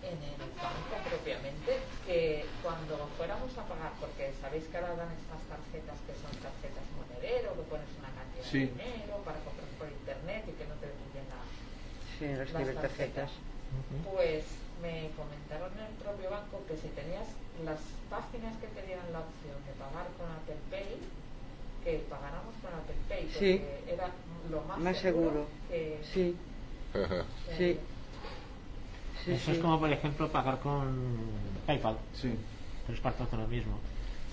en el banco propiamente, que cuando fuéramos a pagar, porque sabéis que ahora dan estas tarjetas que son tarjetas monedero, que pones una cantidad
Sí.
dinero para comprar por internet y que no te pillen la,
Sí, las
las
cibertarjetas.
Pues me comentaron en el propio banco que si tenías las páginas que te dieran la opción de pagar con Apple Pay, que pagáramos con Apple Pay, porque
Sí.
era lo más,
Más seguro.
que,
Sí,
que
sí. Sí,
Eso
sí.
es como, por ejemplo, pagar con PayPal.
Sí.
Tres partos de lo mismo.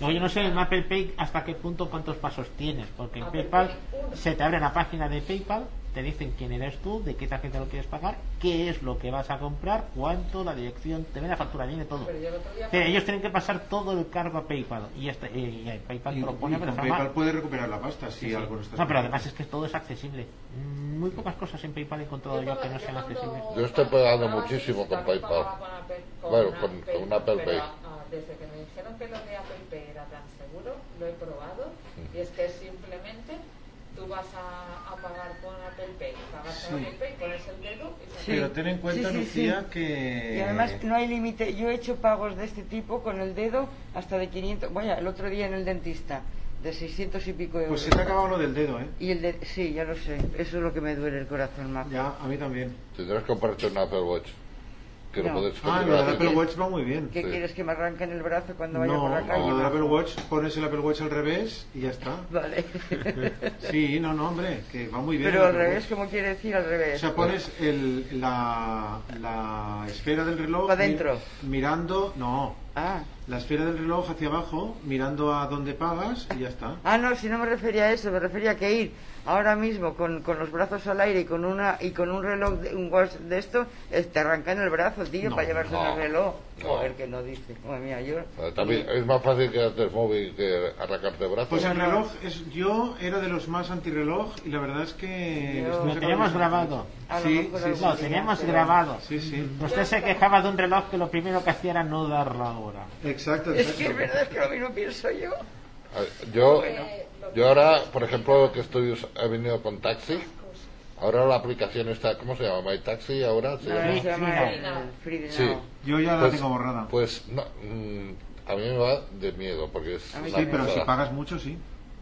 Luego yo no sé en Apple Pay hasta qué punto cuántos pasos tienes, porque en
Apple
PayPal
Pay, uno.
se te abre la página de PayPal, te dicen quién eres tú, de qué tarjeta lo quieres pagar, qué es lo que vas a comprar, cuánto, la dirección, te ven la factura, viene todo.
Pero yo el
Pero ellos tienen que pasar todo el cargo a PayPal y, este, y, y PayPal
Y,
te lo pone
con PayPal puede recuperar la pasta si
Sí, sí.
algo no está
No, pero además es que todo es accesible. Muy pocas cosas en PayPal he encontrado yo que no sean accesibles.
Yo estoy pagando muchísimo con PayPal.
con Apple- con
Bueno, con-
Pay,
con Apple
pero,
Pay.
ah, desde que me dijeron que lo de Apple Pay lo he probado y es que simplemente tú vas a, a pagar con Apple Pay, pagas con
Sí.
Apple Pay, pones el dedo y se
Sí.
Pero ten en cuenta,
Sí, sí,
Lucía,
sí.
que...
Y además no hay límite. Yo he hecho pagos de este tipo con el dedo hasta de 500. Vaya, el otro día en el dentista, de 600 y pico euros.
Pues se te ha acabado lo del dedo, ¿eh?
Y el de... Sí, ya lo sé. Eso es lo que me duele el corazón más.
Ya, a mí también.
Tendrás que comprarte un Apple Watch. Que
No.
lo puedes
Ah, lo del. Apple Watch va muy bien.
¿Qué
Sí.
quieres que me arranquen el brazo cuando vaya
No,
por la calle?
lo del Apple Watch, pones el Apple Watch al revés y ya está.
Vale.
Sí, no, no, hombre, que va muy bien.
Pero
el
al
Apple
revés,
Watch.
¿cómo quiere decir al revés?
O sea, pones el, la, la esfera del reloj
Pa' dentro.
mi- mirando, no,
Ah.
La esfera del reloj hacia abajo, mirando a dónde pagas y ya está.
Ah, no, si no me refería a eso, me refería a que ir ahora mismo con, con los brazos al aire y con una y con un reloj, de, un watch de esto, eh, te arrancan el brazo, tío,
No,
para llevarse
no,
el reloj.
no.
Joder, que no dice. Madre mía, yo...
Eh, También es más fácil que hacer móvil que arrancarte brazos.
Pues el reloj, es, yo era de los más antirreloj y la verdad es que...
Lo
varios-
grabado.
Sí, sí, sí.
Lo teníamos
pero-
grabado.
Sí, sí.
Usted se quejaba de un reloj que lo primero que hacía era no dar la hora.
Exacto,
Es que es
exacto.
verdad, es que lo mismo pienso yo.
Yo, yo ahora, por ejemplo, que estoy he venido con taxi, ahora la aplicación está, ¿cómo se llama? My Taxi, ahora se
No,
llama.
se llama
Free
Now.
Sí.
Yo ya la
Pues-
tengo borrada.
Pues no, mm, a mí me va de miedo porque es
A mí
una
sí, pero si pagas mucho, sí.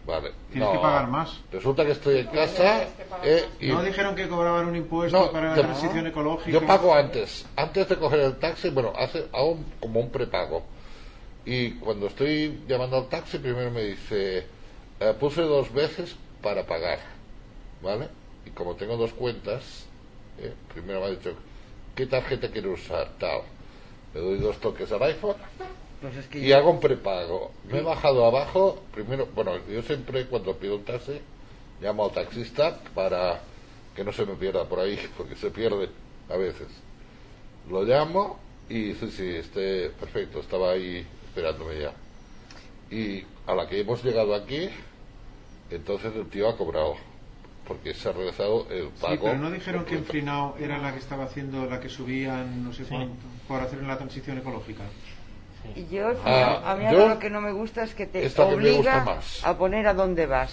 Vale.
Tienes
No,
que pagar más.
Resulta que estoy en casa eh, y
¿No dijeron que cobraban un impuesto
No,
para
te-
la transición ecológica?
yo pago antes, antes de coger el taxi, bueno, hace, como un prepago. Y cuando estoy llamando al taxi, primero me dice, eh, puse dos veces para pagar, ¿vale? Y como tengo dos cuentas, eh, primero me ha dicho, ¿qué tarjeta quiere usar? Tal. Le doy dos toques al iPhone
Pues
y hago un prepago. Me he bajado abajo, primero, bueno, yo siempre cuando pido un taxi, llamo al taxista para que no se me pierda por ahí, porque se pierde a veces. Lo llamo y sí, sí, este, perfecto, estaba ahí esperándome ya. Y a la que hemos llegado aquí, entonces el tío ha cobrado, porque se ha regresado el
Sí,
pago.
pero no dijeron que en Frinao era la que estaba haciendo, la que subían, no sé
Sí.
cuánto, por hacer la transición ecológica.
Y yo,
Ah,
a mí
yo-
lo que no me gusta es que te
que
obliga a poner a dónde vas.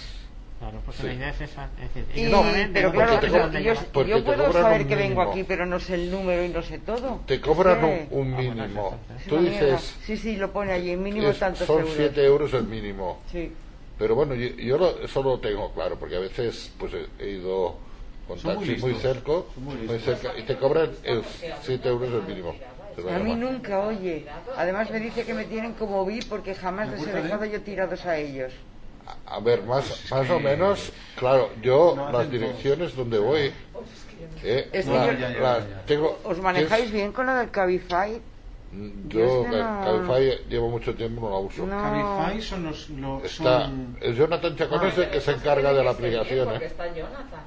Claro, porque
Sí.
la idea es esa. Es decir,
Y,
No,
pero claro, yo, yo.
Porque
yo
te
puedo saber que vengo aquí, pero no sé el número y no sé todo.
Te cobran
Sí.
un,
Ah, bueno,
mínimo. Tú dices,
Sí, sí, lo pone allí, mínimo
es-
tantos
son
euros.
7 euros el mínimo.
Sí.
Pero bueno, yo, yo lo- eso lo tengo claro, porque a veces pues he, he ido con
muy
taxi muy,
listos,
cerca,
muy
muy cerca y te cobran el 7 euros el mínimo.
A mí nunca, oye. Además me dice que me tienen como vi porque jamás
¿La
les he dejado yo tirados a ellos.
A, ver, más, más o menos, claro, yo
No
las direcciones donde voy, eh,
Es que
la-
yo-
tengo...
¿Os manejáis
es-
bien con lo del Cabify?
Yo,
Yo es que
Ca-
no-
Cabify llevo mucho tiempo, no la uso.
No.
Cabify son los... los
Está,
son...
el Jonathan Chacón es el que se encarga de la aplicación,
Porque
¿eh?
está Jonathan.